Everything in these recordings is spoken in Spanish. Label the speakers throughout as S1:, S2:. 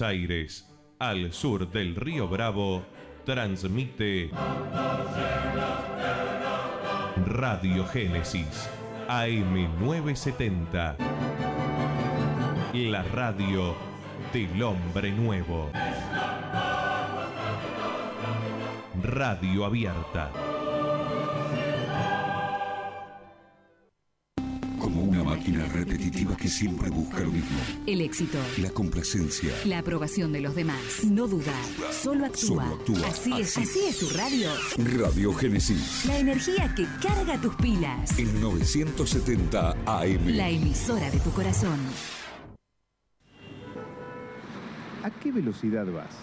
S1: Aires, al sur del río Bravo, transmite Radio Génesis AM970. La radio del hombre nuevo. Radio abierta.
S2: Máquina repetitiva que siempre busca lo mismo.
S3: El éxito.
S2: La complacencia.
S3: La aprobación de los demás. No duda. Solo actúa.
S2: Solo actúa.
S3: Así es, así es tu radio.
S2: Radio Génesis.
S3: La energía que carga tus pilas.
S2: En 970 AM.
S3: La emisora de tu corazón.
S4: ¿A qué velocidad vas?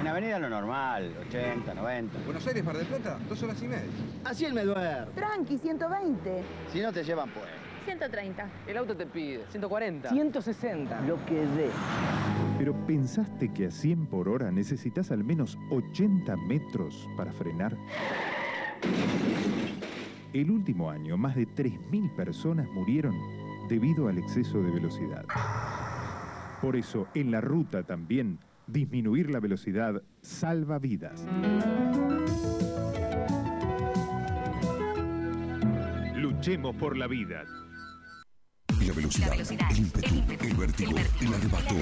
S5: En avenida lo normal, 80, 90.
S6: Buenos Aires, Mar del Plata, dos horas y media.
S5: Así el me.
S7: Tranqui, 120.
S5: Si no te llevan, pues.
S7: 130.
S8: El auto te pide 140.
S9: 160.
S5: Lo que dé.
S4: ¿Pero pensaste que a 100 por hora necesitas al menos 80 metros para frenar? El último año, más de 3.000 personas murieron debido al exceso de velocidad. Por eso, en la ruta también, disminuir la velocidad salva vidas. Luchemos por la vida.
S2: La velocidad.
S3: La velocidad,
S2: El ímpetu.
S3: el ímpetu,
S2: El vértigo.
S3: el
S2: arrebato.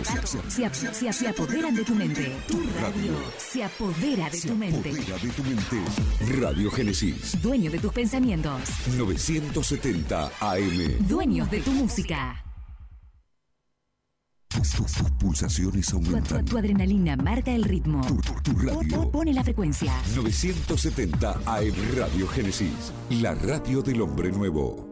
S2: Se,
S3: apoderan de tu mente. Tu radio se apodera de tu mente.
S2: apodera de tu mente. Radio Génesis.
S3: Dueño de tus pensamientos.
S2: 970 AM.
S3: Dueños de tu música.
S2: Tus, tus- tus pulsaciones
S3: Tu, tu-
S2: aumentan.
S3: tu adrenalina marca el ritmo.
S2: Tu, radio.
S3: Pone la frecuencia.
S2: 970 AM Radio Génesis. La radio del hombre nuevo.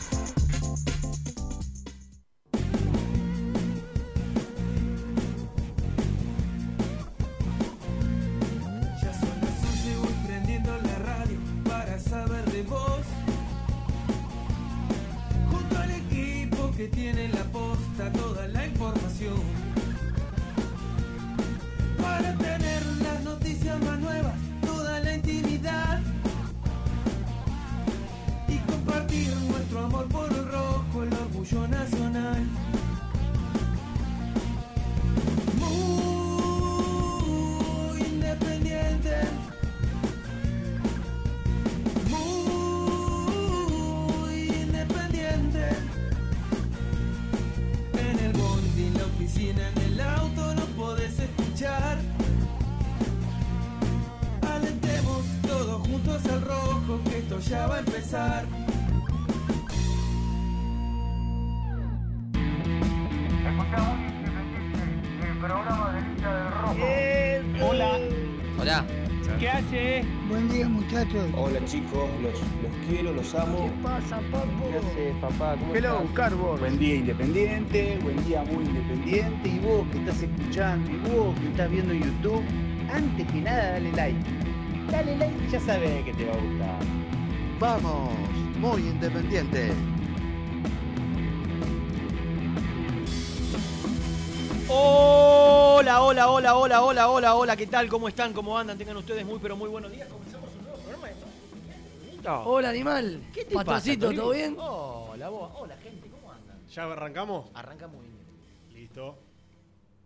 S6: Chicos, los, los quiero, los amo.
S5: pasa, papo?
S6: ¿Qué hace papá? ¿Cómo
S5: Hello,
S6: estás?
S5: Carbon.
S6: Buen día independiente, buen día muy independiente. Y vos que estás escuchando, y vos que estás viendo YouTube, antes que nada dale like. Dale like, ya sabes que te va a gustar.
S5: Vamos, muy independiente.
S8: Hola, hola, hola, hola, hola, hola, hola, ¿qué tal? ¿Cómo están? ¿Cómo andan? Tengan ustedes muy, pero muy buenos días. Comenzamos No.
S9: Hola, animal.
S8: ¿Qué te pasa,
S9: ¿todo bien?
S8: Hola, vos. Hola, gente, ¿cómo andan?
S10: ¿Ya arrancamos?
S8: Arranca muy bien.
S10: Listo.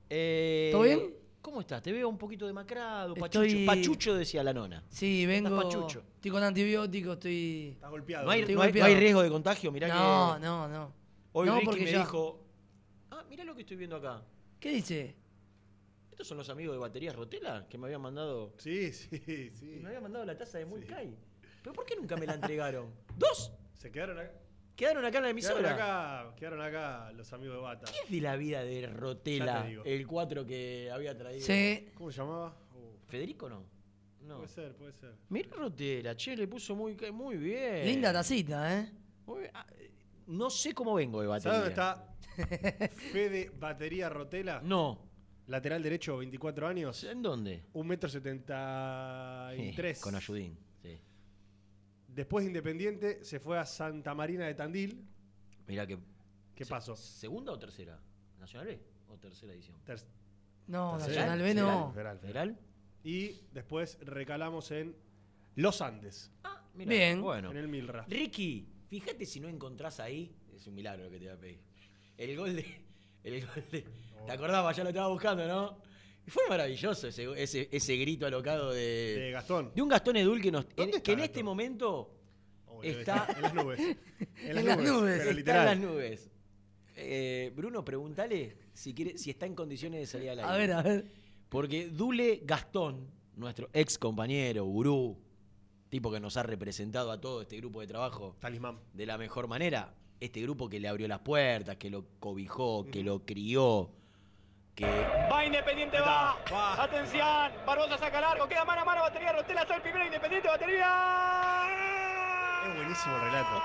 S8: Eh,
S9: ¿Todo bien?
S8: ¿Cómo estás? Te veo un poquito demacrado,
S9: Estoy-
S8: pachucho. Pachucho decía la nona.
S9: Sí, vengo.
S8: pachucho.
S9: Estoy con antibióticos, estoy.
S10: Estás golpeado.
S8: ¿No hay,
S9: Estoy
S8: no hay- no
S9: golpeado.
S8: hay riesgo de contagio? Mirá
S9: No,
S8: que
S9: no, no.
S8: hoy
S9: no,
S8: Ricky
S9: porque
S8: me
S9: ya-
S8: dijo... Ah, mirá lo que estoy viendo acá.
S9: ¿Qué dice?
S8: ¿Estos son los amigos de Baterías Rotela que me habían mandado...
S10: Sí, sí, sí.
S8: Me habían mandado la taza de Mulcay. ¿Pero por qué nunca me la entregaron? ¿Dos?
S10: Se quedaron acá.
S8: Quedaron acá en la
S10: Quedaron
S8: emisora.
S10: acá, quedaron acá los amigos de Bata.
S8: ¿Qué es de la vida de Rotela, el 4 que había traído?
S9: Sí.
S10: ¿Cómo se llamaba? Uh,
S8: ¿Federico no? No.
S10: Puede ser, puede ser.
S8: Mirá Rotela, che, le puso muy, muy bien.
S9: Linda tacita, ¿eh?
S8: Muy bien. Ah, No sé cómo vengo de batería.
S10: ¿Sabes dónde está Fede Batería Rotela?
S8: No.
S10: Lateral derecho, 24 años.
S8: ¿En dónde?
S10: Un metro setenta y tres.
S8: Con Ayudín.
S10: Después de Independiente se fue a Santa Marina de Tandil.
S8: Mira que.
S10: ¿Qué
S8: se-
S10: pasó?
S8: ¿Segunda o tercera? ¿Nacional B o tercera edición?
S10: Ter-
S9: No,
S10: tercera.
S9: Nacional B no.
S10: Federal,
S8: ¿Federal?
S10: Y después recalamos en Los Andes.
S8: Mirá,
S9: Bien.
S8: Bueno.
S10: En el Milra.
S8: Ricky, fíjate si no encontrás ahí. Es un milagro lo que te voy a pedir. El gol de. El gol de. ¿Te acordabas? Ya lo estaba buscando, ¿no? Y fue maravilloso ese, ese, ese grito alocado de.
S10: De Gastón.
S8: De un Gastón Edul que, nos,
S10: ¿Dónde
S8: que en este momento
S10: Oh,
S8: está.
S10: En las nubes. En las,
S9: En las
S10: nubes.
S9: nubes.
S10: Pero
S8: está en las nubes. Eh, Bruno, pregúntale si, quiere, si está en condiciones de salir al aire.
S9: A ver, a ver.
S8: Porque Dule Gastón, nuestro ex compañero, gurú, tipo que nos ha representado a todo este grupo de trabajo
S10: Talismán.
S8: de la mejor manera, este grupo que le abrió las puertas, que lo cobijó, que lo crió, que...
S11: Va Independiente, va. Atención. Barbosa saca largo. Queda mano a mano. Batería. Rotela hace el primero. Independiente. Batería.
S10: Es buenísimo el relato.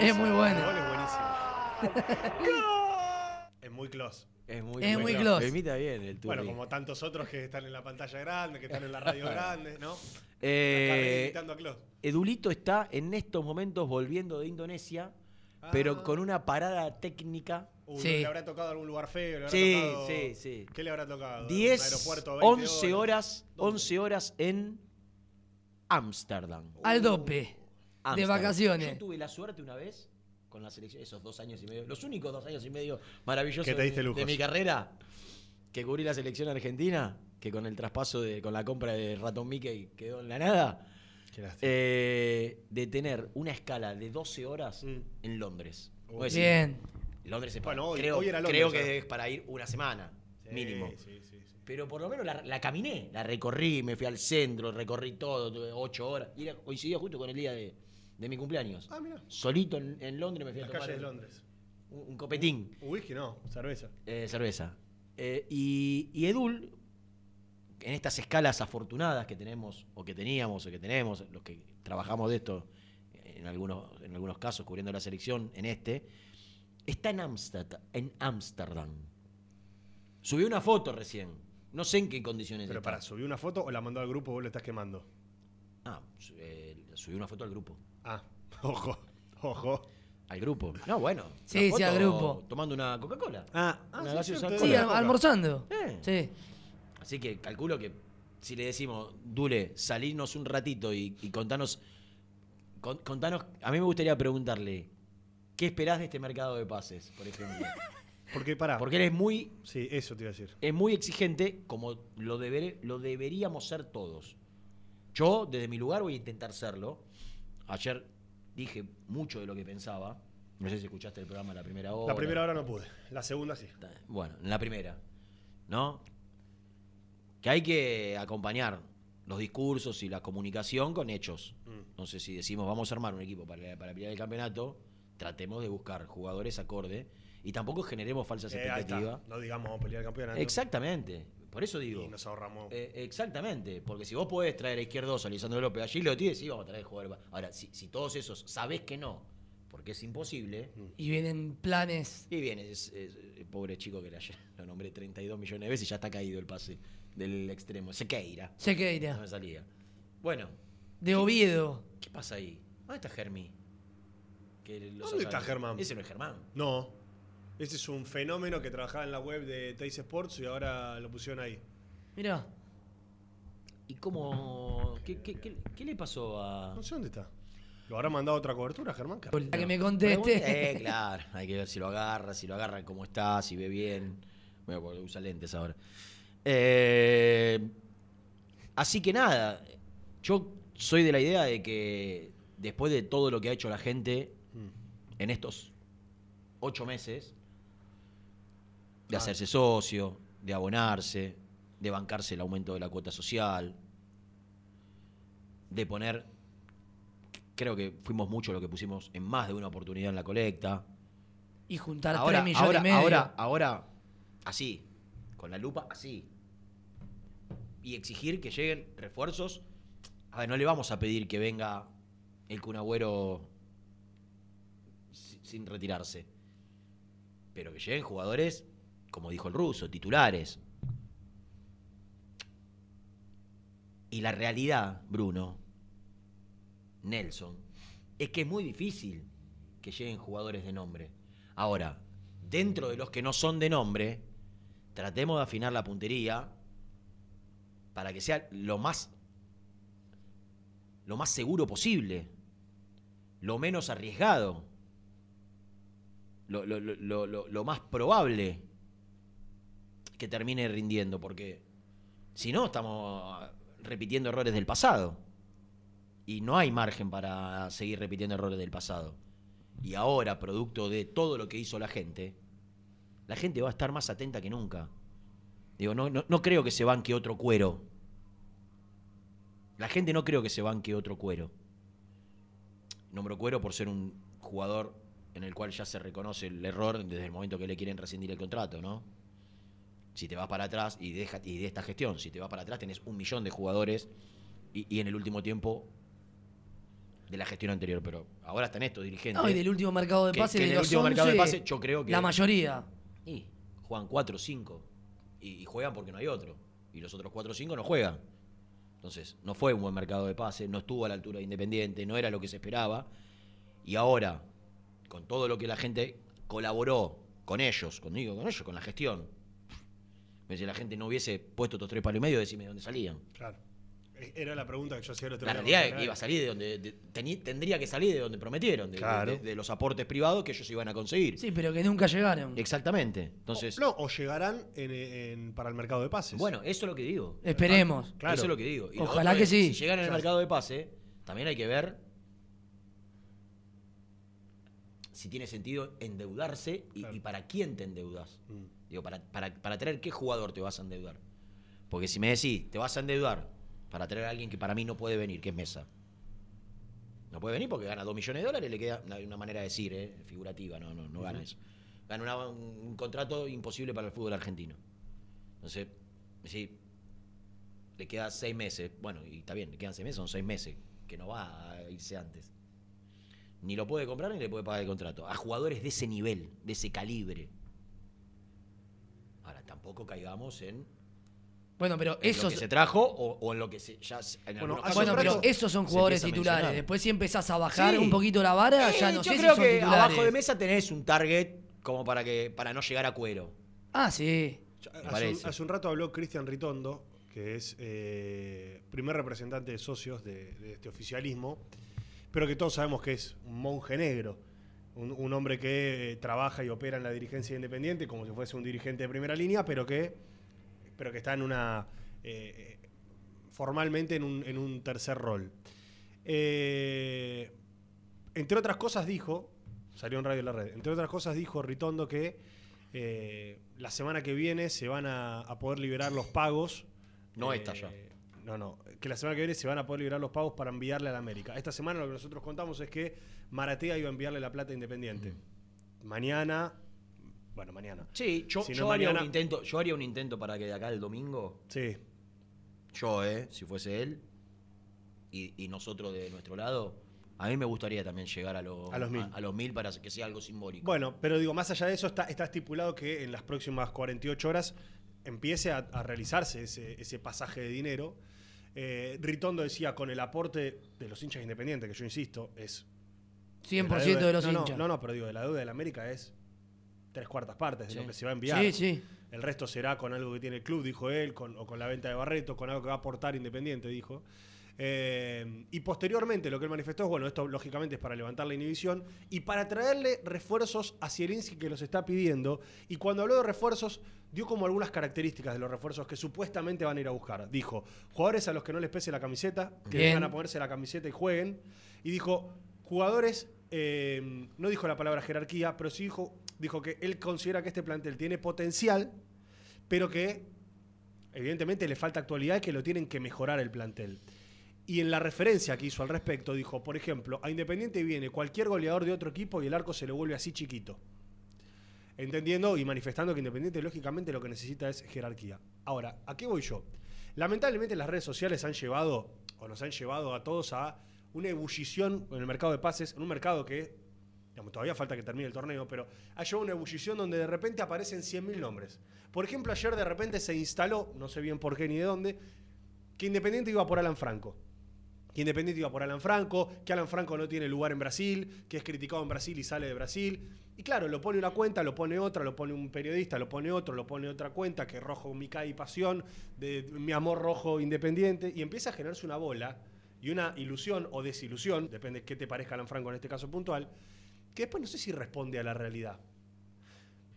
S9: Es muy bueno.
S10: El gol es buenísimo. es muy close.
S8: Es muy,
S9: Es muy close.
S8: Lo imita bien el.
S10: Bueno, como tantos otros que están en la pantalla grande, que están en la radio grande, ¿no?
S8: Eh,
S10: Acá a Klaus.
S8: Edulito está en estos momentos volviendo de Indonesia,
S10: Ah.
S8: pero con una parada técnica.
S9: Sí.
S10: ¿Le habrá tocado algún lugar feo? ¿Le habrá
S8: Sí,
S10: tocado-
S8: sí, sí.
S10: ¿Qué le habrá tocado? ¿Un
S8: 10,
S10: aeropuerto, 20
S8: 11 horas, 11 horas en Ámsterdam.
S9: Al dope. De vacaciones.
S8: Yo tuve la suerte una vez con la selección, esos dos años y medio, los únicos dos años y medio maravillosos
S10: Que te diste
S8: de, mi-
S10: lujos.
S8: de mi carrera, que cubrí la selección argentina, que con el traspaso de, con la compra de Ratón Mickey quedó en la nada, eh, de tener una escala de 12 horas
S10: Mm.
S8: en Londres.
S10: Uh.
S9: Bien.
S8: Londres es para,
S10: Bueno, hoy-
S8: creo,
S10: hoy era Londres,
S8: creo
S10: ya.
S8: que es para ir una semana,
S10: Sí,
S8: mínimo.
S10: Sí, sí, sí.
S8: Pero por lo menos la, la caminé, la recorrí, me fui al centro, recorrí todo, tuve ocho horas. Y era, coincidió justo con el día de, de mi cumpleaños.
S10: Ah, mira.
S8: Solito en, en Londres me fui
S10: Las
S8: a tomar
S10: calles de Londres.
S8: Un, un copetín,
S10: Un Whisky no, cerveza.
S8: eh, cerveza. Eh, y, y Edul, en estas escalas afortunadas que tenemos, o que teníamos, o que tenemos, los que trabajamos de esto, en algunos, en algunos casos cubriendo la selección, en este, está en Ámsterdam. En Ámsterdam. Subió una foto recién. No sé en qué condiciones
S10: Pero
S8: está.
S10: para, ¿subir una foto o la mandó al grupo vos lo estás quemando?
S8: Ah, eh, subí una foto al grupo.
S10: Ah, ojo, ojo.
S8: Al grupo. No, bueno.
S9: Sí, sí, al grupo.
S8: Tomando una Coca-Cola.
S10: Ah,
S8: Una
S10: sí,
S8: gaseosa
S10: cierto,
S8: cola.
S9: Sí,
S10: la
S9: al- almorzando.
S8: Eh.
S9: Sí.
S8: Así que calculo que si le decimos, Dule, salirnos un ratito y, y contanos, con- contanos, a mí me gustaría preguntarle, ¿qué esperás de este mercado de pases, por ejemplo?
S10: Porque pará.
S8: Porque él es muy,
S10: Sí, eso te iba a decir.
S8: es muy exigente, como lo, deberé- lo deberíamos ser todos. Yo, desde mi lugar, voy a intentar serlo. Ayer dije mucho de lo que pensaba. No sé si escuchaste el programa la primera hora.
S10: La primera hora no pude, la segunda sí.
S8: Bueno, en la primera. ¿No? Que hay que acompañar los discursos y la comunicación con hechos.
S10: Mm.
S8: Entonces, si decimos vamos a armar un equipo para, para pelear el campeonato, tratemos de buscar jugadores acorde y tampoco generemos falsas
S10: Eh, ahí está.
S8: expectativas.
S10: No digamos vamos a pelear el campeonato.
S8: Exactamente. Por eso digo.
S10: Y nos ahorramos.
S8: Eh, exactamente, porque si vos podés traer a Izquierdoso, a Lisandro López, a Gilotti, sí vamos a traer jugadores. Ahora, si, si todos esos sabés que no, porque es imposible,
S9: Y vienen planes.
S8: y bien, es, es- el pobre chico que le ayer lo nombré 32 millones de veces y ya está caído el pase del extremo. Sequeira. No
S9: Sequeira.
S8: me salía. Bueno,
S9: De Oviedo.
S8: ¿qué pasa ahí? ¿Dónde está Germi? Que
S10: ¿Dónde está Germán?
S8: Ese no es Germán.
S10: No. Ese es un fenómeno que trabajaba en la web de Teis Sports y ahora lo pusieron ahí.
S9: Mirá.
S8: ¿Y cómo.? ¿Qué, qué, qué- qué le pasó a.?
S10: No sé dónde está. ¿Lo habrá mandado a otra cobertura, Germán?
S9: Para que me conteste.
S8: Eh, claro, hay que ver si lo agarra, si lo agarra cómo está, si ve bien. Bueno, porque usa lentes ahora. Eh, así que nada, yo soy de la idea de que después de todo lo que ha hecho la gente en estos ocho meses, de
S10: Ah.
S8: hacerse socio, de abonarse, de bancarse el aumento de la cuota social, de poner creo que fuimos mucho lo que pusimos en más de una oportunidad en la colecta.
S9: Y juntar
S8: ahora,
S9: 3 millones
S8: ahora,
S9: y medio.
S8: ahora, ahora, así, con la lupa, así. Y exigir que lleguen refuerzos. A ver, no le vamos a pedir que venga el Cunagüero sin retirarse. Pero que lleguen jugadores, como dijo el ruso, titulares. Y la realidad, Bruno, Nelson, es que es muy difícil que lleguen jugadores de nombre. Ahora, dentro de los que no son de nombre, tratemos de afinar la puntería para que sea lo más lo más seguro posible, lo menos arriesgado lo, lo- lo- lo- más probable que termine rindiendo, porque si no estamos repitiendo errores del pasado. Y no hay margen para seguir repitiendo errores del pasado. Y ahora, producto de todo lo que hizo la gente, la gente va a estar más atenta que nunca. Digo, no, no, no creo que se banque otro cuero. La gente no creo que se banque otro cuero. Nombro cuero por ser un jugador en el cual ya se reconoce el error desde el momento que le quieren rescindir el contrato, ¿no? Si te vas para atrás y, deja, y de esta gestión, si te vas para atrás tenés un millón de jugadores y, y en el último tiempo de la gestión anterior, pero ahora están estos dirigentes.
S9: No, y del último mercado de
S8: que-
S9: pase
S8: que
S9: de
S8: último mercado de
S9: 11,
S8: pase yo creo que
S9: La mayoría.
S8: y juegan 4 o 5 y, y juegan porque no hay otro. Y los otros 4 o 5 no juegan. Entonces, no fue un buen mercado de pase, no estuvo a la altura de Independiente, no era lo que se esperaba. Y ahora, con todo lo que la gente colaboró con ellos, conmigo, con ellos, con la gestión, si la gente no hubiese puesto estos tres palos y medio, decime de dónde salían.
S10: Claro. E- Era la pregunta que yo hacía el otro
S8: La
S10: día
S8: realidad
S10: con
S8: es que iba a salir de donde de- teni- tendría que salir de donde prometieron, de,
S10: Claro.
S8: de- de los aportes privados que ellos iban a conseguir.
S9: Sí, pero que nunca llegaron.
S8: Exactamente. Entonces,
S10: No, o llegarán en- en- para el mercado de pases.
S8: Bueno, eso es lo que digo.
S9: Esperemos.
S10: Claro.
S8: Eso es lo que digo. Y
S9: Ojalá que
S8: es,
S9: sí.
S8: Si llegan en el mercado de pase, también hay que ver si tiene sentido endeudarse y, y para quién te endeudas.
S10: Mm.
S8: Digo, para, para, para traer qué jugador te vas a endeudar. Porque si me decís, te vas a endeudar para traer a alguien que para mí no puede venir, que es Mesa. No puede venir porque gana 2 millones de dólares, le queda una, una manera de decir, ¿eh? figurativa, no, no, no gana eso. Gana una- un, un contrato imposible para el fútbol argentino. Entonces, sí, le queda seis meses. Bueno, y está bien, le quedan seis meses, son seis meses, que no va a irse antes. Ni lo puede comprar ni le puede pagar el contrato. A jugadores de ese nivel, de ese calibre. Ahora, tampoco caigamos en, en
S9: Bueno, pero
S8: lo
S9: esos.
S8: que se trajo o, o en lo que se, ya en
S10: Bueno,
S9: Bueno, pero esos son jugadores titulares. Después si empezás a bajar
S8: Sí.
S9: un poquito la vara, ya
S8: Eh,
S9: no
S8: yo
S9: sé
S8: creo
S9: si son
S8: que
S9: titulares.
S8: abajo de mesa tenés un target como para que para no llegar a cuero.
S9: Ah, sí.
S10: Hace un,
S8: parece.
S10: hace un rato habló Cristian Ritondo, que es eh, primer representante de socios de, de este oficialismo, pero que todos sabemos que es un monje negro, un, un hombre que eh, trabaja y opera en la dirigencia independiente como si fuese un dirigente de primera línea, pero que, pero que está en una eh, formalmente en un, en un tercer rol. Eh, entre otras cosas dijo, salió en Radio La Red, entre otras cosas dijo Ritondo que eh, la semana que viene se van a, a poder liberar los pagos.
S8: No
S10: eh,
S8: esta ya.
S10: No, no, que la semana que viene se van a poder liberar los pagos para enviarle a la América. Esta semana lo que nosotros contamos es que Maratea iba a enviarle la plata a Independiente. Mañana, bueno, mañana.
S8: Sí, yo,
S10: Si no,
S8: yo haría un intento, yo haría un intento para que de acá el domingo,
S10: Sí,
S8: yo, eh, si fuese él, y, y nosotros de nuestro lado, a mí me gustaría también llegar a, los
S10: A los mil.
S8: a los mil para que sea algo simbólico.
S10: Bueno, pero digo, más allá de eso, está, está estipulado que en las próximas 48 horas empiece a, a realizarse ese, ese pasaje de dinero. Eh, Ritondo decía, con el aporte de los hinchas independientes, que yo insisto, es...
S9: 100%
S10: la deuda-
S9: de los
S10: no,
S9: hinchas.
S10: No, no, pero digo, de la deuda de la América es tres cuartas partes de
S8: Sí.
S10: lo que se va a enviar.
S9: Sí, sí.
S10: El resto será con algo que tiene el club, dijo él, con- o con la venta de Barreto, con algo que va a aportar Independiente, dijo. Eh, y posteriormente lo que él manifestó es, bueno, esto lógicamente es para levantar la inhibición y para traerle refuerzos a Zielinski que los está pidiendo. Y cuando habló de refuerzos, dio como algunas características de los refuerzos que supuestamente van a ir a buscar. Dijo, jugadores a los que no les pese la camiseta, que
S9: Bien.
S10: vengan a ponerse la camiseta y jueguen. Y dijo, jugadores, eh, no dijo la palabra jerarquía, pero sí dijo, dijo que él considera que este plantel tiene potencial, pero que evidentemente le falta actualidad y que lo tienen que mejorar el plantel. Y en la referencia que hizo al respecto, dijo, por ejemplo, a Independiente viene cualquier goleador de otro equipo y el arco se le vuelve así chiquito. Entendiendo y manifestando que Independiente, lógicamente, lo que necesita es jerarquía. Ahora, ¿a qué voy yo? Lamentablemente las redes sociales han llevado, o nos han llevado a todos a una ebullición en el mercado de pases, en un mercado que, digamos, todavía falta que termine el torneo, pero ha llevado una ebullición donde de repente aparecen 100.000 nombres. Por ejemplo, ayer de repente se instaló, no sé bien por qué ni de dónde, que Independiente iba por Alan Franco. Que Independiente iba por Alan Franco, que Alan Franco no tiene lugar en Brasil, que es criticado en Brasil y sale de Brasil. Y claro, lo pone una cuenta, lo pone otra, lo pone un periodista, lo pone otro, lo pone otra cuenta, que rojo mi y pasión, de mi amor rojo independiente, y empieza a generarse una bola y una ilusión o desilusión, depende de qué te parezca Alan Franco en este caso puntual, que después no sé si responde a la realidad.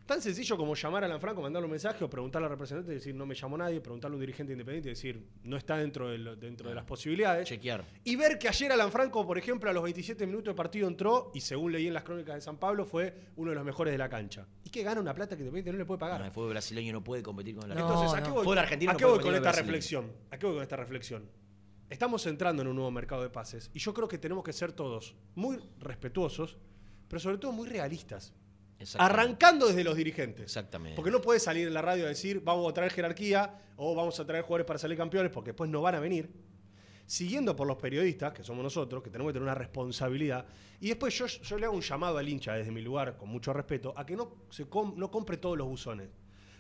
S10: Tan sencillo como llamar a Alan Franco, mandarle un mensaje o preguntarle al representante y decir no me llamó nadie, preguntarle a un dirigente independiente y decir no está dentro de, lo- dentro de las posibilidades.
S8: Chequear.
S10: Y ver que ayer Alan Franco, por ejemplo, a los 27 minutos de partido entró y según leí en las crónicas de San Pablo fue uno de los mejores de la cancha. Y que gana una plata que Independiente no le puede pagar.
S8: No, el fútbol brasileño no puede competir con el
S10: Entonces, ¿a qué voy,
S8: argentino
S10: a
S8: no
S10: qué voy con esta
S8: brasileño.
S10: reflexión? ¿A qué voy con esta reflexión? Estamos entrando en un nuevo mercado de pases y yo creo que tenemos que ser todos muy respetuosos, pero sobre todo muy realistas. Arrancando desde los dirigentes.
S8: Exactamente.
S10: Porque no puedes salir en la radio a decir vamos a traer jerarquía o vamos a traer jugadores para salir campeones porque después no van a venir. Siguiendo por los periodistas, que somos nosotros, que tenemos que tener una responsabilidad. Y después yo, yo le hago un llamado al hincha desde mi lugar, con mucho respeto, a que no, se com- no compre todos los buzones.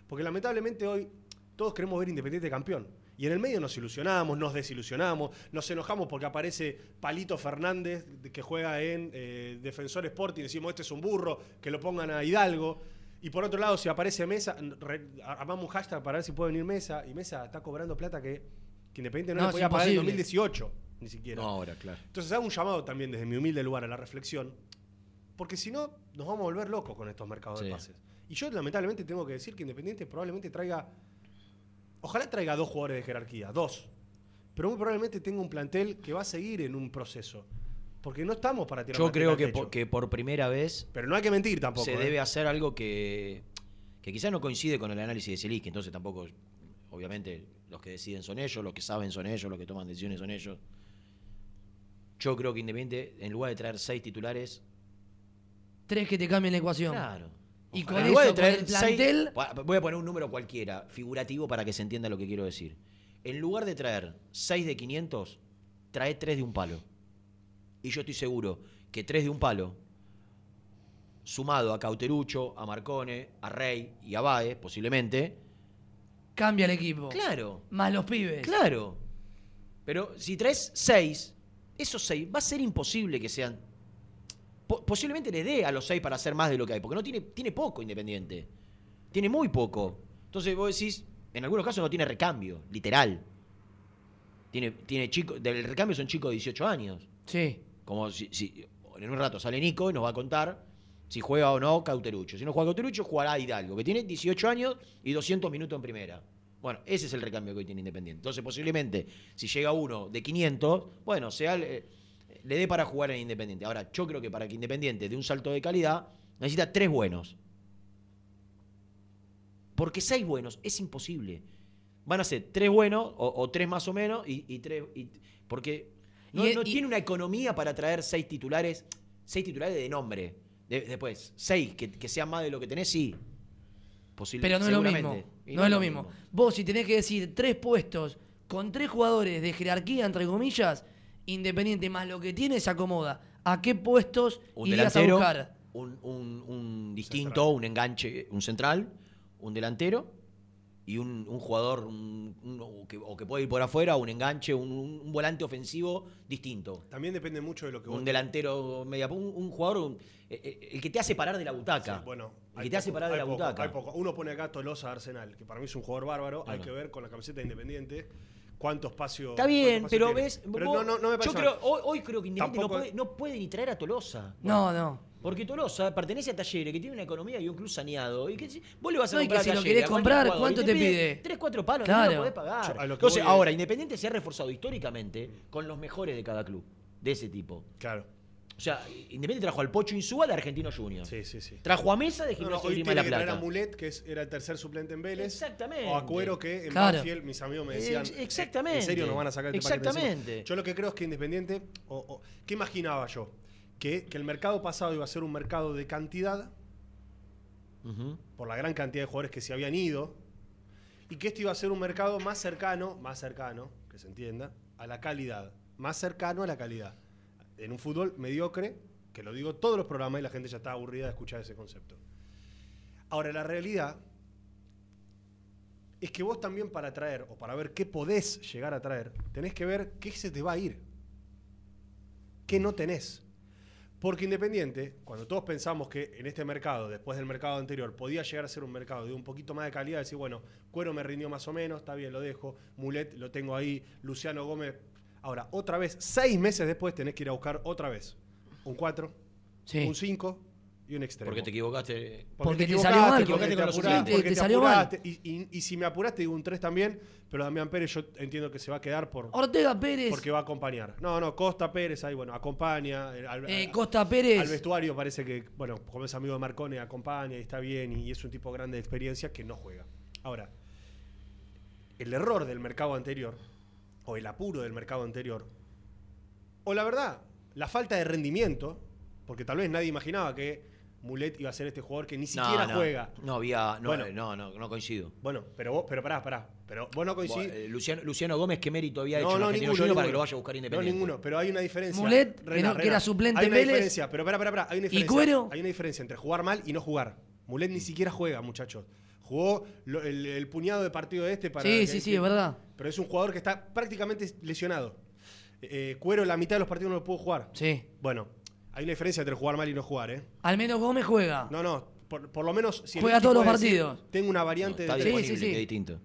S10: Porque lamentablemente hoy todos queremos ver Independiente campeón. Y en el medio nos ilusionamos, nos desilusionamos, nos enojamos porque aparece Palito Fernández, de- que juega en eh, Defensor Sporting, y decimos, este es un burro, que lo pongan a Hidalgo. Y por otro lado, si aparece Mesa, re- armamos un hashtag para ver si puede venir Mesa, y Mesa está cobrando plata que, que Independiente no,
S9: No,
S10: le podía pagar en
S9: imposible.
S10: 2018, ni siquiera.
S8: No, ahora, claro.
S10: Entonces hago un llamado también desde mi humilde lugar a la reflexión, porque si no, nos vamos a volver locos con estos mercados de pases. Y yo lamentablemente tengo que decir que Independiente probablemente traiga, ojalá traiga dos jugadores de jerarquía, dos, pero muy probablemente tenga un plantel que va a seguir en un proceso, porque no estamos para tirar
S8: Yo creo por, que por primera vez
S10: Pero no hay que mentir tampoco.
S8: se
S10: ¿eh?
S8: debe hacer algo que, que quizás no coincide con el análisis de Celis, que entonces tampoco, obviamente, los que deciden son ellos, los que saben son ellos, los que toman decisiones son ellos. Yo creo que Independiente, en lugar de traer seis titulares,
S9: Tres que te cambien la ecuación.
S8: Claro.
S9: Y con eso, con
S8: traer
S9: el plantel,
S8: seis- voy a poner un número cualquiera, figurativo, para que se entienda lo que quiero decir. En lugar de traer 6 de 500, trae 3 de un palo. Y yo estoy seguro que 3 de un palo, sumado a Cauterucho, a Marcone, a Rey y a Baez, posiblemente.
S9: cambia el equipo.
S8: Claro.
S9: Más los pibes.
S8: Claro. Pero si traes 6, esos 6 va a ser imposible que sean. Po- posiblemente le dé a los 6 para hacer más de lo que hay, porque no tiene, tiene poco Independiente. Tiene muy poco. Entonces vos decís, en algunos casos no tiene recambio, literal. Tiene, tiene chicos, del recambio son chicos de 18 años.
S9: Sí.
S8: Como si, si- en un rato sale Nico y nos va a contar si juega o no Cauterucho. Si no juega Cauterucho, jugará Hidalgo, que tiene 18 años y 200 minutos en primera. Bueno, ese es el recambio que hoy tiene Independiente. Entonces, posiblemente, si llega uno de 500, bueno, sea, le, le dé para jugar en Independiente. Ahora, yo creo que para que Independiente dé un salto de calidad, necesita tres buenos. Porque seis buenos es imposible. Van a ser tres buenos o, o tres más o menos y, y tres. y- porque no,
S9: Y-
S8: no
S9: y-
S8: tiene una economía para traer seis titulares, seis titulares de nombre. De- después, seis, que, que sean más de lo que tenés, sí. Posible,
S9: Pero no es lo mismo. No, es lo mismo. Vos, si tenés que decir tres puestos con tres jugadores de jerarquía, entre comillas, Independiente más lo que tiene, se acomoda. ¿A qué puestos
S8: Un
S9: irías
S8: delantero,
S9: a buscar?
S8: un, un- un distinto, un enganche, un central, un delantero y un, un jugador un- un- o que, o que puede ir por afuera, un enganche, un, un volante ofensivo distinto.
S10: También depende mucho de lo que vos
S8: Un delantero media, un, un jugador, un- eh, eh, el que te hace parar de la butaca.
S10: Sí, bueno,
S8: el que te hace parar de la
S10: poco,
S8: butaca.
S10: hay poco. Uno pone acá Tolosa de Arsenal, que para mí es un jugador bárbaro. Hay que ver con la camiseta de Independiente cuánto espacio.
S8: Está bien,
S10: espacio
S8: pero
S10: tiene.
S8: ves,
S10: Pero
S8: vos-
S10: no, no, no me
S8: yo
S10: parece
S8: creo,
S10: mal.
S8: hoy, hoy creo que Independiente no puede, no puede ni traer a Tolosa.
S9: No, no.
S8: Porque Tolosa pertenece a Talleres, que tiene una economía y un club saneado. Y que si- vos le vas a
S9: No, y que
S8: comprar a
S9: si lo querés comprar,
S8: jugador,
S9: ¿cuánto te
S8: pide? Tres, cuatro palos, no
S9: Claro.
S8: lo podés pagar.
S10: Yo lo que
S8: Entonces,
S10: voy
S8: ahora, Independiente se ha reforzado históricamente con los mejores de cada club, de ese tipo.
S10: Claro.
S8: O sea, Independiente trajo al Pocho Insúa de Argentino Junior.
S10: Sí, sí, sí.
S8: Trajo a Mesa de
S10: No, no,
S8: Gimnasia
S10: hoy
S8: Grima de
S10: que
S8: la
S10: traer a
S8: Plata.
S10: Mulet, que es- era el tercer suplente en Vélez.
S8: Exactamente.
S10: O a Cuero, que en
S9: Claro.
S10: Banfield, mis amigos me decían.
S8: Ex- exactamente.
S10: ¿En serio nos van a sacar este paquete encima?".
S8: Exactamente.
S10: Yo lo que creo es que Independiente. O, o- ¿Qué imaginaba yo? Que, que el mercado pasado iba a ser un mercado de cantidad, por la gran cantidad de jugadores que se habían ido. Y que este iba a ser un mercado más cercano, más cercano, que se entienda, a la calidad. Más cercano a la calidad. En un fútbol mediocre, que lo digo todos los programas y la gente ya está aburrida de escuchar ese concepto. Ahora, la realidad es que vos también para traer, o para ver qué podés llegar a traer, tenés que ver qué se te va a ir. ¿Qué no tenés? Porque Independiente, cuando todos pensamos que en este mercado, después del mercado anterior, podía llegar a ser un mercado de un poquito más de calidad, decir, bueno, Cuero me rindió más o menos, está bien, lo dejo, Mulet lo tengo ahí, Luciano Gómez. Ahora, otra vez, seis meses después tenés que ir a buscar otra vez un 4,
S9: Sí.
S10: un 5 y un extremo.
S8: Porque te equivocaste.
S9: Porque te
S10: equivocaste,
S9: salió mal,
S10: porque te
S8: te
S10: apuraste, porque
S9: te
S10: te
S9: salió mal.
S10: apuraste. Y, y- y si me apuraste, digo un 3 también, pero Damián Pérez yo entiendo que se va a quedar por,
S9: Ortega Pérez,
S10: porque va a acompañar. No, no, Costa Pérez ahí, bueno, acompaña. eh, Al,
S9: eh,
S10: al-
S9: Costa Pérez.
S10: al vestuario parece que, bueno, como es amigo de Marcone, acompaña y está bien, y es un tipo grande de experiencia que no juega. Ahora, el error del mercado anterior, o el apuro del mercado anterior, o la verdad, la falta de rendimiento, porque tal vez nadie imaginaba que Mulet iba a ser este jugador que ni siquiera
S8: no,
S10: juega.
S8: No había. No,
S10: Bueno.
S8: no, no, no coincido.
S10: Bueno, pero vos, pero pará, pará. Pero vos no coincidís.
S8: Eh, Luciano, Luciano Gómez, ¿qué mérito había hecho
S10: No, no, ninguno,
S8: Juniors para que
S10: ninguno.
S8: lo vaya a buscar
S10: No,
S8: Independiente?
S10: ninguno, pero hay una diferencia.
S9: Mulet, que no- era suplente
S10: Hay una
S9: Vélez.
S10: diferencia, pero pará, pará, pará, hay una
S9: ¿Y
S10: diferencia.
S9: Cuero?
S10: Hay una diferencia entre jugar mal y no jugar. Mulet ni siquiera juega, muchachos. Jugó lo- el, el puñado de partido de este para.
S9: Sí, sí, sí, es verdad.
S10: Pero es un jugador que está prácticamente lesionado. Eh, Cuero, la mitad de los partidos no lo pudo jugar.
S9: Sí.
S10: Bueno, hay una diferencia entre jugar mal y no jugar, ¿eh?
S9: Al menos Gómez juega.
S10: No, no, por, por lo menos. Si
S9: Juega todos los
S10: decir,
S9: partidos.
S10: Tengo una variante
S8: Está
S10: de.
S9: Sí, sí, sí.
S8: que es distinto.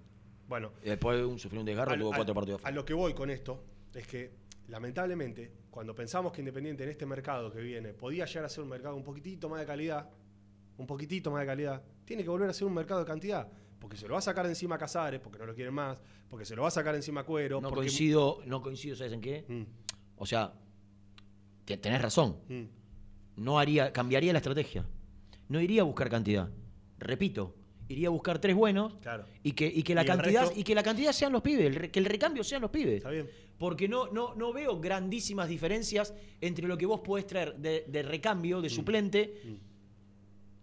S10: Bueno,
S8: Y después de un, sufrió un desgarro,
S10: al-
S8: tuvo cuatro partidos.
S10: A lo que voy con esto es que, lamentablemente, cuando pensamos que Independiente en este mercado que viene podía llegar a ser un mercado un poquitito más de calidad, un poquitito más de calidad, tiene que volver a ser un mercado de cantidad. Porque se lo va a sacar encima a Casares, porque no lo quieren más, porque se lo va a sacar encima a Cuero.
S8: No
S10: porque-
S8: coincido, no coincido, ¿sabes en qué?
S10: Mm,
S8: O sea, te- tenés razón.
S10: mm.
S8: No haría, cambiaría la estrategia. No iría a buscar cantidad. Repito, iría a buscar tres buenos
S10: Claro.
S8: y que, y que la
S10: Y
S8: cantidad
S10: resto-
S8: y que la cantidad sean los pibes, el que el recambio sean los pibes.
S10: Está bien.
S8: Porque no, no, no veo grandísimas diferencias entre lo que vos podés traer de, de recambio, de suplente.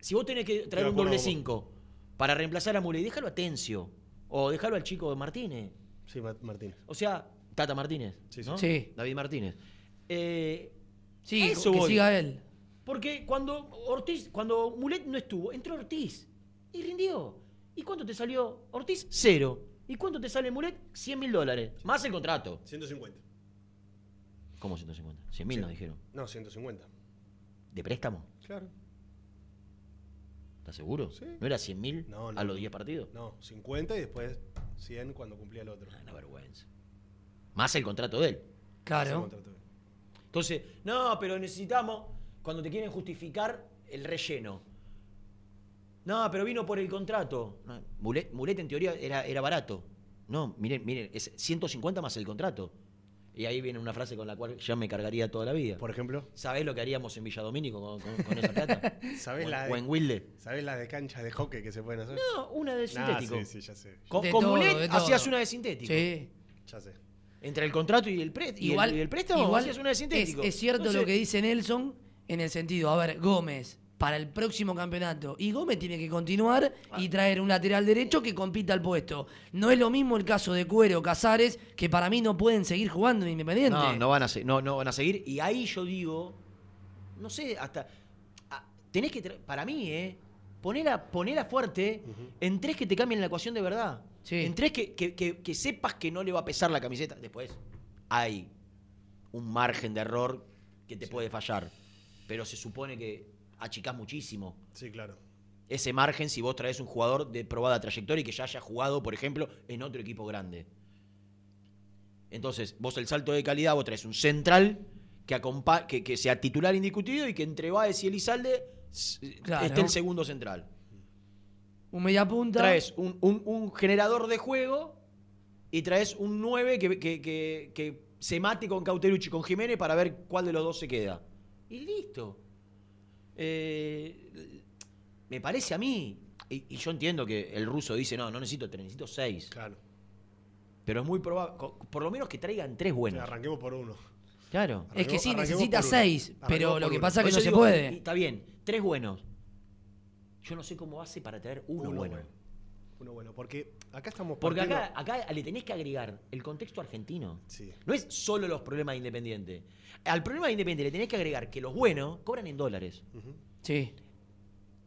S8: Si vos tenés que traer un doble
S10: con vos.
S8: 5 para reemplazar a Muley, déjalo a Tencio. O déjalo al chico de Martínez.
S10: Sí, Ma- Martín.
S8: O sea, Tata Martínez.
S10: Sí, sí.
S8: ¿no?
S9: Sí.
S8: David Martínez. Eh,
S9: Sí,
S8: eso
S9: que
S8: voy.
S9: siga él.
S8: Porque cuando Ortiz, cuando Mulet no estuvo, entró Ortiz y rindió. ¿Y cuánto te salió Ortiz? Cero. ¿Y cuánto te sale Mulet? 100 mil dólares. Más el contrato.
S10: 150.
S8: ¿Cómo 150? 100 mil
S10: Sí.
S8: nos dijeron.
S10: No, 150.
S8: ¿De préstamo?
S10: Claro.
S8: ¿Estás seguro?
S10: Sí.
S8: ¿No era 100 mil
S10: No, no.
S8: a los 10 partidos?
S10: No, 50 y después 100 cuando cumplía el otro.
S8: Ah, Una vergüenza. Más el contrato de él.
S9: Claro.
S8: Entonces, no, pero necesitamos, cuando te quieren justificar, el relleno. No, pero vino por el contrato. Mulet, Mulet, en teoría era, era barato. No, miren, miren, es 150 más el contrato. Y ahí viene una frase con la cual ya me cargaría toda la vida.
S10: Por ejemplo,
S8: ¿Sabés lo que haríamos en Villadomínico con, con- con esa plata?
S10: ¿sabés
S8: o,
S10: la
S8: en- o
S10: de-
S8: en Wilde.
S10: ¿sabés las de canchas de hockey que se pueden hacer?
S8: No, una de
S10: Nah,
S8: sintético.
S10: sí, sí, ya sé.
S8: Con,
S9: De
S8: con
S9: todo,
S8: Mulet
S9: de
S8: hacías una de sintético.
S9: Sí.
S10: Ya sé.
S8: Entre el contrato y el, y el- y el préstamo
S9: igual
S8: hacías una de
S9: es,
S8: sintético.
S9: es cierto
S8: Entonces,
S9: lo que dice Nelson en el sentido, a ver, Gómez para el próximo campeonato y Gómez tiene que continuar y traer un lateral derecho que compita al puesto. No es lo mismo el caso de Cuero, Casares, que para mí no pueden seguir jugando en Independiente.
S8: No, no van, a no, no van a seguir. Y ahí yo digo, no sé, hasta. tenés que. Para mí, ¿eh? Ponela, ponela fuerte en tres que te cambien la ecuación de verdad.
S9: Sí.
S8: En tres que, que- que- que sepas que no le va a pesar la camiseta. Después, hay un margen de error que te puede fallar. Pero se supone que achicás muchísimo
S10: Sí, claro.
S8: ese margen si vos traes un jugador de probada trayectoria y que ya haya jugado, por ejemplo, en otro equipo grande. Entonces, vos el salto de calidad, vos traes un central que, que, que sea titular indiscutido y que entre Baez y Elizalde s-
S9: Claro.
S8: esté el segundo central.
S9: Un mediapunta.
S8: Traes un, un- un generador de juego y traes un 9 que, que- que- que se mate con Cauterucci y con Jiménez para ver cuál de los dos se queda. Y listo. Eh, me parece a mí, y, y yo entiendo que el ruso dice, no, no necesito tres, necesito seis.
S10: Claro.
S8: Pero es muy probable, por lo menos que traigan tres buenos.
S10: Arranquemos por uno.
S8: Claro.
S9: Es que sí, necesita seis, pero lo que
S10: uno.
S9: pasa es que no se
S8: digo,
S9: puede.
S8: Está bien, tres buenos. Yo no sé cómo hace para traer uno,
S10: Uno
S8: bueno.
S10: bueno. Uno bueno. Porque acá estamos
S8: Porque
S10: partiendo-
S8: acá, acá le tenés que agregar el contexto argentino.
S10: Sí.
S8: No es solo los problemas de Independiente. Al problema de Independiente le tenés que agregar que los buenos cobran en dólares.
S9: Sí.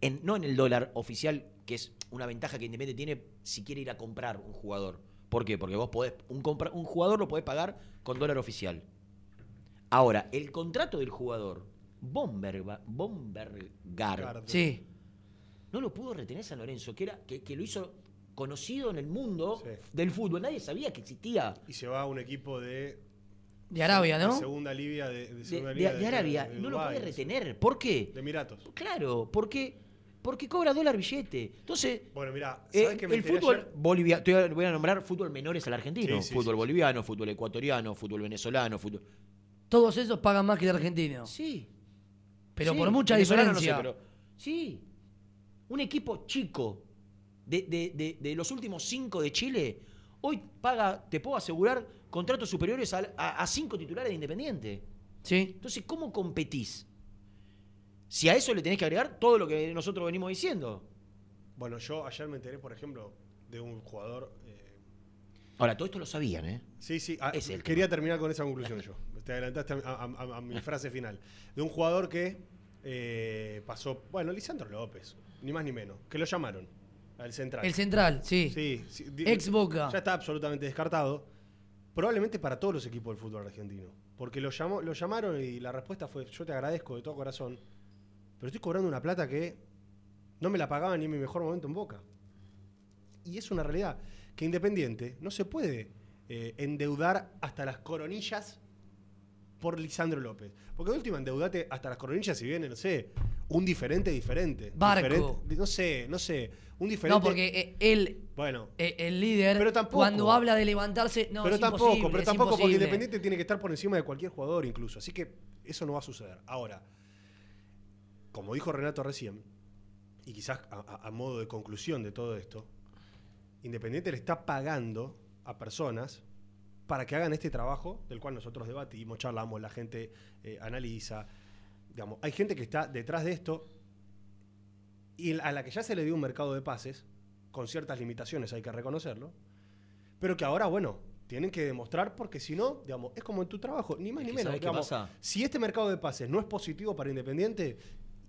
S8: En- no en el dólar oficial que es una ventaja que Independiente tiene si quiere ir a comprar un jugador. ¿Por qué? Porque vos podés, un, compra- un jugador lo podés pagar con dólar oficial. Ahora, el contrato del jugador, Bomberga- Bombergar,
S9: Sí.
S8: no lo pudo retener San Lorenzo, que, era, que, que lo hizo conocido en el mundo del fútbol. Nadie sabía que existía.
S10: Y se va a un equipo de.
S9: De Arabia, ¿no?
S10: de segunda Libia de, de
S8: De,
S10: segunda
S8: de- Arabia.
S10: de
S8: no lo puede retener. ¿Por qué?
S10: De Emiratos.
S8: Claro, porque, porque cobra dólar billete. Entonces,
S10: Bueno, mira,
S8: eh,
S10: ¿sabes qué me
S8: el fútbol
S10: ayer?
S8: boliviano, te voy a- nombrar fútbol menores al argentino.
S10: Sí, sí,
S8: fútbol
S10: sí,
S8: boliviano, fútbol ecuatoriano, fútbol venezolano, fútbol...
S9: Todos esos pagan más que el argentino.
S8: Sí.
S9: Pero
S8: Sí,
S9: por mucha
S8: venezolano no sé,
S9: diferencia.
S8: pero- sí. Un equipo chico de, de- de- de los últimos cinco de Chile, hoy paga, te puedo asegurar, contratos superiores a, a cinco titulares de Independiente.
S9: Sí.
S8: Entonces, ¿cómo competís? Si a eso le tenés que agregar todo lo que nosotros venimos diciendo.
S10: Bueno, yo ayer me enteré, por ejemplo, de un jugador. eh,
S8: Ahora, todo esto lo sabían, ¿eh?
S10: Sí, sí. ah,
S8: Ese es el
S10: quería terminar con esa conclusión yo. Te adelantaste a, a- a- a mi frase final. De un jugador que eh, pasó. Bueno, Lisandro López, ni más ni menos. Que lo llamaron al central.
S9: El central, sí.
S10: Sí, sí,
S9: Ex Boca.
S10: Ya está absolutamente descartado. Probablemente para todos los equipos del fútbol argentino. Porque lo, llamó, lo llamaron y la respuesta fue: Yo te agradezco de todo corazón, pero estoy cobrando una plata que no me la pagaban ni en mi mejor momento en Boca. Y es una realidad que Independiente no se puede eh, endeudar hasta las coronillas por Lisandro López. Porque de última, endeudate hasta las coronillas si viene, no sé, un diferente diferente.
S9: Barco.
S10: Diferente- no sé, no sé. Un diferente.
S9: No, porque eh, él,
S10: Bueno.
S9: eh, el líder,
S10: Pero tampoco.
S9: cuando habla de levantarse, no,
S10: pero
S9: es
S10: tampoco, pero
S9: es
S10: tampoco, porque. Independiente tiene que estar por encima de cualquier jugador incluso. Así que eso no va a suceder. Ahora, como dijo Renato recién, y quizás a modo de conclusión de todo esto, Independiente le está pagando a personas para que hagan este trabajo del cual nosotros debatimos, charlamos, la gente eh, analiza. Digamos, hay gente que está detrás de esto y a la que ya se le dio un mercado de pases, con ciertas limitaciones, hay que reconocerlo, pero que ahora, bueno, tienen que demostrar porque si no, digamos, es como en tu trabajo, ni más
S8: Es
S10: ni menos.
S8: ¿sabes qué
S10: digamos,
S8: pasa?
S10: Si este mercado de pases no es positivo para Independiente,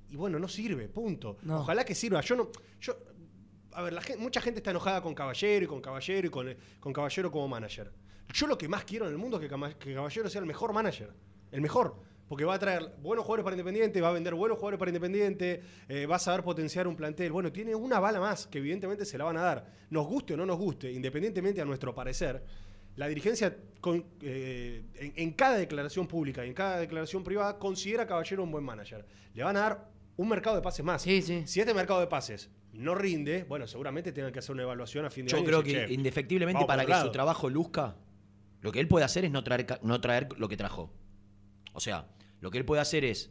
S10: y bueno, no sirve, punto.
S9: No.
S10: Ojalá que sirva. Yo no. Yo, a ver, la mucha gente está enojada con Caballero y con Caballero y con, con Caballero como manager. Yo lo que más quiero en el mundo es que Caballero sea el mejor manager. El mejor. Porque va a traer buenos jugadores para Independiente, va a vender buenos jugadores para Independiente, eh, va a saber potenciar un plantel. Bueno, tiene una bala más que evidentemente se la van a dar. Nos guste o no nos guste, independientemente a nuestro parecer, la dirigencia con- eh, en, en cada declaración pública y en cada declaración privada considera a Caballero un buen manager. Le van a dar un mercado de pases más. Si este mercado de pases no rinde, bueno, seguramente tengan que hacer una evaluación a fin de
S8: Yo
S10: año. y
S8: creo que
S10: "Che,
S8: indefectiblemente para que su
S10: lado".
S8: trabajo luzca, lo que él puede hacer es no traer, no traer lo que trajo. O sea, lo que él puede hacer es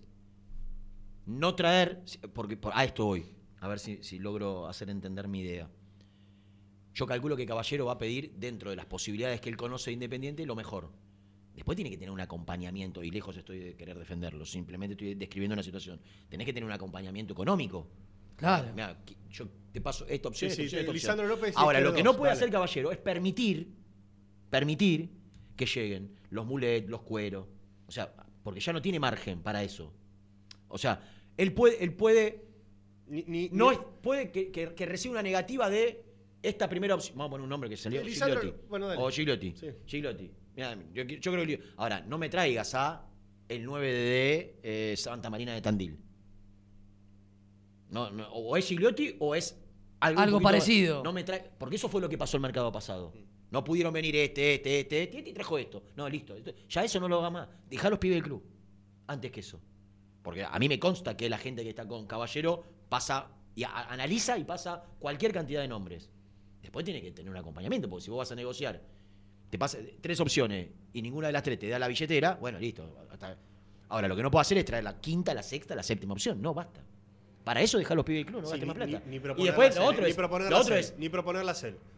S8: no traer, porque por- a esto voy, a ver si, si logro hacer entender mi idea. Yo calculo que Caballero va a pedir, dentro de las posibilidades que él conoce de Independiente, lo mejor. Después tiene que tener un acompañamiento, y lejos estoy de querer defenderlo, simplemente estoy describiendo una situación. Tenés que tener un acompañamiento económico.
S9: Claro.
S8: Mirá, yo te paso esta opción,
S10: Sí,
S8: esta
S10: sí,
S8: opción, esta opción.
S10: Lisandro López y
S8: Ahora, lo que no puede
S10: dale.
S8: hacer Caballero es permitir, permitir que lleguen los mulet, los cueros. O sea, porque ya no tiene margen para eso. O sea, él puede, él puede, no es, puede que, que- que reciba una negativa de esta primera opción. Vamos a poner un nombre que salió.
S10: Lisandro-
S8: Gigliotti.
S10: bueno, dale.
S8: o Gigliotti.
S10: Sí.
S8: Gigliotti. Mirá, yo, yo creo que. Ahora, no me traigas a el 9 de eh, Santa Marina de Tandil. No, no, o es Gigliotti o es algo,
S9: parecido.
S8: No me trae, porque eso fue lo que pasó el mercado pasado. No pudieron venir este, este, este, este, este y trajo esto. No, listo. Ya eso no lo haga más. Dejá a los pibes del club. Antes que eso. Porque a mí me consta que la gente que está con Caballero pasa y a- analiza y pasa cualquier cantidad de nombres. Después tiene que tener un acompañamiento, porque si vos vas a negociar, te pasa tres opciones y ninguna de las tres te da la billetera, bueno, listo. hasta- Ahora, lo que no puedo hacer es traer la quinta, la sexta, la séptima opción. No, basta. Para eso dejar los pibes del club, no
S10: Sí,
S8: gaste
S10: ni,
S8: más plata.
S10: ni- ni
S8: y después lo otro
S10: ni
S8: es,
S10: proponerlas
S8: lo otro
S10: él,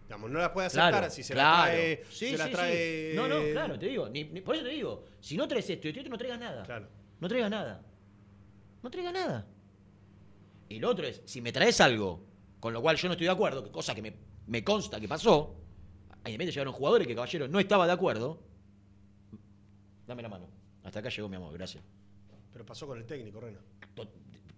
S10: Digamos, no las puede aceptar
S8: Claro,
S10: si se
S8: claro.
S10: las trae.
S8: Sí,
S10: se
S8: sí,
S10: las
S8: sí.
S10: trae.
S8: No, no, claro, te digo. ni- ni- por eso te digo, si no traes esto y esto, no traigas nada.
S10: Claro.
S8: No traigas nada. No traigas nada. Y lo otro es, si me traes algo con lo cual yo no estoy de acuerdo, que cosa que me, me consta que pasó, ahí de repente llegaron jugadores que Caballero no estaba de acuerdo, dame la mano. Hasta acá llegó mi amor, gracias.
S10: Pero pasó con el técnico, Rena.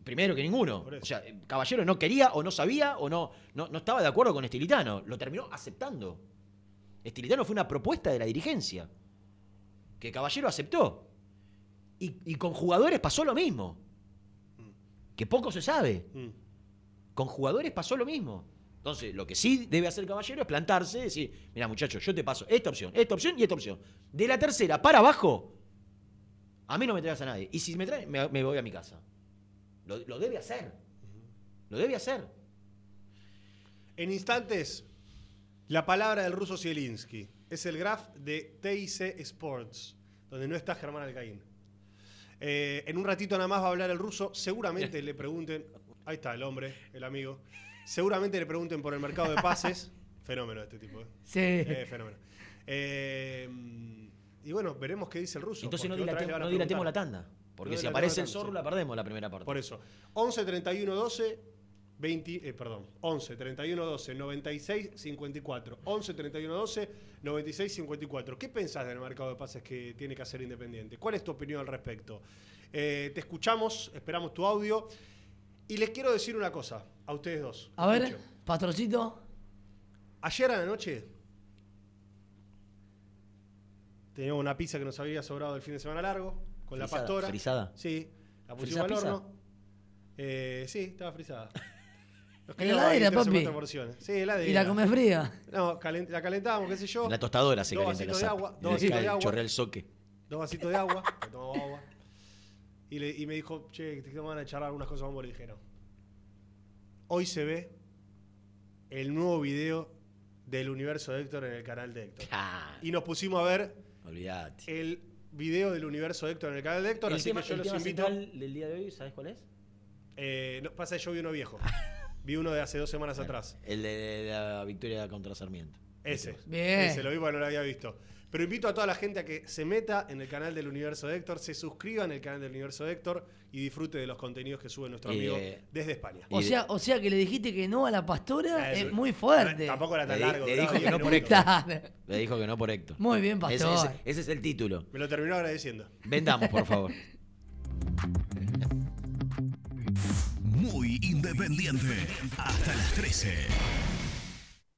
S8: Primero que ninguno. O sea, Caballero no quería o no sabía o no, no, no estaba de acuerdo con Estilitano. Lo terminó aceptando. Estilitano fue una propuesta de la dirigencia que Caballero aceptó. Y, y con jugadores pasó lo mismo. Que poco se sabe.
S10: Mm.
S8: Con jugadores pasó lo mismo. Entonces, lo que sí debe hacer Caballero es plantarse y decir, mira muchachos, yo te paso esta opción, esta opción y esta opción. De la tercera para abajo, a mí no me traigas a nadie. Y si me traen, me, me voy a mi casa. Lo, lo debe hacer. Lo debe hacer.
S10: En instantes, la palabra del ruso Zielinski. Es el graph de TIC Sports, donde no está Germán Alcaín. Eh, en un ratito nada más va a hablar el ruso. Seguramente le pregunten. Ahí está el hombre, el amigo. Seguramente le pregunten por el mercado de pases. fenómeno este tipo. ¿eh?
S9: Sí.
S10: Eh, fenómeno. Eh, y bueno, veremos qué dice el ruso.
S8: Entonces no dilatemos, no dilatemos la tanda. Porque
S10: No
S8: si aparece
S10: la
S8: el zorro,
S10: sí.
S8: la perdemos la primera parte.
S10: Por eso. 11 31 12 20, eh, perdón, 11 31 12 96 54. 11 31 12 96 54. ¿Qué pensás del mercado de pases que tiene que hacer Independiente? ¿Cuál es tu opinión al respecto? Eh, te escuchamos, esperamos tu audio. Y les quiero decir una cosa a ustedes dos.
S9: A ver,
S10: Escucho.
S9: Pastrocito.
S10: Ayer a la noche teníamos una pizza que nos había sobrado del fin de semana largo con la pastora.
S8: frisada.
S10: Sí, la pusimos
S8: ¿Frisada
S10: al horno. Eh, sí, estaba frisada.
S9: Heladera, papi.
S10: porciones. Sí, heladera.
S9: ¿Y la come fría?
S10: No, calen- la calentábamos, qué sé yo.
S8: En la tostadora se
S10: dos
S8: calienta la
S10: vasitos de
S8: zapa.
S10: agua, dos vasitos de agua.
S8: chorrea el soque.
S10: Dos vasitos de agua, le tomamos agua. Y, le- y me dijo, che, te van a charlar algunas cosas, vamos, le dijeron. Hoy se ve el nuevo video del universo de Héctor en el canal de Héctor.
S8: Ah,
S10: Y nos pusimos a ver
S8: olvídate.
S10: el video del universo de Héctor en el canal de Héctor,
S8: El
S10: así
S8: tema,
S10: que yo
S8: el
S10: los
S8: tema
S10: invito.
S8: central del día de hoy, ¿sabes cuál es?
S10: Eh, no, pasa que yo vi uno viejo. vi uno de hace dos semanas atrás.
S8: El de, de la victoria contra Sarmiento.
S10: Ese.
S9: Bien.
S10: Ese lo vi porque no lo había visto. Pero invito a toda la gente a que se meta en el canal del Universo de Héctor, se suscriba en el canal del Universo de Héctor y disfrute de los contenidos que sube nuestro amigo
S8: Eh,
S10: desde España.
S9: O sea, o sea que le dijiste que no a la pastora
S10: Eh,
S9: es muy fuerte.
S10: Tampoco era tan
S8: Le,
S10: largo.
S8: le dijo que
S10: 10
S8: no por. Héctor. Le dijo que no por Héctor.
S9: Muy bien,
S8: Ese,
S9: pastor.
S8: ese- ese es el título.
S10: Me lo terminó agradeciendo.
S8: Vendamos, por favor.
S12: Muy independiente. Hasta las 13.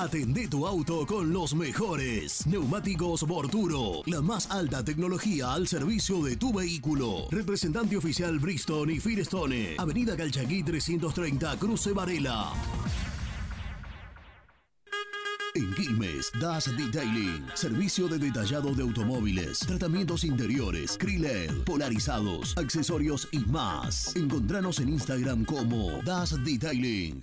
S12: Atendé tu auto con los mejores. Neumáticos Borturo. La más alta tecnología al servicio de tu vehículo. Representante oficial Bristol y Firestone. Avenida Calchaquí 330, Cruce Varela. En Quilmes, Das Detailing, servicio de detallado de automóviles, tratamientos interiores, Kriled, polarizados, accesorios y más. Encontranos en Instagram como Das Detailing.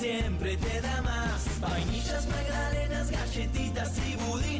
S13: Siempre te da más. Vainillas, magdalenas, galletitas y budines.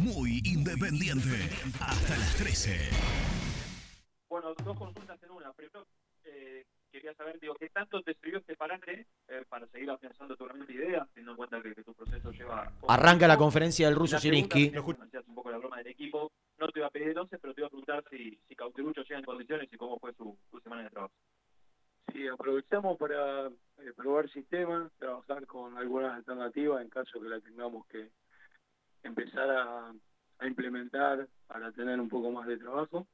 S12: Muy independiente. Hasta las 13.
S11: Bueno, dos consultas en una. Primero, eh, quería saber, digo, ¿qué tanto te sirvió este parate eh, para seguir afianzando tu realmente idea, teniendo en cuenta que, que tu proceso lleva...
S8: Arranca la conferencia del ruso
S11: hacías un poco la broma del equipo. No te iba a pedir el 11, pero te iba a preguntar si, si Cauterucho llega en condiciones y cómo fue su, su semana de trabajo.
S14: Sí, aprovechamos para eh, probar sistemas, trabajar con algunas alternativas en caso que la tengamos que empezar a, implementar para tener un poco más de trabajo.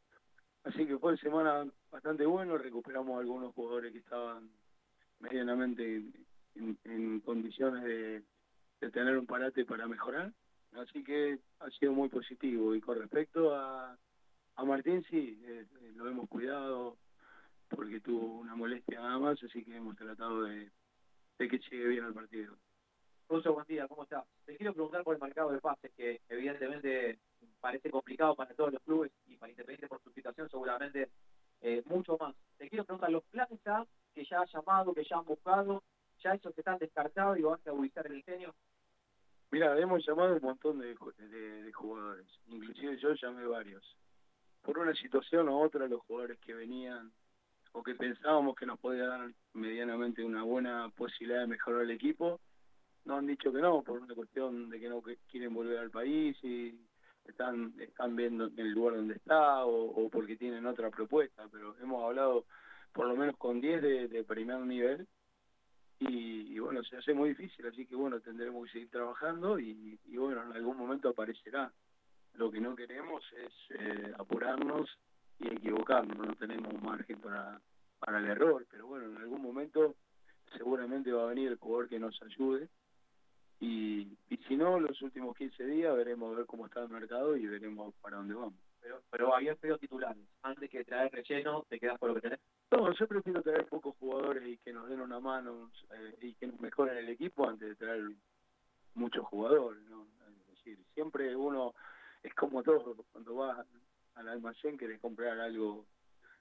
S14: Así que fue semana bastante bueno, recuperamos algunos jugadores que estaban medianamente en, condiciones de, de tener un parate para mejorar. Así que ha sido muy positivo. Y con respecto a, a Martín, sí, eh, eh, lo hemos cuidado porque tuvo una molestia nada más, así que hemos tratado de, de que llegue bien al partido.
S11: Russo, buen día, ¿cómo estás? Te quiero preguntar por el mercado de pases, que evidentemente parece complicado para todos los clubes y para Independiente por su situación seguramente eh, mucho más. Te quiero preguntar, los planes A que ya has llamado, que ya han buscado, ya esos están descartados y van a ubicar el ingenio.
S14: Mira, hemos llamado un montón de, de- de jugadores, inclusive yo llamé varios. Por una situación u otra, los jugadores que venían o que pensábamos que nos podía dar medianamente una buena posibilidad de mejorar el equipo, nos han dicho que no, por una cuestión de que no quieren volver al país y están están viendo el lugar donde está o, porque tienen otra propuesta, pero hemos hablado por lo menos con 10 de, de primer nivel y, bueno, se hace muy difícil, así que bueno, tendremos que seguir trabajando y, y bueno, en algún momento aparecerá. Lo que no queremos es eh, apurarnos y equivocarnos, no tenemos margen para, para el error, pero bueno, en algún momento seguramente va a venir el jugador que nos ayude y, y si no, los últimos 15 días veremos a ver cómo está el mercado y veremos para dónde vamos.
S11: Pero, pero habías pedido titulares. Antes que traer relleno, te quedas por lo que tenés.
S14: No, yo prefiero traer pocos jugadores y que nos den una mano eh, y que nos mejoren el equipo antes de traer muchos jugadores, ¿no? Es decir, siempre uno es como todo, cuando vas al almacén querés comprar algo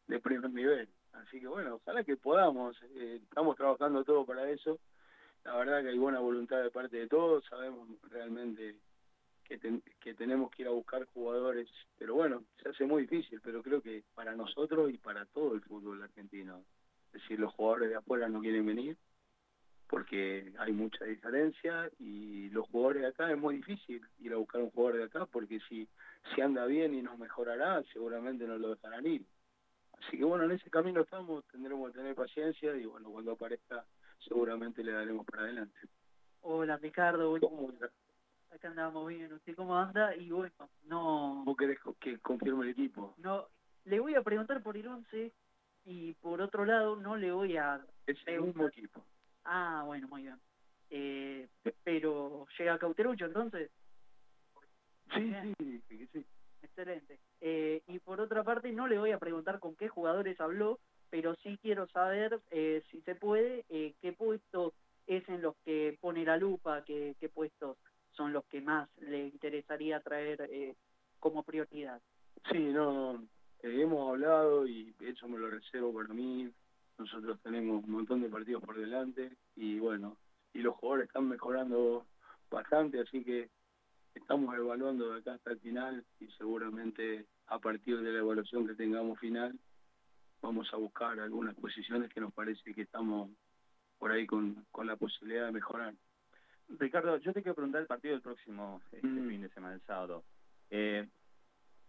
S14: de primer nivel. Así que bueno, ojalá que podamos, eh, estamos trabajando todo para eso. La verdad que hay buena voluntad de parte de todos, sabemos realmente que, ten- que tenemos que ir a buscar jugadores, pero bueno, se hace muy difícil, pero creo que para nosotros y para todo el fútbol argentino, es decir, los jugadores de afuera no quieren venir porque hay mucha diferencia y los jugadores de acá es muy difícil ir a buscar un jugador de acá porque si, si anda bien y nos mejorará, seguramente nos lo dejarán ir. Así que bueno, en ese camino estamos, tendremos que tener paciencia y bueno, cuando aparezca seguramente le daremos para adelante.
S15: Hola Ricardo, buen- acá andamos bien, ¿usted cómo anda? Y bueno, no,
S14: ¿Vos querés que confirme el equipo?
S15: no, le voy a preguntar por el 11 y por otro lado no le voy a...
S14: Es el mismo equipo.
S15: Ah, bueno, muy bien. Eh, pero llega Cauterucho entonces.
S14: Sí, sí, sí, sí.
S15: Excelente. Eh, y por otra parte no le voy a preguntar con qué jugadores habló, pero sí quiero saber, eh, si se puede, eh, qué puestos es en los que pone la lupa, qué, qué puestos son los que más le interesaría traer eh, como prioridad.
S14: Sí, no, no. Hemos hablado y eso me lo reservo para mí. Nosotros tenemos un montón de partidos por delante y bueno, y los jugadores están mejorando bastante, así que estamos evaluando de acá hasta el final y seguramente a partir de la evaluación que tengamos final vamos a buscar algunas posiciones que nos parece que estamos por ahí con, con la posibilidad de mejorar.
S16: Ricardo, yo te quiero preguntar el partido del próximo este
S14: Mm.
S16: fin de semana, el sábado. Eh,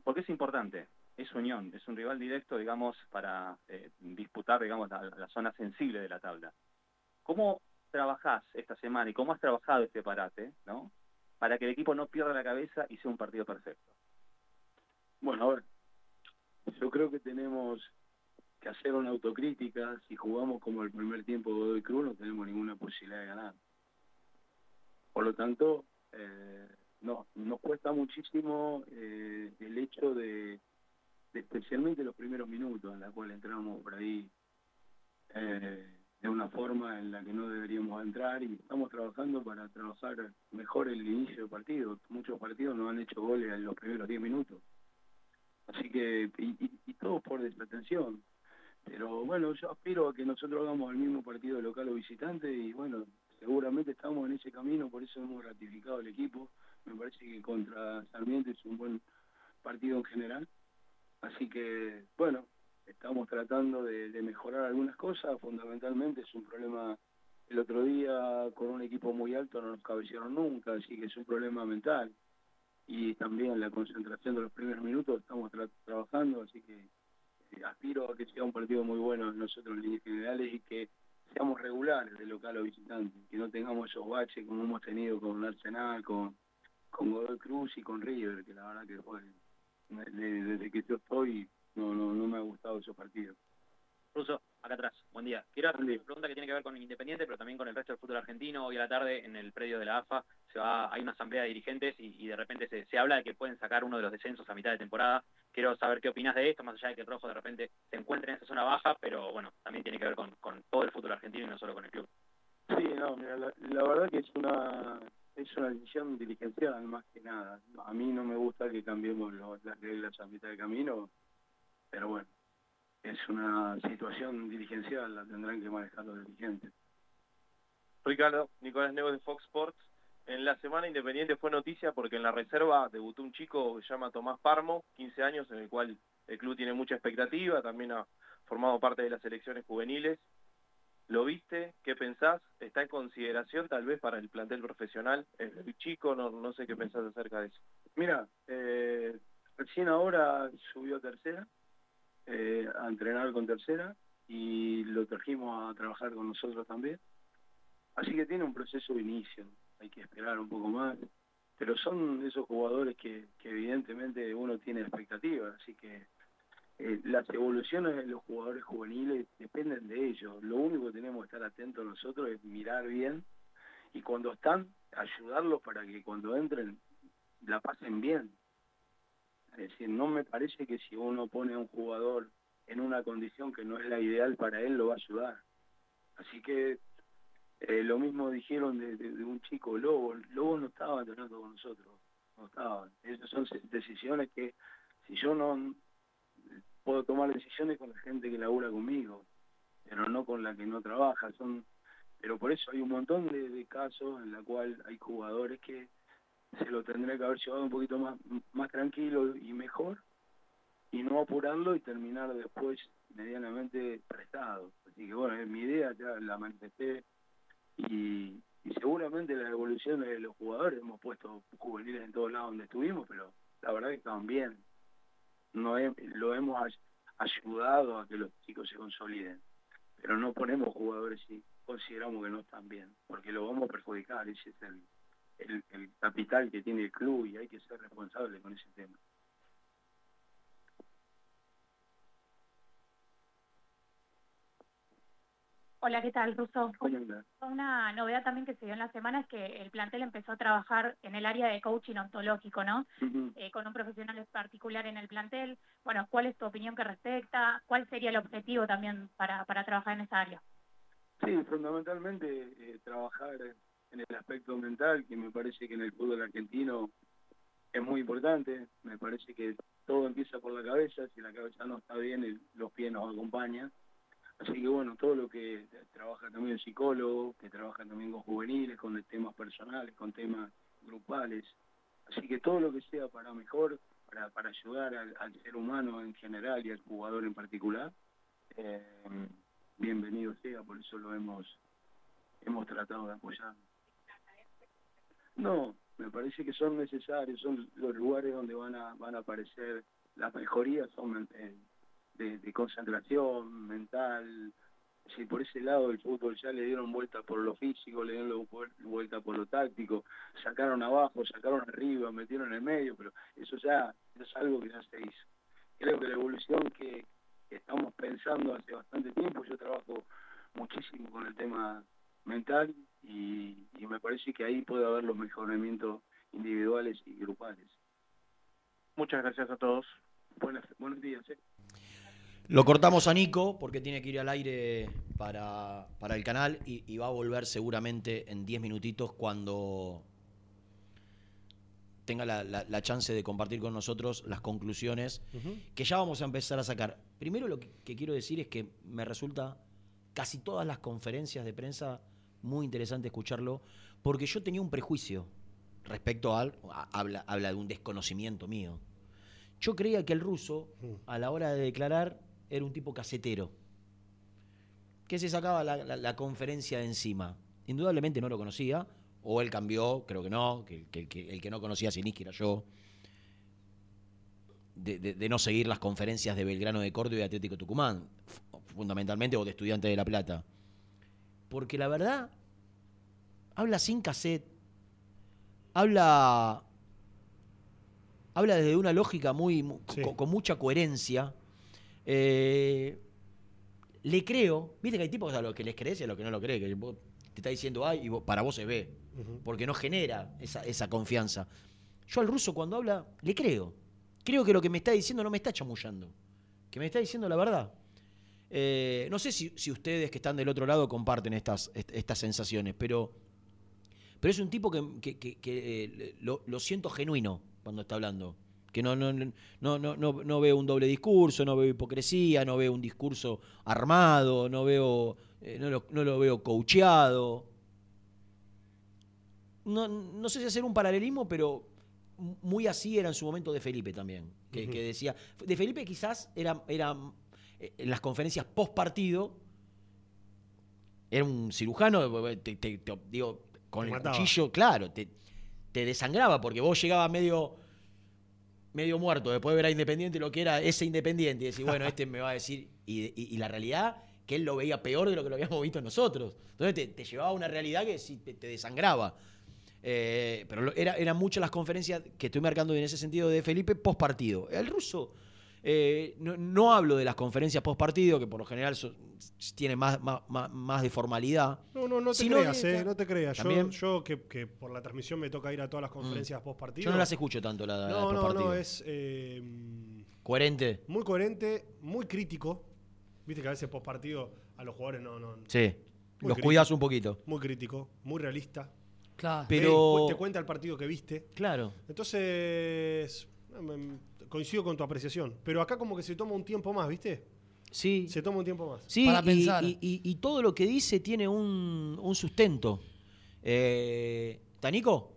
S16: porque es importante, es Unión, es un rival directo, digamos, para eh, disputar, digamos, la, la zona sensible de la tabla. ¿Cómo trabajás esta semana y cómo has trabajado este parate, ¿no? Para que el equipo no pierda la cabeza y sea un partido perfecto.
S14: Bueno, a ver, yo creo que tenemos que hacer una autocrítica. Si jugamos como el primer tiempo de Godoy Cruz, no tenemos ninguna posibilidad de ganar. Por lo tanto, eh, no, nos cuesta muchísimo eh, el hecho de, especialmente los primeros minutos, en la cual entramos por ahí eh, de una forma en la que no deberíamos entrar y estamos trabajando para trabajar mejor el inicio del partido. Muchos partidos no han hecho goles en los primeros 10 minutos. Así que, y, y- y todo por desatención. Pero bueno, yo aspiro a que nosotros hagamos el mismo partido local o visitante y bueno, seguramente estamos en ese camino, por eso hemos ratificado el equipo. Me parece que contra Sarmiento es un buen partido en general. Así que, bueno, estamos tratando de, mejorar algunas cosas. Fundamentalmente es un problema, el otro día con un equipo muy alto no nos cabecearon nunca, así que es un problema mental. Y también la concentración de los primeros minutos estamos tra- trabajando, así que aspiro a que sea un partido muy bueno nosotros en líneas generales y que seamos regulares de local o visitante, que no tengamos esos baches como hemos tenido con Arsenal, con, con Godoy Cruz y con River, que la verdad que fue, desde que yo estoy, no, no, no me ha gustado esos partidos.
S17: Ruso, acá atrás, buen día. Quiero hacer una pregunta que tiene que ver con Independiente, pero también con el resto del fútbol argentino. Hoy a la tarde, en el predio de la AFA, se va, hay una asamblea de dirigentes y, y de repente se, se habla de que pueden sacar uno de los descensos a mitad de temporada. Quiero saber qué opinas de esto, más allá de que el Rojo de repente se encuentre en esa zona baja, pero bueno, también tiene que ver con, con todo el fútbol argentino y no solo con el club.
S14: Sí, no, mira, la, la verdad que es una es una decisión dirigencial más que nada. A mí no me gusta que cambiemos lo- las reglas a mitad de camino, pero bueno, es una situación dirigencial, la tendrán que manejar los dirigentes.
S18: Ricardo, Nicolás Negos de Fox Sports. En la semana Independiente fue noticia porque en la reserva debutó un chico que se llama Tomás Parmo, 15 años, en el cual el club tiene mucha expectativa, también ha formado parte de las selecciones juveniles. ¿Lo viste? ¿Qué pensás? ¿Está en consideración tal vez para el plantel profesional? ¿Es chico? No, no sé qué pensás acerca de eso.
S14: Mira, eh, recién ahora subió a tercera, eh, a entrenar con tercera, y lo trajimos a trabajar con nosotros también. Así que tiene un proceso de inicio, hay que esperar un poco más. Pero son esos jugadores que, evidentemente uno tiene expectativas, así que eh, las evoluciones de los jugadores juveniles dependen de ellos. Lo único que tenemos que estar atentos nosotros es mirar bien y cuando están, ayudarlos para que cuando entren la pasen bien. Es decir, no me parece que si uno pone a un jugador en una condición que no es la ideal para él, lo va a ayudar. Así que eh, lo mismo dijeron de, un chico Lobo. Lobo no estaba entrenando con nosotros, no estaba. Esas son decisiones que si yo no puedo tomar decisiones con la gente que labura conmigo, pero no con la que no trabaja. Son, pero por eso hay un montón de, de casos en la cual hay jugadores que se lo tendría que haber llevado un poquito más, más tranquilo y mejor y no apurarlo y terminar después medianamente prestado. Así que bueno, es mi idea, ya la manifesté y, seguramente las evoluciones de los jugadores, hemos puesto juveniles en todos lados donde estuvimos, pero la verdad que estaban bien. No lo hemos ay- ayudado a que los chicos se consoliden, pero no ponemos jugadores si consideramos que no están bien, porque lo vamos a perjudicar, ese es el, el capital que tiene el club y hay que ser responsable con ese tema.
S19: Hola, ¿qué tal, Russo? Una novedad también que se dio en la semana es que el plantel empezó a trabajar en el área de coaching ontológico, ¿no? Eh, con un profesional particular en el plantel. Bueno, ¿cuál es tu opinión que respecta? ¿Cuál sería el objetivo también para, para trabajar en esa área?
S14: Sí, fundamentalmente eh, trabajar en el aspecto mental, que me parece que en el fútbol argentino es muy importante. Me parece que todo empieza por la cabeza, si la cabeza no está bien, el- los pies nos acompañan. Así que bueno, todo lo que trabaja también el psicólogo, que trabaja también con juveniles, con temas personales, con temas grupales. Así que todo lo que sea para mejor, para, para ayudar al, al ser humano en general y al jugador en particular, eh, bienvenido sea, por eso lo hemos, hemos tratado de apoyar. No, me parece que son necesarios, son los lugares donde van a, van a aparecer las mejorías, son eh, de, de concentración mental. Si por ese lado el fútbol ya le dieron vuelta por lo físico, le dieron vuel- vuelta por lo táctico, sacaron abajo, sacaron arriba, metieron en el medio, pero eso ya es algo que ya se hizo. Creo que la evolución que, que estamos pensando hace bastante tiempo, yo trabajo muchísimo con el tema mental y, y me parece que ahí puede haber los mejoramientos individuales y grupales.
S18: Muchas gracias a todos.
S14: Buenas, buenos días. ¿eh?
S8: Lo cortamos a Nico porque tiene que ir al aire para, para el canal y, y va a volver seguramente en 10 minutitos cuando tenga la, la- la chance de compartir con nosotros las conclusiones que ya vamos a empezar a sacar. Primero lo que, que quiero decir es que me resulta casi todas las conferencias de prensa muy interesante escucharlo porque yo tenía un prejuicio respecto al... a- habla, habla de un desconocimiento mío. Yo creía que el ruso, a la hora de declarar, era un tipo casetero, que se sacaba la, la- la conferencia de encima. Indudablemente no lo conocía, o él cambió, creo que no, que, que- que el que no conocía a Siniski era yo, de, de- de no seguir las conferencias de Belgrano de Córdoba y Atlético Tucumán, fundamentalmente, o de Estudiantes de La Plata. Porque la verdad, habla sin cassette, habla habla desde una lógica muy mu- con, con mucha coherencia. Eh, le creo, viste que hay tipos a los que les crees y a los que no lo crees, que vos te está diciendo ay y vos- para vos se ve, porque no genera esa, esa confianza. Yo al ruso cuando habla, le creo. Creo que lo que me está diciendo no me está chamullando, que me está diciendo la verdad. Eh, no sé si, si ustedes que están del otro lado comparten estas, est- estas sensaciones, pero, pero es un tipo que, que- que- que, eh, lo, lo siento genuino cuando está hablando. Que no, no, no, no, no, no- veo un doble discurso, no veo hipocresía, no veo un discurso armado, no veo, eh, no, lo, no lo veo coacheado. No, no sé si hacer un paralelismo, pero muy así era en su momento de Felipe también. Que, decía. De Felipe quizás era, era eh, en las conferencias post partido. Era un cirujano, te- te- te- digo, con el
S10: mataba.
S8: cuchillo, claro, te, te desangraba porque vos llegabas medio medio muerto después de ver a Independiente lo que era ese Independiente y decir, bueno, este me va a decir. Y, la realidad, que él lo veía peor de lo que lo habíamos visto nosotros. Entonces te, llevaba a una realidad que sí te, desangraba. Eh, pero era, eran muchas las conferencias que estoy marcando en ese sentido de Felipe post partido. El ruso, eh, no, no hablo de las conferencias post partido, que por lo general son- tienen más, más, más- de formalidad.
S10: No, no, no te
S8: sino
S10: creas, eh, no te creas. Yo,
S8: También-
S10: yo que, que por la transmisión me toca ir a todas las conferencias post partido.
S8: Yo no las escucho tanto la, la
S10: No, no, no, es eh,
S8: Coherente.
S10: muy coherente, muy crítico. Viste que a veces post partido a los jugadores no. no
S8: Sí. Los cuidas un poquito.
S10: Muy crítico, muy realista.
S9: Claro.
S8: Pero-
S10: Él te cuenta el partido que viste.
S8: Claro.
S10: Entonces, mm, coincido con tu apreciación. Pero acá como que se toma un tiempo más, ¿viste?
S8: Sí.
S10: Se toma un tiempo más.
S8: Sí, y, y- y- y todo lo que dice tiene un, un sustento. Eh, ¿Tanico?